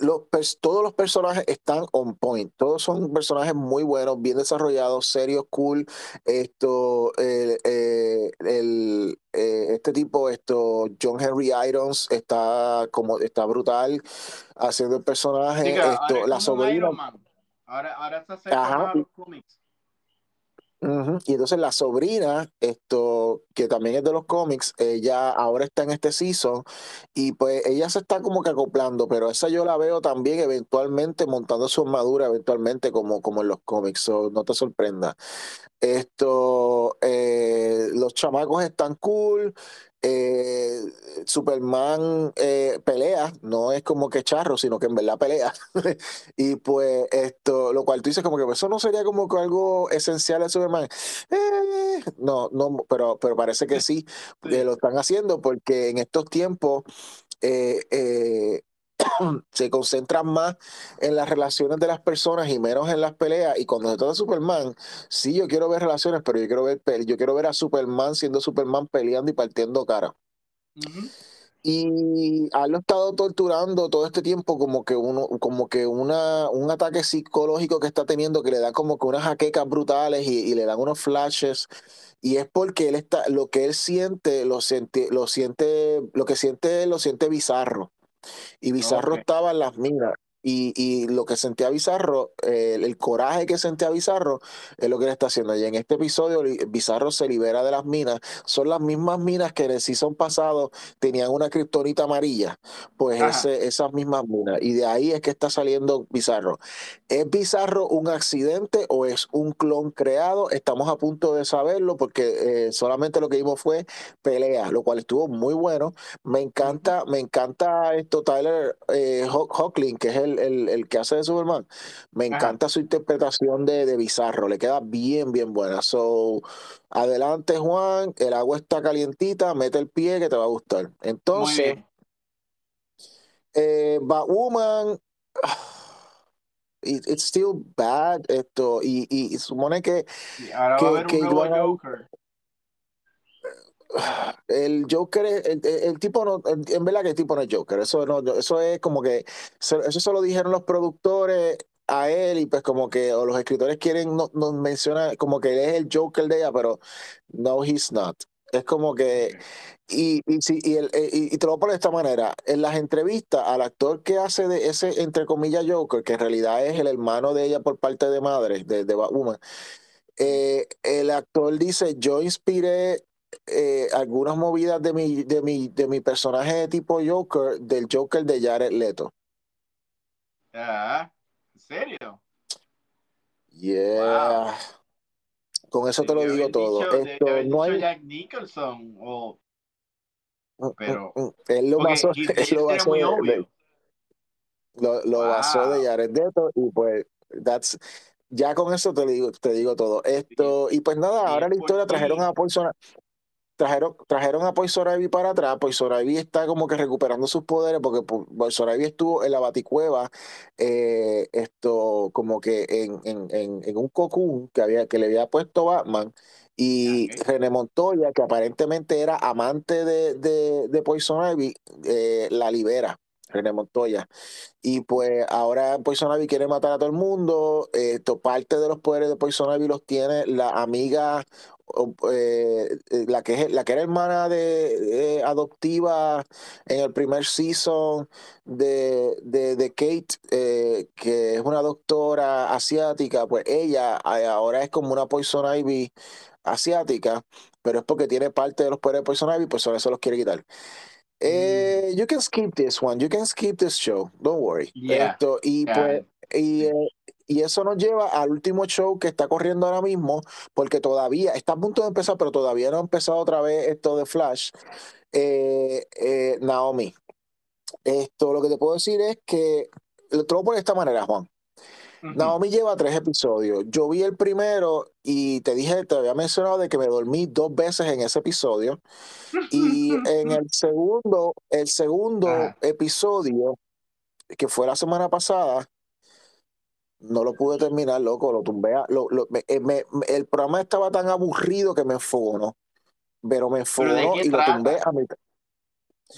los todos los personajes están on point. Todos son personajes muy buenos, bien desarrollados, serios, cool. Esto, el, eh, el, eh, este tipo, esto, John Henry Irons está como está brutal haciendo el personaje. Sí, esto, la sobrina. Ahora, ahora se acerca Ajá. más a los cómics. Y entonces la sobrina, esto, que también es de los cómics, ella ahora está en este season y pues ella se está como que acoplando, pero esa yo la veo también eventualmente montando su armadura, eventualmente como, como en los cómics, so no te sorprenda. Esto, eh, los chamacos están cool. Eh, Superman eh, pelea, no es como que charro, sino que en verdad pelea. y pues esto, lo cual tú dices como que pues, eso no sería como que algo esencial de Superman. Eh, no, no, pero, pero parece que sí, lo están haciendo porque en estos tiempos eh, eh, se concentran más en las relaciones de las personas y menos en las peleas. Y cuando se trata de Superman, sí, yo quiero ver relaciones, pero yo quiero ver, yo quiero ver a Superman siendo Superman peleando y partiendo cara. Y a él lo ha estado torturando todo este tiempo como que uno, como que una, un ataque psicológico que está teniendo que le da como que unas jaquecas brutales y, y le dan unos flashes. Y es porque él está, lo que él siente, lo siente, lo siente, lo que siente lo siente bizarro. Y Bizarro estaba en las minas. Y, y lo que sentía Bizarro, eh, el, el coraje que sentía Bizarro, es lo que él está haciendo. Y en este episodio, Bizarro se libera de las minas. Son las mismas minas que en el season pasado tenían una kriptonita amarilla. Pues ese, esas mismas minas. Y de ahí es que está saliendo Bizarro. ¿Es Bizarro un accidente o es un clon creado? Estamos a punto de saberlo porque eh, solamente lo que vimos fue pelea, lo cual estuvo muy bueno. Me encanta, me encanta esto, Tyler eh, Ho- Hoechlin, que es el, el- el que hace de Superman. Me Ajá. encanta su interpretación de, de Bizarro, le queda bien, bien buena. So, adelante, Juan, el agua está calientita, mete el pie que te va a gustar. Entonces, eh, Batwoman, it- it's still bad, esto, y, y, y supone que Y ahora va a que, haber que un nuevo van a- Joker. El Joker, es- el, el- tipo no, en verdad que el tipo no es Joker, eso no, eso es como que, se- eso se lo dijeron los productores a él y pues como que, o los escritores quieren, no, nos mencionan como que él es el Joker de ella, pero no, he's not. Es como que, y, y, y, el- y, y te lo poner de esta manera, en las entrevistas al actor que hace de ese, entre comillas, Joker, que en realidad es el hermano de ella por parte de madre, de, de Batwoman, eh, el actor dice, yo inspiré eh, algunas movidas de mi, de, mi, de mi personaje de tipo Joker, del Joker de Jared Leto. Ah, ¿En serio? Yeah. Con eso te lo digo todo. dicho- Esto no hay. Jack Nicholson o pero- Mm, mm, Él lo basó, él lo era basó muy de- obvio. lo, lo basó de. Jared Leto y pues that's ya con eso te digo te digo todo esto y pues nada ahora la por historia trajeron a Poison trajeron trajeron a Poison Ivy para atrás Poison Ivy está como que recuperando sus poderes porque Po- Poison Ivy estuvo en la baticueva eh, esto como que en, en, en, en un cocoon que había que le había puesto Batman y Ok. René Montoya que aparentemente era amante de, de, de Poison Ivy eh, la libera René Montoya y pues ahora Poison Ivy quiere matar a todo el mundo. Esto, parte de los poderes de Poison Ivy los tiene la amiga, eh, eh, la, que la que era hermana de, eh, adoptiva en el primer season de, de, de Kate, eh, que es una doctora asiática. Pues ella ahora es como una Poison Ivy asiática, pero es porque tiene parte de los poderes de Poison Ivy, pues ahora se los quiere quitar. Eh, you can skip this one, you can skip this show, don't worry. Yeah, Esto, y yeah. pues, y, eh, y eso nos lleva al último show que está corriendo ahora mismo, porque todavía está a punto de empezar, pero todavía no ha empezado otra vez esto de Flash. Eh, eh, Naomi. Esto lo que te puedo decir es que lo pongo de esta manera, Juan. Naomi lleva tres episodios. Yo vi el primero y te dije, te había mencionado de que me dormí dos veces en ese episodio. Y en el segundo, el segundo Ajá. episodio, que fue la semana pasada, no lo pude terminar, loco, lo tumbé. a- lo- lo- me- eh, me- el programa estaba tan aburrido que me enfogonó. Pero me ¿Pero de enfogonó y lo tumbé a mitad.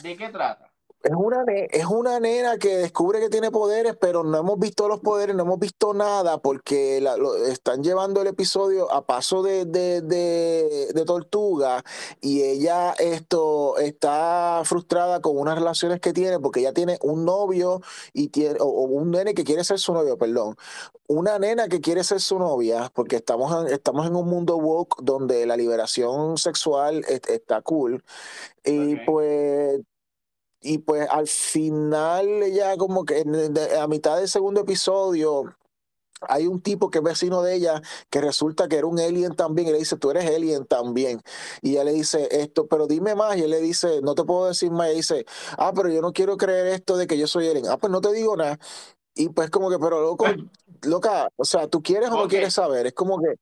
¿De qué trata? Es una, es una nena que descubre que tiene poderes, pero no hemos visto los poderes, no hemos visto nada porque la- lo- están llevando el episodio a paso de, de, de- de tortuga y ella esto está frustrada con unas relaciones que tiene porque ella tiene un novio y tiene, o, o un nene que quiere ser su novio, perdón. Una nena que quiere ser su novia, porque estamos en, estamos en un mundo woke donde la liberación sexual es- está cool. Y pues y pues al final ella como que a mitad del segundo episodio hay un tipo que es vecino de ella que resulta que era un alien también y le dice, tú eres alien también. Y ella le dice esto, pero dime más. Y él le dice, no te puedo decir más. Y dice, ah, pero yo no quiero creer esto de que yo soy alien. Ah, pues no te digo nada. Y pues como que, pero loco, loca, o sea, ¿tú quieres o no Ok. quieres saber? Es como que...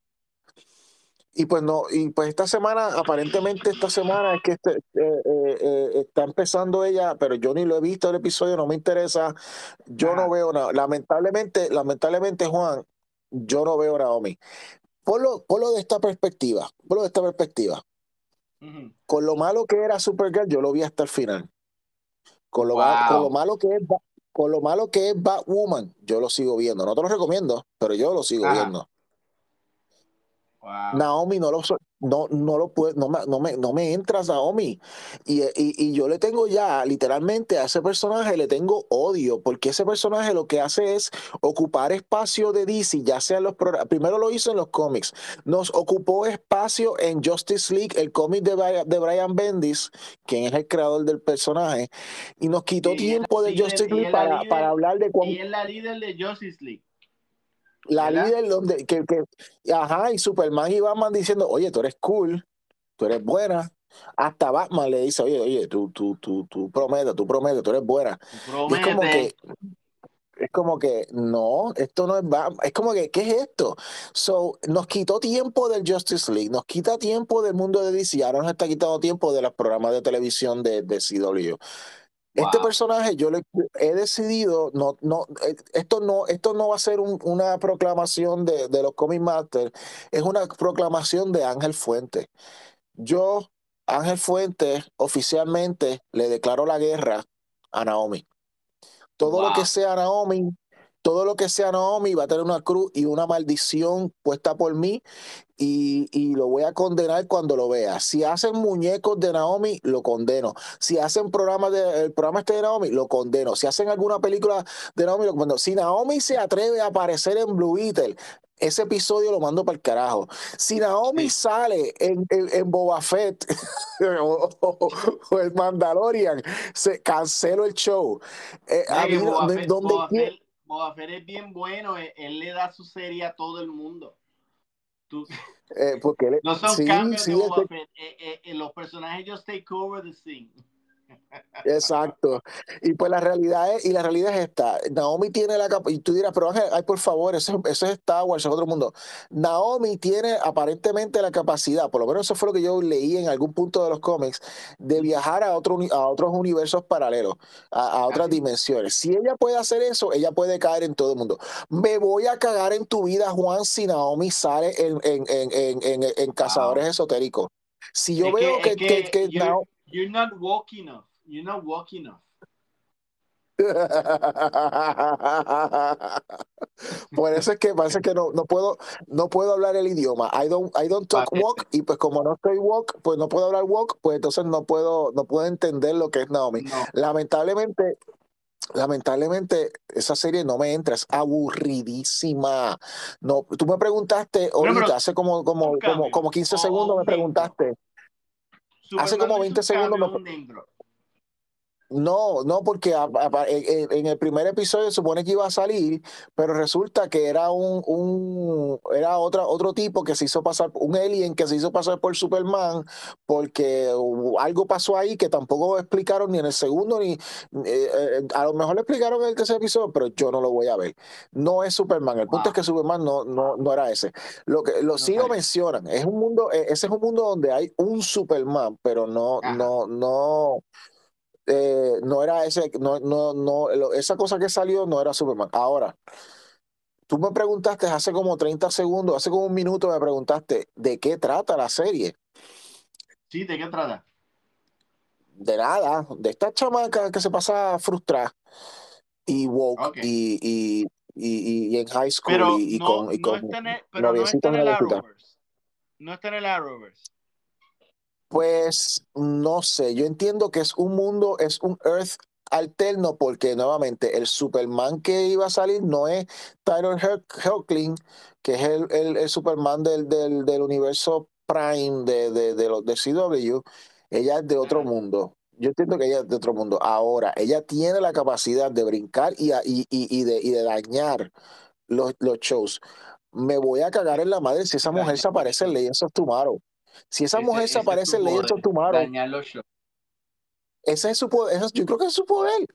Y pues no, y pues esta semana, aparentemente esta semana es que este, eh, eh, eh, está empezando ella, pero yo ni lo he visto el episodio, no me interesa, yo no veo nada. Lamentablemente, lamentablemente, Juan, yo no veo Naomi. Ponlo, ponlo de esta perspectiva, ponlo de esta perspectiva. Con lo malo que era Supergirl, yo lo vi hasta el final. Con lo, con malo que es con lo malo que es Batwoman, yo lo sigo viendo. No te lo recomiendo, pero yo lo sigo viendo. Wow. Naomi no lo no, no lo puede, no me, no me, no me entras Naomi. Y, y, y yo le tengo ya, literalmente, a ese personaje le tengo odio, porque ese personaje lo que hace es ocupar espacio de DC, ya sea en los programas, primero lo hizo en los cómics, nos ocupó espacio en Justice League, el cómic de, Bri- de Brian Bendis, quien es el creador del personaje, y nos quitó Y tiempo de líder- Justice y League para, líder- para hablar de cuán, Ella es la líder de Justice League. La ¿verdad? líder donde que, que ajá y Superman y Batman diciendo oye tú eres cool tú eres buena hasta Batman le dice oye oye tú tú tú tú prometes tú prometes tú eres buena y es como que es como que no esto no es Batman es como que qué es esto so nos quitó tiempo del Justice League nos quita tiempo del mundo de DC ahora nos está quitando tiempo de los programas de televisión de, de CW este personaje yo le he decidido no no eh, esto no esto no va a ser un- una proclamación de, de los Comic Masters es una proclamación de Ángel Fuentes. Yo Ángel Fuentes oficialmente le declaro la guerra a Naomi. Todo lo que sea Naomi todo lo que sea Naomi va a tener una cruz y una maldición puesta por mí y, y lo voy a condenar cuando lo vea. Si hacen muñecos de Naomi, lo condeno. Si hacen programas de, el programa este de Naomi, lo condeno. Si hacen alguna película de Naomi, lo condeno. Si Naomi se atreve a aparecer en Blue Beetle, ese episodio lo mando para el carajo. Si Naomi Sí. sale en, en, en Boba Fett o, o- o el Mandalorian, se cancelo el show. Eh, a Oye, mí, Boba no- Fett- donde Boba quiera- Fett- Boba Fett es bien bueno, él, él, le da su serie a todo el mundo. Tú, eh, porque él, no son sí, cambios sí, de Boba este- Fett, eh, eh, los personajes just take over the scene. Exacto. Y pues la realidad es, y la realidad es esta. Naomi tiene la capacidad, y tú dirás, pero Ángel, ay, por favor, eso, eso es Star Wars, eso es otro mundo. Naomi tiene aparentemente la capacidad, por lo menos eso fue lo que yo leí en algún punto de los cómics, de viajar a, otro, a otros universos paralelos, a, a otras Así. dimensiones. Si ella puede hacer eso, ella puede caer en todo el mundo. Me voy a cagar en tu vida, Juan, si Naomi sale en, en, en, en, Cazadores Esotéricos. Si yo Es veo que, que, you're not walking enough. You're not walking enough. Por eso es que parece que no, no puedo no puedo hablar el idioma. I don't, I don't talk walk y pues como no estoy walk, pues no puedo hablar walk, pues entonces no puedo no puedo entender lo que es Naomi. No. Lamentablemente lamentablemente esa serie no me entra, es aburridísima. No, tú me preguntaste ahorita pero hace como como como como 15 o- o segundos me preguntaste. Hace como no 20 hizo un segundos me- drop. No, no, porque a- a- en, el primer episodio se supone que iba a salir, pero resulta que era un, un era otra, otro tipo que se hizo pasar, un alien que se hizo pasar por Superman, porque algo pasó ahí que tampoco explicaron ni en el segundo, ni eh, eh, a lo mejor le explicaron en el tercer episodio, pero yo no lo voy a ver. No es Superman. El punto Wow. es que Superman no, no, no era ese. Lo que lo, No sí lo mencionan. Es un mundo, eh, ese es un mundo donde hay un Superman, pero no, Ajá. no, no eh, no era ese, no, no, no, esa cosa que salió no era Superman. Ahora, tú me preguntaste hace como 30 segundos, hace como un minuto me preguntaste de qué trata la serie. Sí, ¿de qué trata? De nada, de esta chamaca que se pasa frustrada y woke Ok. y, y, y, y en high school Pero y, no, con, y no con está en el, pero no está en el. Arrowverse. No está en el Arrowverse. Pues no sé, yo entiendo que es un mundo, es un Earth alterno porque nuevamente el Superman que iba a salir no es Her- Hoechlin, que es el, el- el Superman del, del, del universo Prime de, de, de, los- de CW, ella es de otro mundo. Yo entiendo que ella es de otro mundo. Ahora, ella tiene la capacidad de brincar y, y, y, y de, y de dañar los, los shows. Me voy a cagar en la madre si esa mujer se aparece en. Legends of Tomorrow. Si esa Ese, mujer se aparece dañar los shows. ese es su poder, ese es- yo creo que es su poder.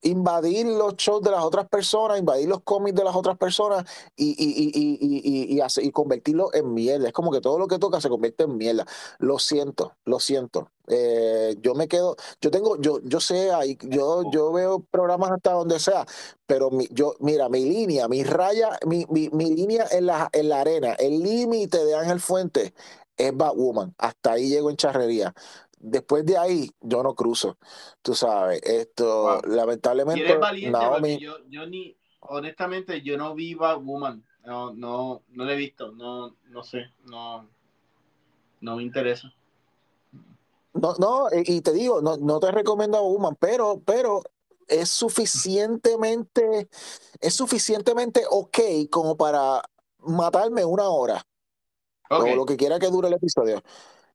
Invadir los shows de las otras personas, invadir los cómics de las otras personas y, y, y, y, y, y, y hace- y convertirlo en mierda. Es como que todo lo que toca se convierte en mierda. Lo siento, lo siento. Eh, yo me quedo, yo tengo, yo, yo sé, ahí, yo, yo veo programas hasta donde sea, pero mi, yo, mira, mi línea, mi raya, mi, mi, mi línea en la, en la arena, el límite de Ángel Fuentes es Batwoman. Hasta ahí llego en charrería. Después de ahí, yo no cruzo. Tú sabes, esto, Wow. Lamentablemente, eres valiente Naomi, yo, yo ni, honestamente, yo no vi Woman. No, no, no la he visto. No, no sé. No, no me interesa. no, no, y y te digo, no, no te recomiendo a Woman, pero, pero es suficientemente, es suficientemente ok como para matarme una hora O lo que quiera que dure el episodio.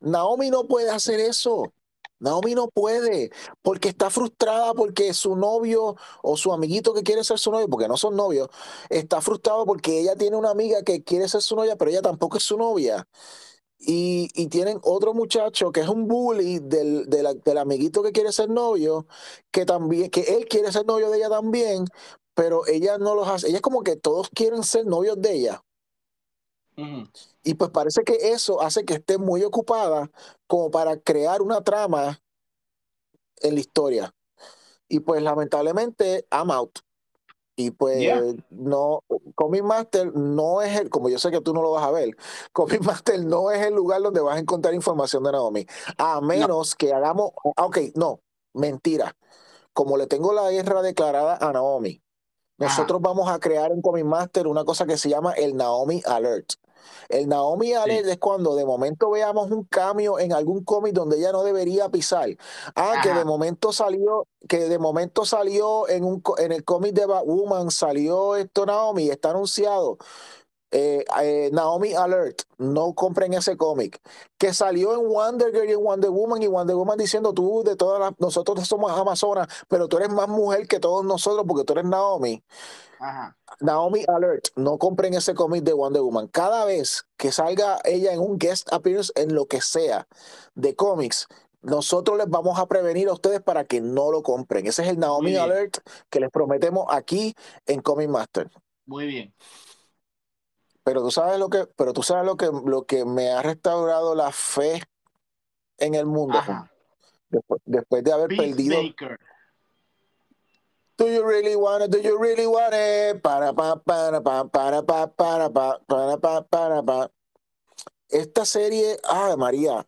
Naomi no puede hacer eso. Naomi no puede, porque está frustrada porque su novio o su amiguito que quiere ser su novio, porque no son novios, está frustrado porque ella tiene una amiga que quiere ser su novia, pero ella tampoco es su novia. Y, y tienen otro muchacho que es un bully del, de la- del amiguito que quiere ser novio, que también, que él quiere ser novio de ella también, pero ella no los hace. Ella es como que todos quieren ser novios de ella. Y pues parece que eso hace que esté muy ocupada como para crear una trama en la historia. Y pues lamentablemente, I'm out. Y pues Yeah. no, Comic Master no es el, como yo sé que tú no lo vas a ver, Comic Master no es el lugar donde vas a encontrar información de Naomi. A menos que hagamos, ok, no, mentira. Como le tengo la guerra declarada a Naomi, nosotros vamos a crear en Comic Master una cosa que se llama el Naomi Alert. El Naomi Alert es cuando de momento veamos un cambio en algún cómic donde ella no debería pisar. Ah, que de momento salió, que de momento salió en un en el cómic de Batwoman, salió esto Naomi, está anunciado. Eh, eh, Naomi Alert, no compren ese cómic, que salió en Wonder Girl y en Wonder Woman y Wonder Woman diciendo tú de todas las, nosotros somos Amazonas, pero tú eres más mujer que todos nosotros porque tú eres Naomi. Naomi Alert, no compren ese cómic de Wonder Woman. Cada vez que salga ella en un guest appearance en lo que sea de cómics, nosotros les vamos a prevenir a ustedes para que no lo compren. Ese es el Naomi Alert que les prometemos aquí en Comic Master. Muy bien. Pero tú sabes lo que, pero tú sabes lo que, lo que me ha restaurado la fe en el mundo. Después, de haber perdido. Do you really want it? Do you really want it? Para pa para pa para pa para pa para pa para pa. Esta serie, ah, María.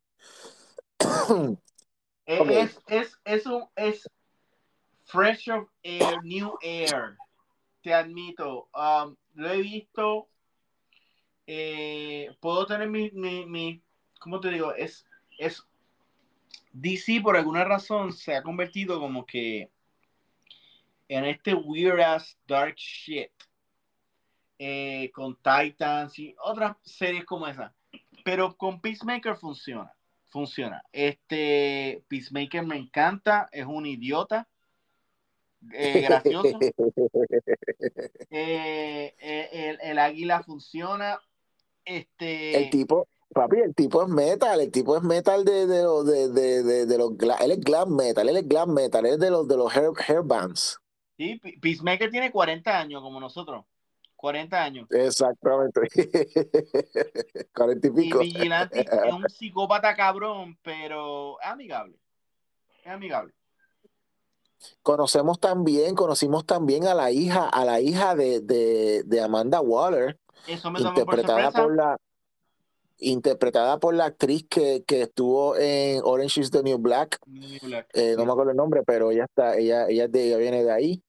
es, es, es, un, es fresh of air, new air. Te admito. Um, lo he visto eh, puedo tener mi, mi, mi, ¿cómo te digo? Es, es, DC por alguna razón se ha convertido como que en este weird ass dark shit eh, con Titans y otras series como esa. Pero con Peacemaker funciona, funciona. Este Peacemaker me encanta, es un idiota. Eh, gracioso. el, el, águila funciona. Este... El tipo, papi, el tipo es metal, el tipo es metal de, de, de, de, de los, él es glam metal, él es glam metal, él es de los, de los hair, hair bands. Sí, Peacemaker tiene 40 años como nosotros. 40 años. Exactamente. 40 y pico. Y Vigilante es un psicópata cabrón, pero es amigable. Es amigable. Conocemos también, conocimos también a la hija, a la hija de, de, de Amanda Waller, interpretada por, la interpretada por la actriz que, que, estuvo en Orange is the New Black. Eh, no me acuerdo el nombre, pero ella está, ella, ella, de, viene de ahí.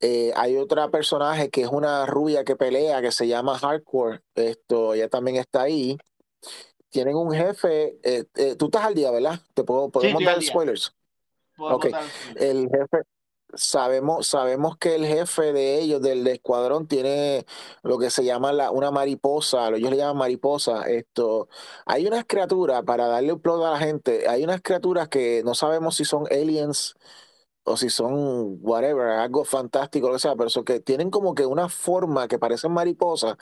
Eh, hay otra personaje que es una rubia que pelea que se llama Hardcore. Esto, ella también está ahí. Tienen un jefe. Eh, tú estás al día, ¿verdad? Te puedo podemos dar spoilers. Okay. El jefe, sabemos, sabemos que el jefe de ellos, del, escuadrón, tiene lo que se llama la, una mariposa, ellos le llaman mariposa. Esto, hay unas criaturas, para darle un plot a la gente, hay unas criaturas que no sabemos si son aliens o si son whatever, algo fantástico, lo que sea, pero que tienen como que una forma que parecen mariposas,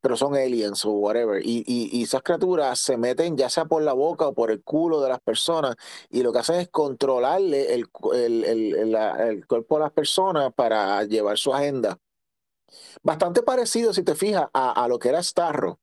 pero son aliens o whatever. Y, y, esas criaturas se meten ya sea por la boca o por el culo de las personas y lo que hacen es controlarle el, el, el, el cuerpo de las personas para llevar su agenda. Bastante parecido, si te fijas, a, a lo que era Starro.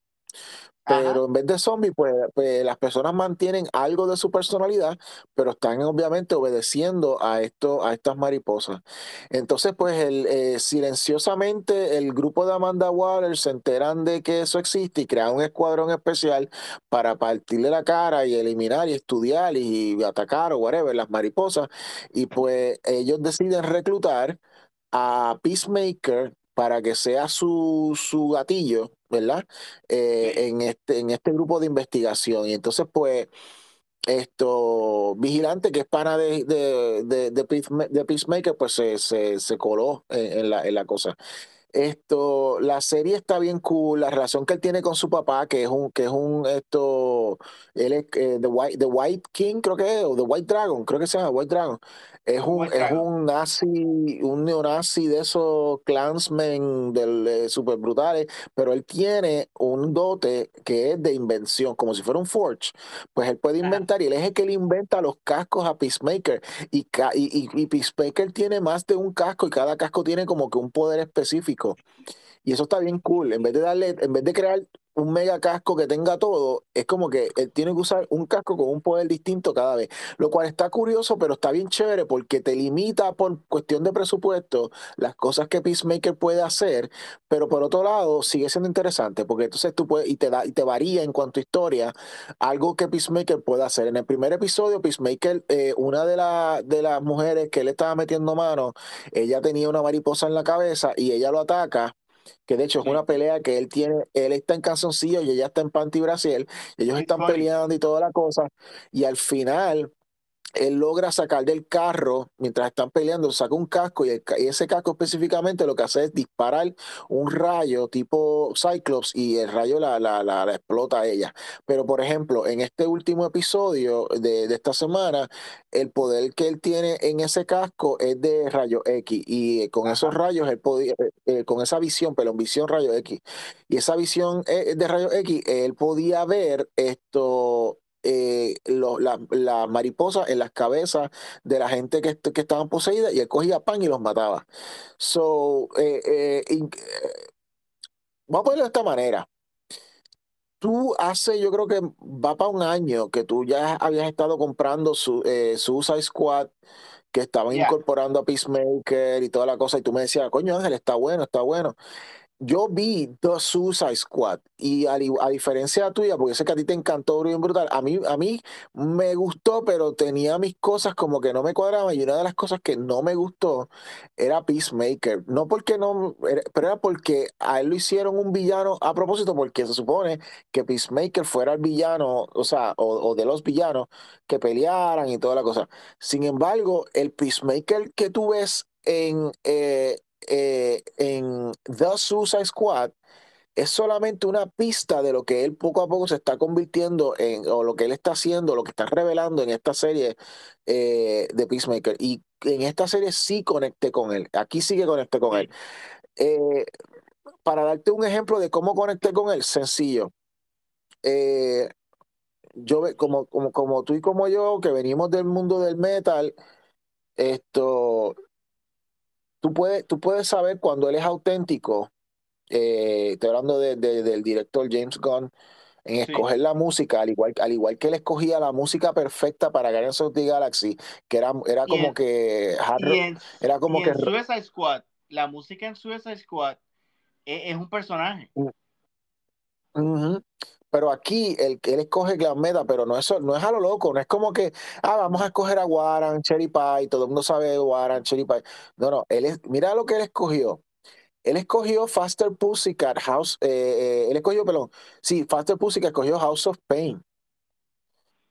Pero en vez de zombies, pues, pues, las personas mantienen algo de su personalidad, pero están obviamente obedeciendo a esto, a estas mariposas. Entonces, pues el, eh, silenciosamente el grupo de Amanda Waller se enteran de que eso existe y crean un escuadrón especial para partirle la cara y eliminar y estudiar y atacar o whatever las mariposas. Y pues ellos deciden reclutar a Peacemaker para que sea su, su gatillo ¿verdad? Eh, en, este, en este grupo de investigación. Y entonces, pues, esto, Vigilante, que es pana de, de, de, de Peacemaker, pues se, se, se coló en, la, en la cosa. Esto, la serie está bien cool, la relación que él tiene con su papá, que es un, que es un, esto, él es eh, The, White, The White King, creo que es, o The White Dragon, creo que se llama White Dragon. Es un, es un nazi, un neonazi de esos clansmen del, super brutales, pero él tiene un dote que es de invención, como si fuera un Forge. Pues él puede inventar y él es el que le inventa los cascos a Peacemaker. Y, y, y Peacemaker tiene más de un casco y cada casco tiene como que un poder específico. Y eso está bien cool. En vez de darle, en vez de crear un mega casco que tenga todo, es como que tiene que usar un casco con un poder distinto cada vez, lo cual está curioso, pero está bien chévere porque te limita por cuestión de presupuesto las cosas que Peacemaker puede hacer, pero por otro lado sigue siendo interesante porque entonces tú puedes y te da y te varía en cuanto a historia algo que Peacemaker puede hacer. En el primer episodio Peacemaker, eh, una de, de las mujeres que él estaba metiendo mano, ella tenía una mariposa en la cabeza y ella lo ataca que de hecho es una pelea que él tiene, él está en calzoncillo y ella está en panty Brasil, ellos están peleando y toda la cosa, y al final él logra sacar del carro mientras están peleando, saca un casco y, ese casco específicamente lo que hace es disparar un rayo tipo Cyclops y el rayo la, la, la, explota a ella. Pero por ejemplo, en este último episodio de, de, esta semana, el poder que él tiene en ese casco es de rayo X y con esos rayos, él podía, eh, eh, con esa visión, pero visión rayo X, y esa visión eh, de rayo X, él podía ver esto eh, las la mariposas en las cabezas de la gente que, que estaban poseídas y él cogía pan y los mataba. So, eh, eh, vamos a ponerlo de esta manera. Tú hace, yo creo que va para un año que tú ya habías estado comprando su Suicide Squad, que estaban incorporando a Peacemaker y toda la cosa, y tú me decías, coño Ángel, está bueno, está bueno yo vi The Suicide Squad y a, diferencia tuya, porque sé que a ti te encantó brutal, a mí, a mí me gustó, pero tenía mis cosas como que no me cuadraban y una de las cosas que no me gustó era Peacemaker. No porque no, pero era porque a él lo hicieron un villano a propósito, porque se supone que Peacemaker fuera el villano, o sea, o, de los villanos que pelearan y toda la cosa. Sin embargo, el Peacemaker que tú ves en, eh, eh, en The Suicide Squad es solamente una pista de lo que él poco a poco se está convirtiendo en, o lo que él está haciendo, lo que está revelando en esta serie eh, de Peacemaker. Y en esta serie sí conecté con él. Aquí sí que conecté con él. Eh, para darte un ejemplo de cómo conecté con él, sencillo. yo, como, como, como tú y como yo, que venimos del mundo del metal, esto, tú puedes, tú puedes saber cuando él es auténtico, eh, estoy hablando del director James Gunn, en escoger la música, al igual, al igual que él escogía la música perfecta para Guardians of the Galaxy, que era, era como que era como que Suicide Squad, la música en Suicide Squad es, es un personaje. Uh pero aquí el que él escoge Glam Meta, pero no es, no es a lo loco, no es como que, ah, vamos a escoger a Warren, Cherry Pie, todo el mundo sabe Warren, Cherry Pie. No, no, él es, mira lo que él escogió. Él escogió Faster Pussycat House, eh, eh, él escogió, perdón, sí, Faster Pussycat escogió House of Pain.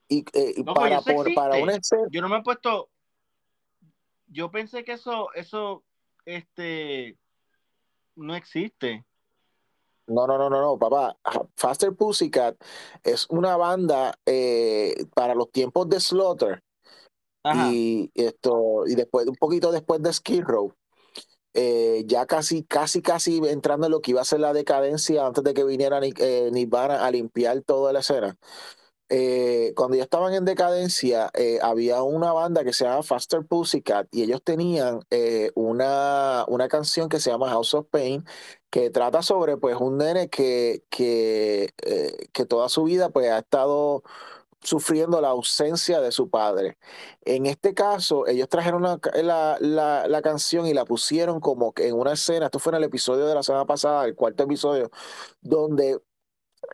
Y, eh, para, para una Yo no me he puesto, yo pensé que eso, eso, este, no existe. No, no, no, no, no, papá. Faster Pussycat es una banda eh, para los tiempos de Slaughter. Y esto, y después, un poquito después de Skid Row. Eh, ya casi, casi, casi entrando en lo que iba a ser la decadencia antes de que viniera eh, Nirvana a limpiar toda la escena. Eh, cuando ya estaban en decadencia, eh, había una banda que se llama Faster Pussycat y ellos tenían eh, una, una canción que se llama House of Pain, que trata sobre pues un nene que, que, que toda su vida pues ha estado sufriendo la ausencia de su padre. En este caso, ellos trajeron la, la, la, canción y la pusieron como en una escena, esto fue en el episodio de la semana pasada, el cuarto episodio, donde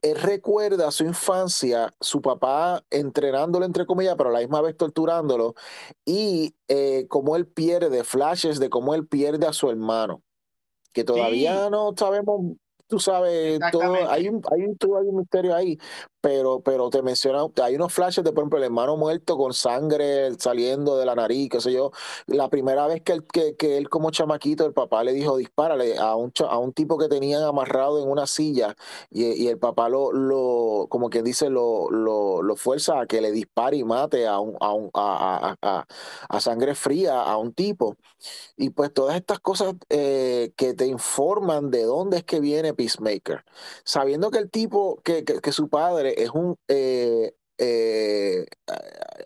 él recuerda su infancia, su papá entrenándolo, entre comillas, pero a la misma vez torturándolo, y eh, cómo él pierde, flashes de cómo él pierde a su hermano, que todavía no sabemos tú sabes, todo, hay un, hay un, hay un misterio ahí, pero, pero te menciona, hay unos flashes de, por ejemplo, el hermano muerto con sangre saliendo de la nariz, qué sé yo. La primera vez que él, que, que él como chamaquito, el papá le dijo, dispárale a un, a un tipo que tenían amarrado en una silla y, y el papá lo, lo, como quien dice, lo, lo, lo fuerza a que le dispare y mate a, un, a, un, a, a, a sangre fría a un tipo. Y pues todas estas cosas eh, que te informan de dónde es que viene Peacemaker. Sabiendo que el tipo, que, que, su padre es un eh, eh,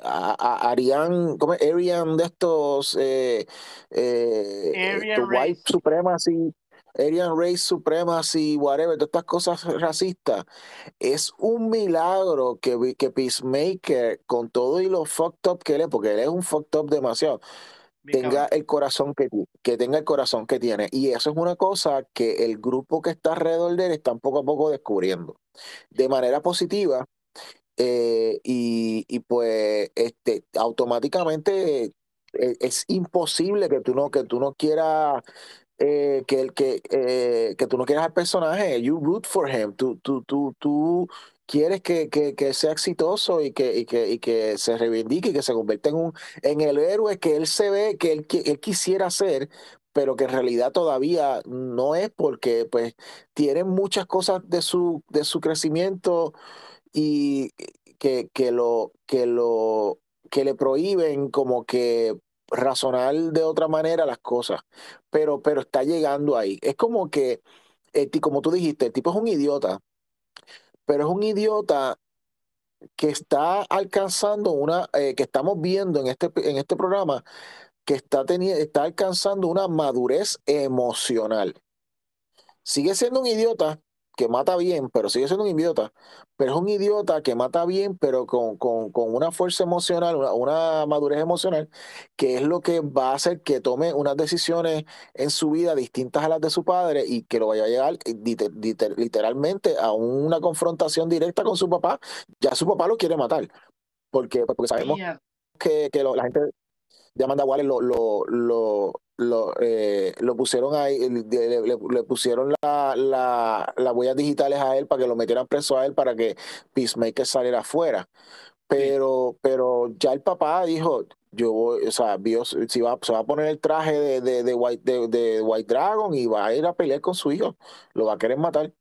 Arian, ¿cómo es? Arian de estos eh, eh White Supremacy, Aryan Race Supremacy, whatever, todas estas cosas racistas. Es un milagro que, que Peacemaker, con todo y lo fucked up que él es, porque él es un fucked up demasiado, tenga el corazón que, que tenga el corazón que tiene. Y eso es una cosa que el grupo que está alrededor de él está poco a poco descubriendo. De manera positiva, eh, y, y, pues este, automáticamente eh, es, imposible que tú no, que tú no quieras eh, que, el, que, que tú no quieras al personaje, you root for him, tú, tú, tú, tú quieres que, que, que sea exitoso y que, que, que se reivindique y que se convierta en, un, en el héroe que él se ve, que él, que él quisiera ser, pero que en realidad todavía no es porque pues tiene muchas cosas de su, de su crecimiento y que, que, lo, que, lo, que le prohíben como que razonar de otra manera las cosas, pero, pero está llegando ahí. Es como que, eh, como tú dijiste, el tipo es un idiota, pero es un idiota que está alcanzando una, eh, que estamos viendo en este, en este programa, que está, está alcanzando una madurez emocional. Sigue siendo un idiota, que mata bien, pero sigue siendo un idiota. Pero es un idiota que mata bien, pero con, con, con una fuerza emocional, una, una, madurez emocional, que es lo que va a hacer que tome unas decisiones en su vida distintas a las de su padre y que lo vaya a llegar literalmente a una confrontación directa con su papá. Ya su papá lo quiere matar, porque, porque sabemos que, que lo, la gente de Amanda Waller lo, lo, lo, lo, eh, lo pusieron ahí, le, le, le pusieron la, la, las huellas digitales a él para que lo metieran preso a él para que Peacemaker saliera afuera. Pero, sí. pero ya el papá dijo, yo voy, o sea, vio, si va, se va a poner el traje de, de, de White, de, de, White Dragon y va a ir a pelear con su hijo, lo va a querer matar.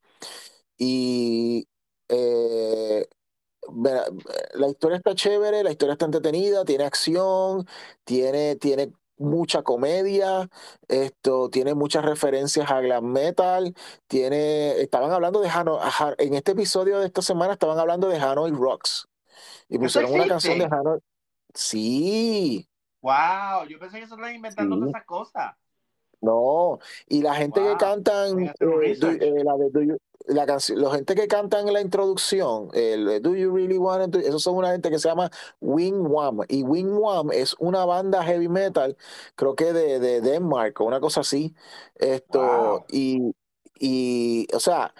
Y eh, la historia está chévere, la historia está entretenida, tiene acción, tiene, tiene mucha comedia, esto tiene muchas referencias a glam metal, tiene, estaban hablando de Hanoi, en este episodio de esta semana estaban hablando de Hanoi Rocks y pusieron una canción de Hanoi. Sí. Wow, yo pensé que se estaban inventando sí. esas cosas. No, y la gente wow. que cantan eh, eh, la de Do you, la canción, la gente que cantan en la introducción, el Do You Really Want It? Esos son una gente que se llama Wing Wam. Y Wing Wam es una banda heavy metal, creo que de, de Denmark o una cosa así. Esto, wow. y, y, o sea,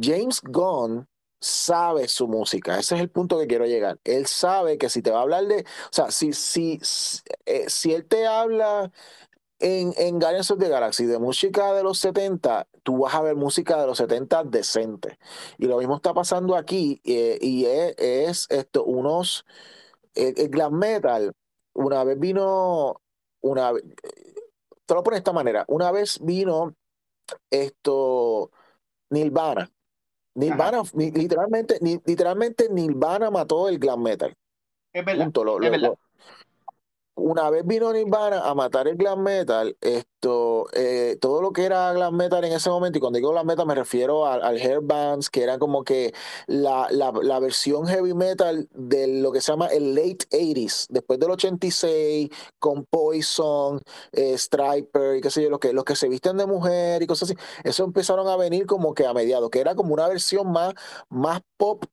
James Gunn sabe su música. Ese es el punto que quiero llegar. Él sabe que si te va a hablar de, o sea, si, si, si, eh, si él te habla en, en Guardians of the Galaxy de música de los 70, tú vas a ver música de los 70 decente. Y lo mismo está pasando aquí, eh, y es, es, esto, unos, el, el, glam metal, una vez vino, una te lo pone de esta manera, una vez vino esto, Nirvana. Nirvana, ni, literalmente, ni, literalmente Nirvana mató el glam metal. Es verdad. Punto, lo, es verdad. Una vez vino Nirvana a matar el glam metal, esto, eh, todo lo que era glam metal en ese momento, y cuando digo glam metal me refiero al, al bands, que eran como que la, la, la, versión heavy metal de lo que se llama el late 80s, después del 86, con Poison, eh, Striper, y qué sé yo, los que, los que se visten de mujer y cosas así, eso empezaron a venir como que a mediados, que era como una versión más, más pop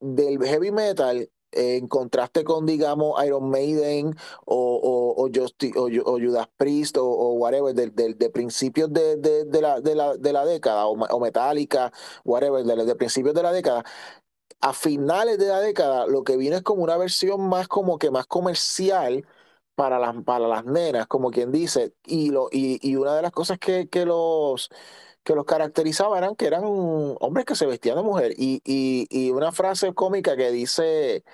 del heavy metal en contraste con, digamos, Iron Maiden o, o, o, Judas Priest o, whatever, de, de, de principios de, de, la, de, la, de la década, o, o Metallica, whatever, de principios de la década, a finales de la década lo que viene es como una versión más como que más comercial para las, para las nenas, como quien dice, y, lo, y, y una de las cosas que, que los que los caracterizaba eran que eran hombres que se vestían de mujer. Y, y, y una frase cómica que dice,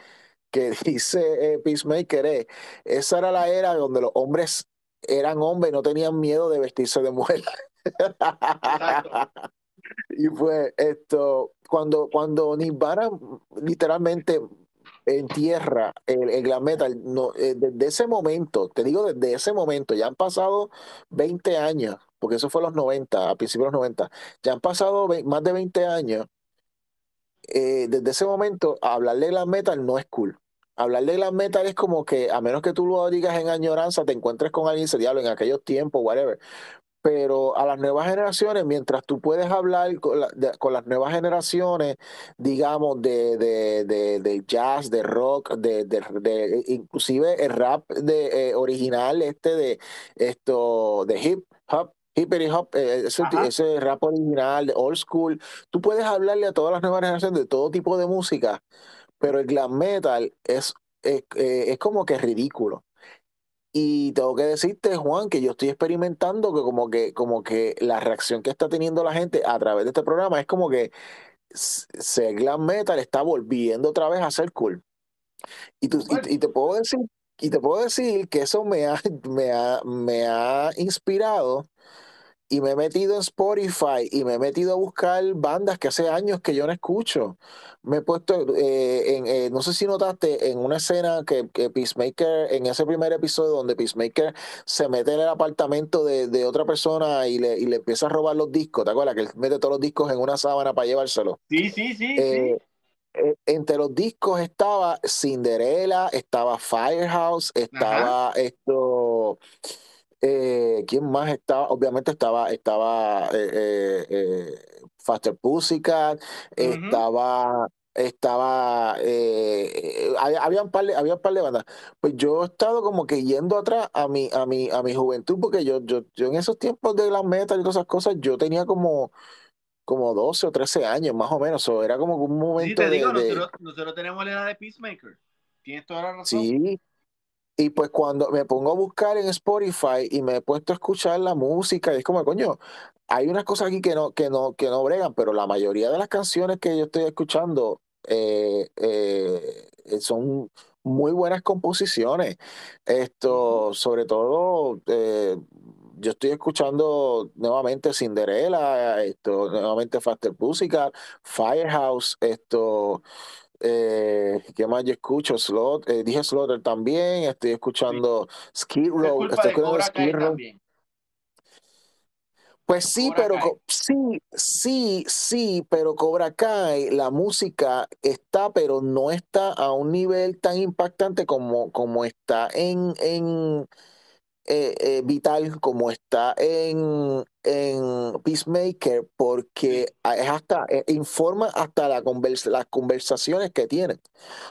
que dice eh, Peacemaker es, esa era la era donde los hombres eran hombres y no tenían miedo de vestirse de mujer. y fue esto, cuando, cuando Nirvana literalmente entierra el, el glam metal, no, eh, desde ese momento, te digo desde ese momento, ya han pasado 20 años porque eso fue los 90, a principios de los 90. Ya han pasado más de 20 años. Eh, desde ese momento, hablar de glam metal no es cool. Hablar de glam metal es como que, a menos que tú lo digas en añoranza, te encuentres con alguien y se diablo en aquellos tiempos, whatever. Pero a las nuevas generaciones, mientras tú puedes hablar con, la, de, con las nuevas generaciones, digamos, de, de, de, de jazz, de rock, de, de, inclusive el rap de, eh, original, este de esto, de hip hop, Hippity Hop, eh, ese, ese, rap original, de old school. Tú puedes hablarle a todas las nuevas generaciones de todo tipo de música, pero el glam metal es, es, eh, es como que ridículo. Y tengo que decirte, Juan, que yo estoy experimentando que como que, como que la reacción que está teniendo la gente a través de este programa es como que se glam metal está volviendo otra vez a ser cool. Y, tú, y, te puedo decir, y te puedo decir que eso me ha, me ha, me ha inspirado y me he metido en Spotify y me he metido a buscar bandas que hace años que yo no escucho. Me he puesto, eh, en, eh, no sé si notaste, en una escena que, que, Peacemaker, en ese primer episodio donde Peacemaker se mete en el apartamento de, de otra persona y le, y le, empieza a robar los discos, ¿te acuerdas? Que él mete todos los discos en una sábana para llevárselo. Sí, sí, sí, eh, sí. entre los discos estaba Cinderella, estaba Firehouse, estaba Ajá. esto... Eh, ¿Quién más estaba? Obviamente estaba, estaba eh, eh, eh Faster Pussycat, uh -huh. estaba, estaba, había, había, un par de, había un par de bandas. Pues yo he estado como que yendo atrás a mi, a mi, a mi juventud, porque yo, yo, yo en esos tiempos de la metal y todas esas cosas, yo tenía como, como 12 o 13 años, más o menos. O era como un momento sí, te digo, de, nosotros, nosotros tenemos la edad de Peacemaker. Tienes toda la razón. Sí, y pues cuando me pongo a buscar en Spotify y me he puesto a escuchar la música, y es como, coño, hay unas cosas aquí que no, que no, que no bregan, pero la mayoría de las canciones que yo estoy escuchando eh, eh, son muy buenas composiciones. Esto, sobre todo, eh, yo estoy escuchando nuevamente Cinderella, esto, nuevamente Faster Pussycat, Firehouse, esto. Eh, ¿Qué más yo escucho? Slot, eh, dije Slaughter también. Estoy escuchando. Skid Row. Estoy escuchando Skid Row. Pues sí, Cobra pero Kai. sí, sí, sí, pero Cobra Kai, la música está, pero no está a un nivel tan impactante como, como está en, en, eh, eh, vital como está en, en Peacemaker porque es hasta eh, informa hasta la convers las conversaciones que tienen.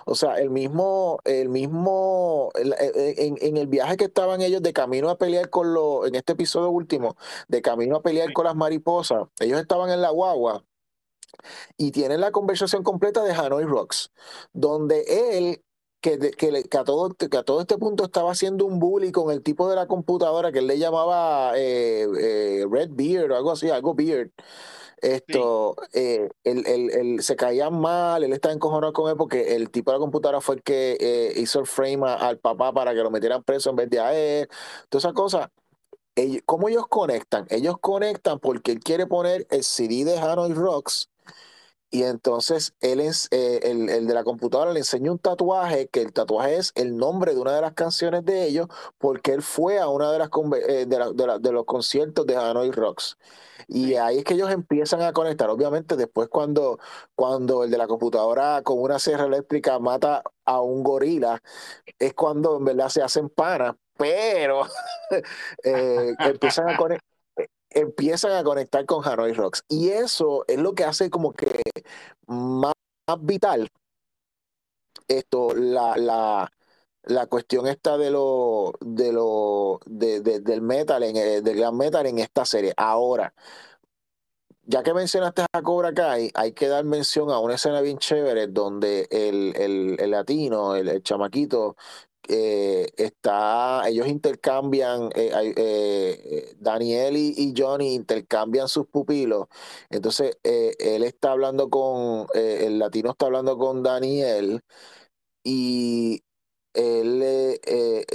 O sea, el mismo, el mismo, en, en, el viaje que estaban ellos de camino a pelear con los, en este episodio último, de camino a pelear con las mariposas, ellos estaban en la guagua y tienen la conversación completa de Hanoi Rocks, donde él que, que, que, a todo, que a todo este punto estaba haciendo un bully con el tipo de la computadora que él le llamaba eh, eh, Red Beard o algo así, algo Beard. Esto, sí. eh, él, él, él, se caían mal, él estaba encojonado con él porque el tipo de la computadora fue el que eh, hizo el frame a, al papá para que lo metieran preso en vez de a él. Todas esas cosas. Ellos, ¿Cómo ellos conectan? Ellos conectan porque él quiere poner el CD de Hanoi Rocks y entonces él eh, el, el, de la computadora le enseña un tatuaje, que el tatuaje es el nombre de una de las canciones de ellos, porque él fue a una de las eh, de, la, de, la, de, los conciertos de Hanoi Rocks. Y ahí es que ellos empiezan a conectar. Obviamente, después cuando, cuando el de la computadora con una sierra eléctrica mata a un gorila, es cuando en verdad se hacen panas, pero eh, empiezan a conectar empiezan a conectar con Hanoi Rocks. Y eso es lo que hace como que más, vital esto, la, la, la cuestión esta de lo, de lo, de, de, del metal, en, eh, del gran metal en esta serie. Ahora, ya que mencionaste a Cobra Kai, hay que dar mención a una escena bien chévere donde el, el, el latino, el chamaquito, eh, está, ellos intercambian, eh, eh, Daniel y, y, Johnny intercambian sus pupilos. Entonces, él está hablando con, el latino está hablando con Daniel y él,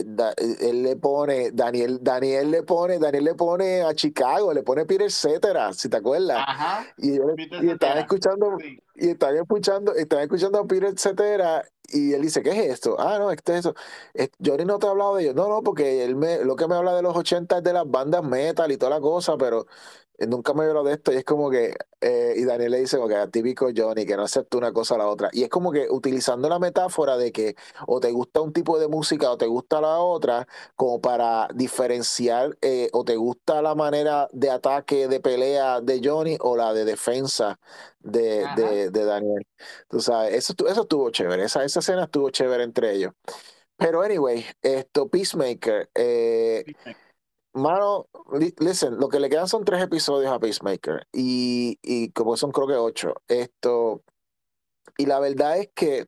da, él le pone, Daniel, Daniel le pone, Daniel le pone a Chicago, le pone Peter Cetera, si te acuerdas. Ajá, y, y están escuchando, sí. y están escuchando, están escuchando a Peter Cetera y él dice, ¿qué es esto? Ah, no, este es eso. Johnny no te ha hablado de ellos. No, no, porque él me, lo que me habla de los 80 es de las bandas metal y toda la cosa, pero nunca me hablado de esto y es como que, eh, y Daniel le dice, como que típico Johnny, que no acepta una cosa a la otra. Y es como que utilizando la metáfora de que o te gusta un tipo de música o te gusta la otra, como para diferenciar eh, o te gusta la manera de ataque, de pelea de Johnny o la de defensa de, de, de, Daniel. Tú sabes, eso, eso estuvo chévere, esa, esa escena estuvo chévere entre ellos. Pero anyway, esto, Peacemaker, eh, Peacemaker Mano, listen, lo que le quedan son tres episodios a Peacemaker y, y como son creo que ocho. Esto, y la verdad es que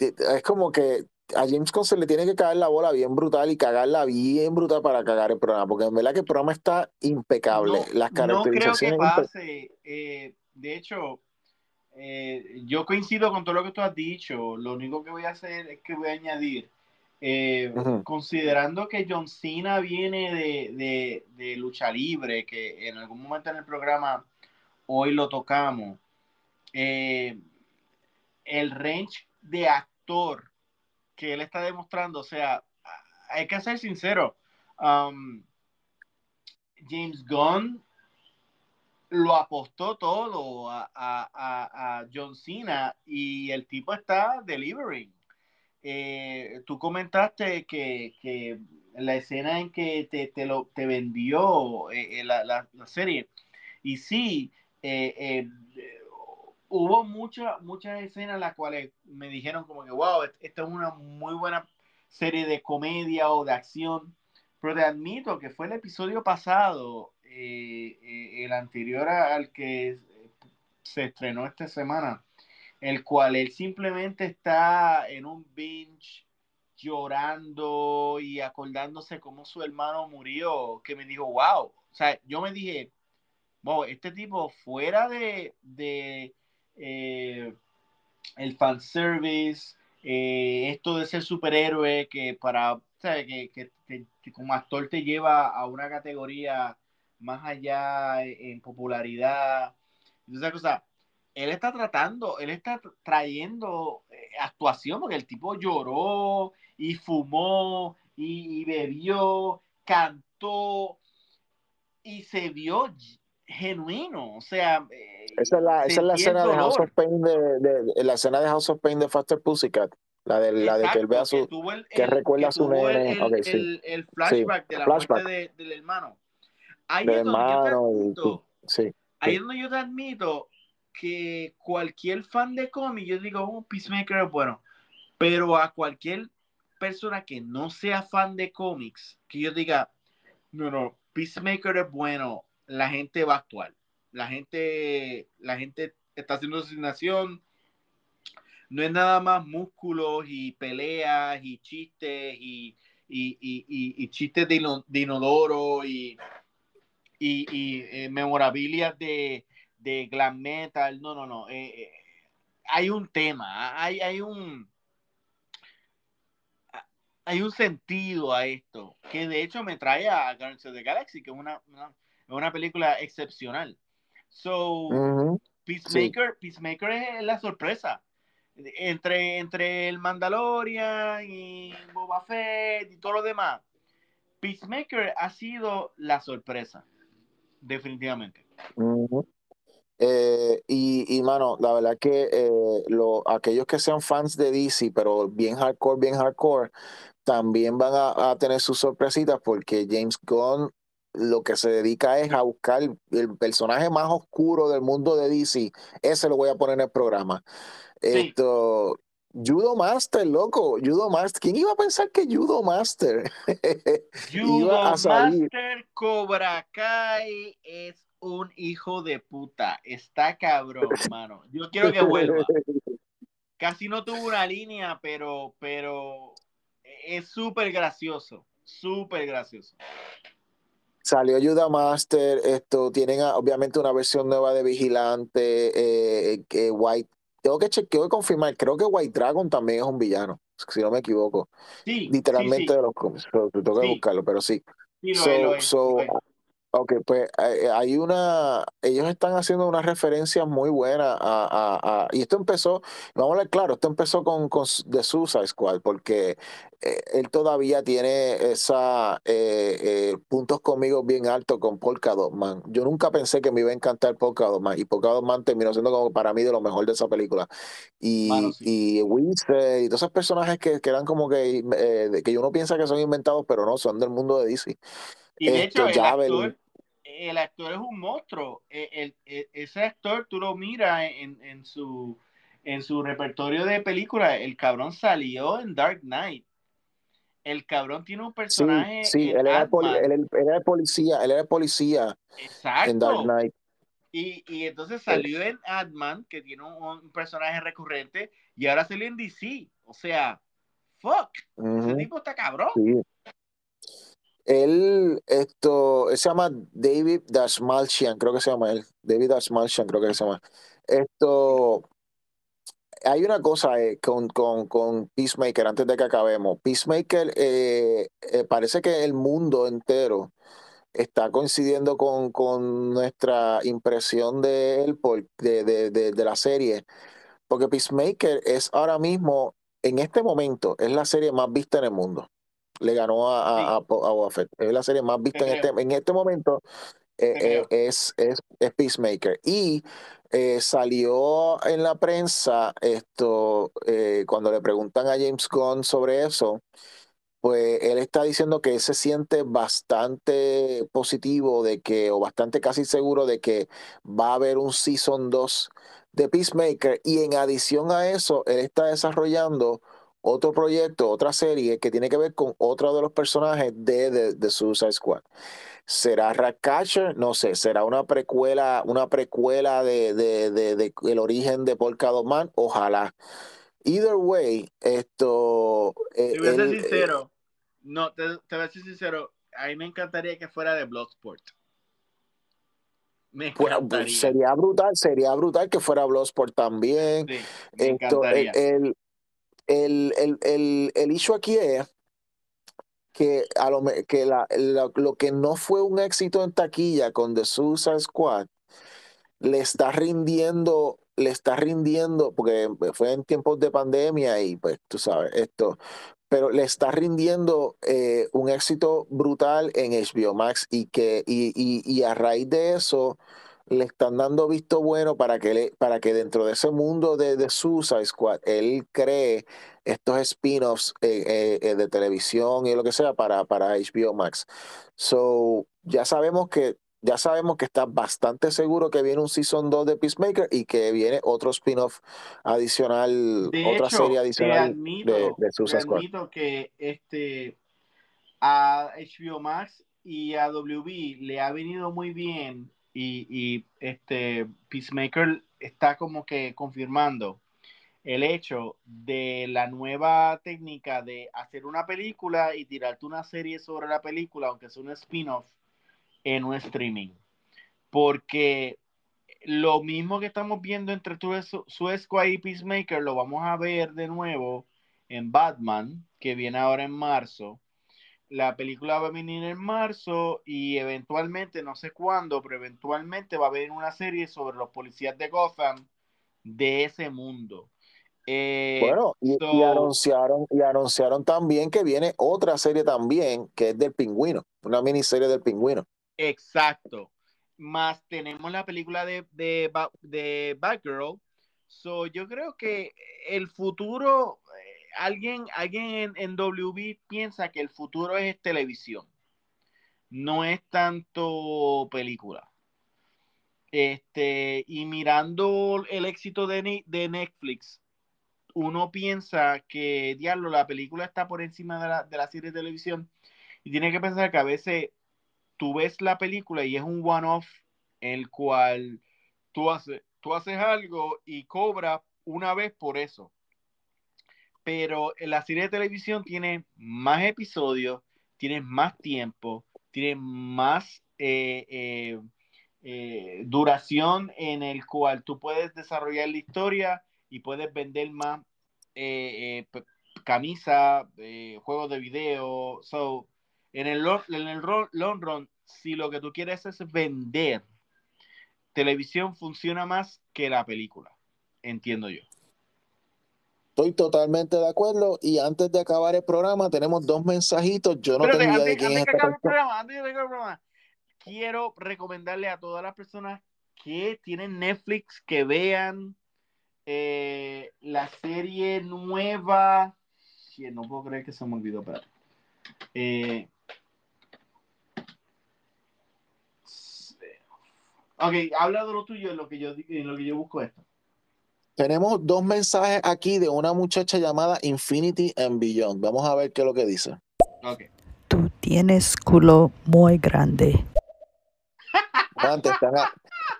es como que a James Gunn se le tiene que caer la bola bien brutal y cagarla bien brutal para cagar el programa, porque en verdad que el programa está impecable. No, Las caracterizaciones. No creo que pase. Eh, de hecho, eh, yo coincido con todo lo que tú has dicho. Lo único que voy a hacer es que voy a añadir, eh, considerando que John Cena viene de, lucha libre, que en algún momento en el programa hoy lo tocamos, eh, el range de actor que él está demostrando, o sea, hay que ser sincero. Um, James Gunn lo apostó todo a, a, a, John Cena y el tipo está delivering. Eh, tú comentaste que, que, la escena en que te, te, lo, te vendió eh, eh, la, la, serie, y sí, hubo muchas muchas escenas en las cuales me dijeron como que, wow, esta es una muy buena serie de comedia o de acción, pero te admito que fue el episodio pasado eh, eh, el anterior al que se estrenó esta semana, el cual él simplemente está en un binge llorando y acordándose cómo su hermano murió, que me dijo, wow, o sea, yo me dije, wow, este tipo fuera de, de eh, el fanservice, eh, esto de ser superhéroe, que para, que, que, como actor te lleva a una categoría más allá en popularidad. Entonces, cosa, él está tratando, él está trayendo eh, actuación porque el tipo lloró y fumó y, bebió, cantó y se vio genuino, o sea... Eh, esa es la, esa es la escena de House of Pain de, la escena de House of Pain de Faster Pussycat. La de, la de que él vea su. Que, recuerda a su nene. El, el, flashback de la muerte del hermano. Ahí es donde yo te admito, ahí es donde yo te admito que cualquier fan de cómic, yo digo, un oh, Peacemaker es bueno, pero a cualquier persona que no sea fan de cómics, que yo diga, no, no, Peacemaker es bueno, la gente va a actuar. La gente, la gente está haciendo asignación. No es nada más músculos y peleas y chistes y, y, chistes de, de inodoro y y, y eh, memorabilia de, de glam metal. No, no, no. Eh, eh, hay un tema, hay, hay un hay un sentido a esto, que de hecho me trae a Guardians of the Galaxy, que es una, una, película excepcional. So, Peacemaker, Peacemaker es la sorpresa. Entre, entre el Mandalorian y Boba Fett y todo lo demás, Peacemaker ha sido la sorpresa definitivamente. Eh, y, y, mano, la verdad que eh, lo, aquellos que sean fans de DC, pero bien hardcore, bien hardcore, también van a, tener sus sorpresitas porque James Gunn lo que se dedica es a buscar el personaje más oscuro del mundo de DC. Ese lo voy a poner en el programa. Esto, Judo Master, loco, Judo Master. ¿Quién iba a pensar que Judo Master Judo Master Cobra Kai es un hijo de puta. Está cabrón, mano. Yo quiero que vuelva. Casi no tuvo una línea, pero, pero es súper gracioso. Súper gracioso. Salió Judo Master, esto tienen obviamente una versión nueva de Vigilante, eh, eh White tengo que chequear y confirmar. Creo que White Dragon también es un villano, si no me equivoco. Sí, Literalmente de los cómics. Tengo que buscarlo, pero sí. Sí, lo Ok, pues eh, eh, hay una, ellos están haciendo una referencia muy buena a, a, y esto empezó, vamos a ver claro, esto empezó con, con The Suicide Squad, porque eh, él todavía tiene esa puntos conmigo bien altos con Polka Dot Man. Yo nunca pensé que me iba a encantar Polka Dot Man, y Polka Dot Man terminó siendo como para mí de lo mejor de esa película. Y, y y todos esos personajes que, que eran como que, que uno piensa que son inventados, pero no, son del mundo de DC. Y de hecho, el actor, el actor, es un monstruo. E, e, ese actor, tú lo miras en, su, en su repertorio de películas. El cabrón salió en Dark Knight. El cabrón tiene un personaje. Sí, él, era él, policía. Él era policía Exacto. en Dark Knight. Y, y entonces salió en Ant-Man, que tiene un, personaje recurrente, y ahora salió en DC. O sea, fuck. Ese tipo está cabrón. Él, esto, se llama David Dashmalchian, creo que se llama él. David Dashmalchian, creo que se llama. Esto, hay una cosa eh, con, con, con, Peacemaker, antes de que acabemos. Peacemaker, eh, eh, parece que el mundo entero está coincidiendo con, con nuestra impresión de él por, de, de, de, la serie. Porque Peacemaker es ahora mismo, en este momento, es la serie más vista en el mundo. Le ganó a, a, Es la serie más vista en este, en este momento. es, es, es Peacemaker. Y eh, salió en la prensa esto, eh, cuando le preguntan a James Gunn sobre eso, pues él está diciendo que se siente bastante positivo de que, o bastante casi seguro de que va a haber un Season 2 de Peacemaker. Y en adición a eso, él está desarrollando otro proyecto, otra serie que tiene que ver con otro de los personajes de, de, de Suicide Squad. ¿Será Ratcatcher? No sé, será una precuela, una precuela de, de, de, el origen de Polka Dot Man, ojalá. Either way, esto. Eh, te voy a ser eh, sincero. no, te, te, voy a ser sincero. A mí me encantaría que fuera de Bloodsport. Me pues, encantaría. sería brutal, sería brutal que fuera Bloodsport también. Sí, me encantaría. El, el, el, el, el issue aquí es que, a lo, que la, lo que no fue un éxito en taquilla con The Suicide Squad le está rindiendo, le está rindiendo, porque fue en tiempos de pandemia y pues tú sabes, esto, pero le está rindiendo eh, un éxito brutal en HBO Max y que, y, y, y a raíz de eso le están dando visto bueno para que, le, para que dentro de ese mundo de, de Suicide Squad, él cree estos spin-offs eh, eh, eh, de televisión y lo que sea para, para HBO Max. So, ya sabemos que ya sabemos que está bastante seguro que viene un Season 2 de Peacemaker y que viene otro spin-off adicional, otra serie adicional de, de Suicide Squad. admito que este, a HBO Max y a WB le ha venido muy bien y, este Peacemaker está como que confirmando el hecho de la nueva técnica de hacer una película y tirarte una serie sobre la película, aunque sea un spin-off, en un streaming. Porque lo mismo que estamos viendo entre Suezco y Peacemaker, lo vamos a ver de nuevo en Batman, que viene ahora en marzo la película va a venir en marzo y eventualmente, no sé cuándo, pero eventualmente va a haber una serie sobre los policías de Gotham de ese mundo. Eh, bueno, y, anunciaron, y anunciaron también que viene otra serie también, que es del pingüino, una miniserie del pingüino. Exacto. Más tenemos la película de, de, de Batgirl. So, yo creo que el futuro alguien, alguien en, WB piensa que el futuro es televisión, no es tanto película. Este, y mirando el éxito de, de Netflix, uno piensa que, diablo, la película está por encima de la, de serie de televisión. Y tiene que pensar que a veces tú ves la película y es un one-off, el cual tú, haces tú haces algo y cobras una vez por eso pero la serie de televisión tiene más episodios, tiene más tiempo, tiene más eh, eh, eh, duración en el cual tú puedes desarrollar la historia y puedes vender más camisa, juegos de video. So, en el, en el long run, si lo que tú quieres es vender, televisión funciona más que la película, entiendo yo. Estoy totalmente de acuerdo. Y antes de acabar el programa, tenemos dos mensajitos. Yo no tengo idea de quién es esta programa, antes de acabar el programa, quiero recomendarle a todas las personas que tienen Netflix que vean eh, la serie nueva. no puedo creer que se me olvidó, pero. Eh, ok, habla de lo tuyo en lo que yo, en lo que yo busco esto. Tenemos dos mensajes aquí de una muchacha llamada Infinity and Beyond. Vamos a ver qué es lo que dice. Tú tienes culo muy grande. Juan, te están,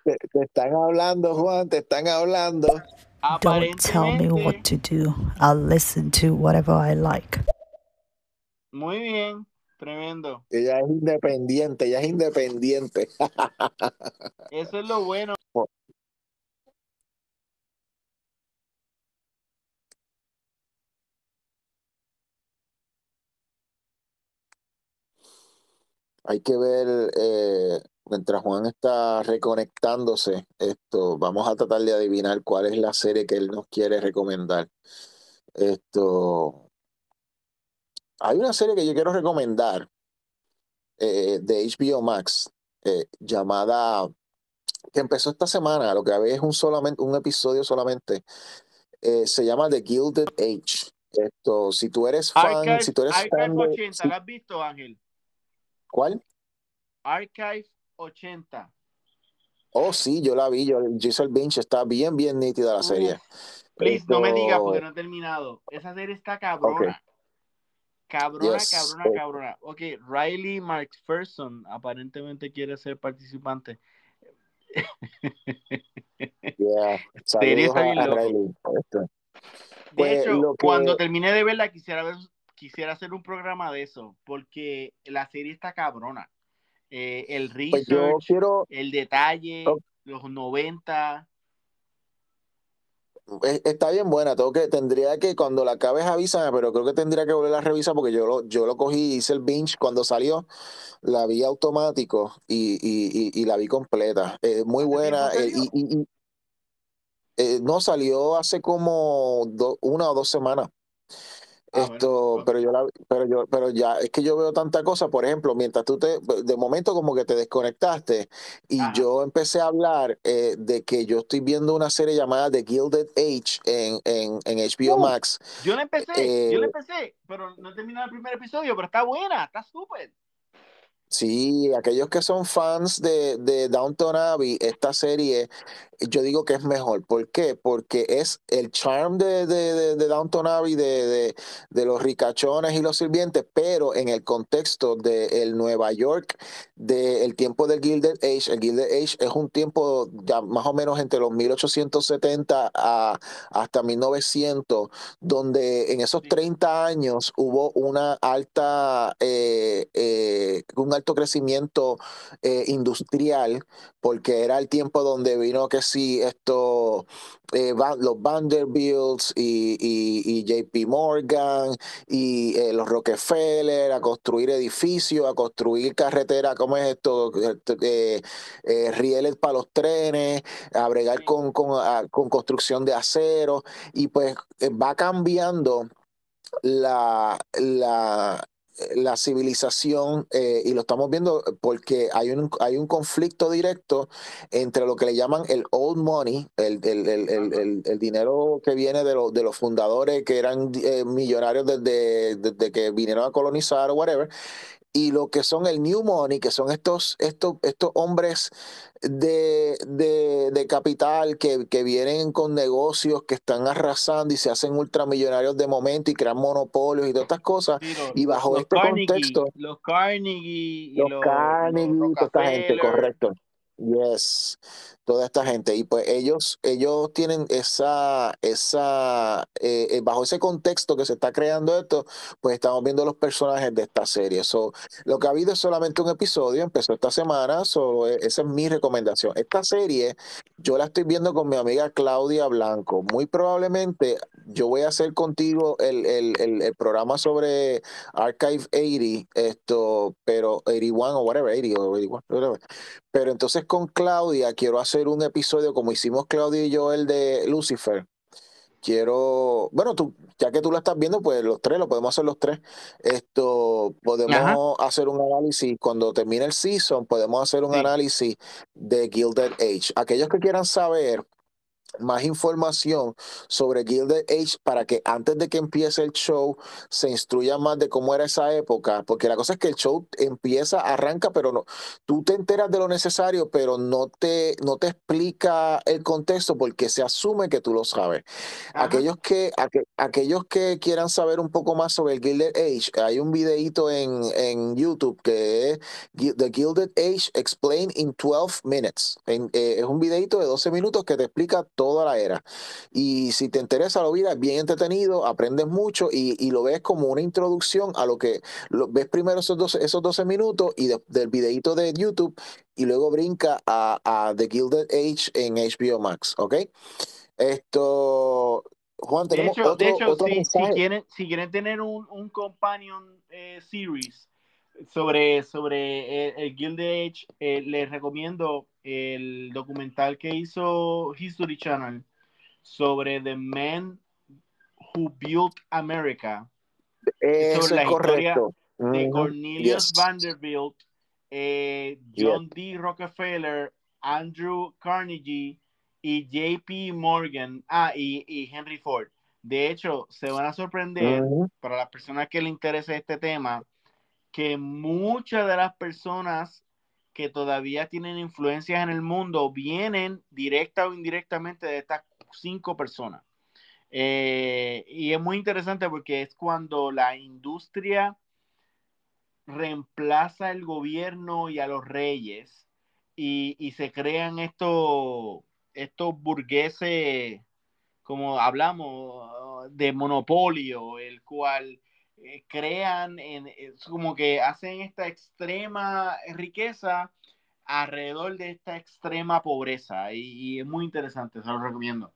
te, están hablando, Juan, te están hablando. Don't tell me what to do. I'll listen to whatever I like. Muy bien. Tremendo. Ella es independiente, ella es independiente. Eso es lo bueno. Hay que ver, eh, mientras Juan está reconectándose, esto, vamos a tratar de adivinar cuál es la serie que él nos quiere recomendar. Esto, hay una serie que yo quiero recomendar eh, de HBO Max eh, llamada que empezó esta semana, lo que había es un solamente un episodio solamente. Eh, se llama The Gilded Age. Esto, si tú eres fan, Archive, si tú eres Archive fan de- 80, si- ¿la has visto, Ángel? ¿Cuál? Archive 80. Oh, sí, yo la vi. Yo, Giselle Binch está bien, bien nítida la serie. Please, no me digas porque no he terminado. Esa serie está cabrona. Cabrona, Yes. cabrona, Eh. cabrona. Ok, Riley McPherson aparentemente quiere ser participante. Yeah. Serie está bien loco. De Pues, hecho, que- cuando termine de verla, quisiera ver, quisiera hacer un programa de eso, porque la serie está cabrona. Eh, el Pues research, quiero, el detalle, los 90. es- está bien buena, tengo que, tendría que, cuando la acabes avísame, pero creo que tendría que volver a revisar porque yo lo, yo lo cogí, hice el binge cuando salió, la vi automático y, y, y, y la vi completa. Eh, muy ¿Hace buena. eh, y, eh, no, salió hace como do- una o dos semanas. Ah, Esto, bueno, pero yo la, pero yo, pero ya, es que yo veo tanta cosa, por ejemplo, mientras tú te, de momento como que te desconectaste y Ajá. yo empecé a hablar eh, de que yo estoy viendo una serie llamada The Gilded Age en, en, en HBO Uh. Max. Yo la empecé, Eh, yo la empecé, pero no he terminado el primer episodio, pero está buena, está súper. Sí, aquellos que son fans de, de Downton Abbey, esta serie, yo digo que es mejor. ¿Por qué? Porque es el charm de, de, de, de Downton Abbey, de, de, de los ricachones y los sirvientes, pero en el contexto del Nueva York, del tiempo del Gilded Age. El Gilded Age es un tiempo ya más o menos entre los 1870 a, hasta 1900, donde en esos Sí. 30 años hubo una alta, eh, eh, un alto crecimiento eh, industrial, porque era el tiempo donde vino que sí, esto, eh, Van- los Vanderbilts y, y- y JP Morgan y eh, los Rockefeller a construir edificios, a construir carreteras, ¿cómo es esto? Rieles para los trenes, a bregar con, con, a- con construcción de acero, y pues va cambiando la, la, la civilización eh, y lo estamos viendo porque hay un, hay un conflicto directo entre lo que le llaman el old money, el, el, el, el, dinero que viene de, los de los fundadores que eran eh, millonarios desde, desde que vinieron a colonizar o whatever, y lo que son el new money, que son estos, estos, estos hombres de, de, de capital que, que vienen con negocios que están arrasando y se hacen ultramillonarios de momento y crean monopolios y todas estas cosas. Sí, los, Y bajo los este Carnegie, contexto, los Carnegie y los los, Carnegie, toda esta gente, correcto. Yes, toda esta gente. Y pues ellos, ellos tienen esa, esa, eh, eh, bajo ese contexto que se está creando esto, pues estamos viendo los personajes de esta serie. So, lo que ha habido es solamente un episodio, empezó esta semana, so, eh, esa es mi recomendación. Esta serie, yo la estoy viendo con mi amiga Claudia Blanco. Muy probablemente yo voy a hacer contigo el, el, el, el programa sobre Archive 80, esto, pero 81 o whatever, 80 o 81, whatever. Pero entonces con Claudia quiero hacer un episodio como hicimos Claudia y yo el de Lucifer. Quiero, bueno, tú, ya que tú lo estás viendo, pues los tres, lo podemos hacer los tres. Esto, podemos hacer un análisis, cuando termine el season, podemos hacer un Sí. análisis de Gilded Age. Aquellos que quieran saber más información sobre Gilded Age para que antes de que empiece el show se instruya más de cómo era esa época, porque la cosa es que el show empieza, arranca, pero no, tú te enteras de lo necesario, pero no te, no te explica el contexto porque se asume que tú lo sabes. Ajá. Aquellos que, aqu- aquellos que quieran saber un poco más sobre el Gilded Age, hay un videito en, en YouTube que es The Gilded Age Explained in 12 Minutes. En- eh, es un videito de 12 minutos que te explica toda la era. Y si te interesa, lo vida es bien entretenido, aprendes mucho y, y, lo ves como una introducción a lo que lo, ves primero esos 12, esos 12 minutos y de, del videito de YouTube y luego brinca a, a The Gilded Age en HBO Max, ¿ok? Esto, Juan, tenemos de hecho, otro, de hecho otro si, si, quieren, si quieren tener un, un companion eh, series sobre, sobre el, el Gilded Age, eh, les recomiendo el documental que hizo History Channel sobre The Men Who Built America. Eso sobre la es correcto. historia de. Cornelius Yes. Vanderbilt, eh, John D. Rockefeller, Andrew Carnegie y JP Morgan, ah, y, y Henry Ford. De hecho, se van a sorprender para las personas que le interese este tema, que muchas de las personas que todavía tienen influencias en el mundo vienen directa o indirectamente de estas cinco personas. Eh, y es muy interesante porque es cuando la industria reemplaza el gobierno y a los reyes y, y se crean estos, estos burgueses, como hablamos, de monopolio, el cual eh, crean, en, es como que hacen esta extrema riqueza alrededor de esta extrema pobreza y, y es muy interesante, se lo recomiendo.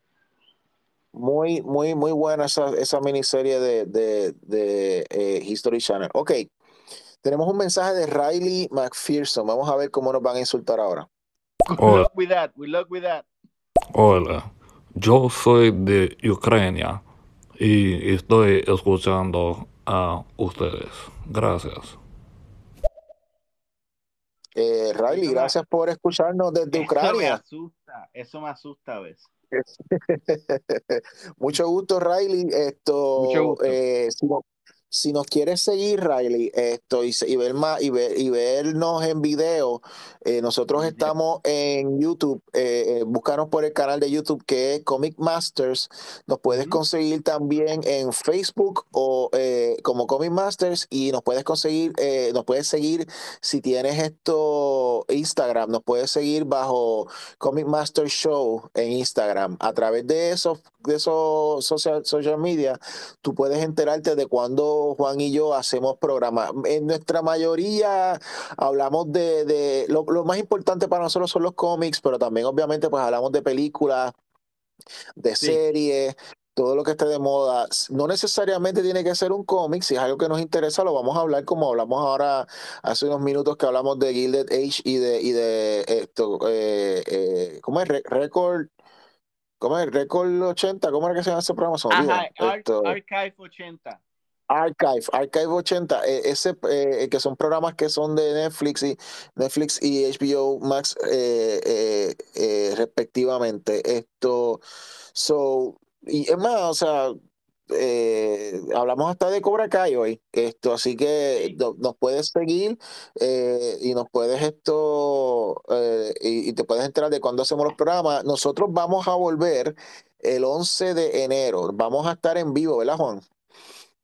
Muy, muy, muy buena esa, esa miniserie de, de, de eh, History Channel. Ok, tenemos un mensaje de Riley McPherson. Vamos a ver cómo nos van a insultar ahora. Hola, luck with that, good luck with that. hola. Yo soy de Ucrania y estoy escuchando a ustedes. Gracias. Eh, Riley, me, gracias por escucharnos desde eso me Ucrania. asusta, eso me asusta a veces. Mucho gusto, Riley. Mucho Esto, gusto. eh, si, si nos quieres seguir, Riley, esto, y, y ver más, y, ver, y vernos en video, eh, nosotros estamos en YouTube. eh, eh, búscanos por el canal de YouTube que es Comic Masters. Nos puedes conseguir también en Facebook o eh, como Comic Masters y nos puedes conseguir, eh, nos puedes seguir si tienes esto Instagram, nos puedes seguir bajo Comic Master Show en Instagram. A través de esos, de esos social, social media, tú puedes enterarte de cuando Juan y yo hacemos programas. En nuestra mayoría hablamos de, de lo, lo más importante para nosotros son los cómics, pero también obviamente pues hablamos de películas, de Sí, series, todo lo que esté de moda. No necesariamente tiene que ser un cómic, si es algo que nos interesa, lo vamos a hablar como hablamos ahora hace unos minutos que hablamos de Gilded Age y de, y de esto, eh, eh, ¿cómo es? Re- Record, ¿cómo es? Record 80, ¿cómo era que se llama ese programa? Ajá, Ar- Esto, Archive 80. Archive, Archive 80, eh, ese, eh, que son programas que son de Netflix y Netflix y HBO Max eh, respectivamente. Esto, so, y es más, o sea, eh, hablamos hasta de Cobra Kai hoy, esto, así que no- nos puedes seguir eh, y nos puedes esto, eh, y, y te puedes enterar de cuando hacemos los programas. Nosotros vamos a volver el 11 de enero, vamos a estar en vivo, ¿verdad, Juan?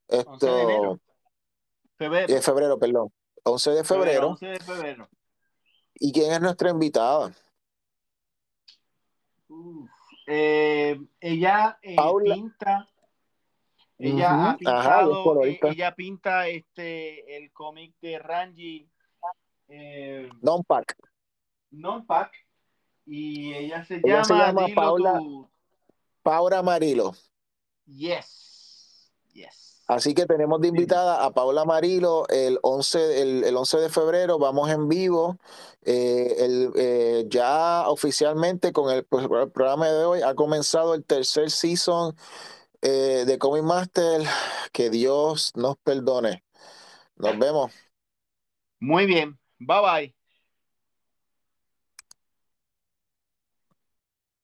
11 de enero, Esto, febrero, de febrero, perdón. 11 de febrero, febrero. 11 de febrero. ¿Y quién es nuestra invitada? Uf. Eh, ella eh, Paula. pinta, ella ha Ajá, y es pintado, eh, colorista. ella pinta este el cómic de Ranji eh, Non-pack. Non-Pack y ella se Ella se llama, llama dilo Paula, tú, Paula Marilo. Yes, yes. Así que tenemos de invitada a Paula Marilo el 11, el, el 11 de febrero. Vamos en vivo. Eh, el, eh, ya oficialmente con el, pues, el programa de hoy ha comenzado el tercer season eh, de Comic Master. Que Dios nos perdone. Nos vemos. Muy bien, bye bye.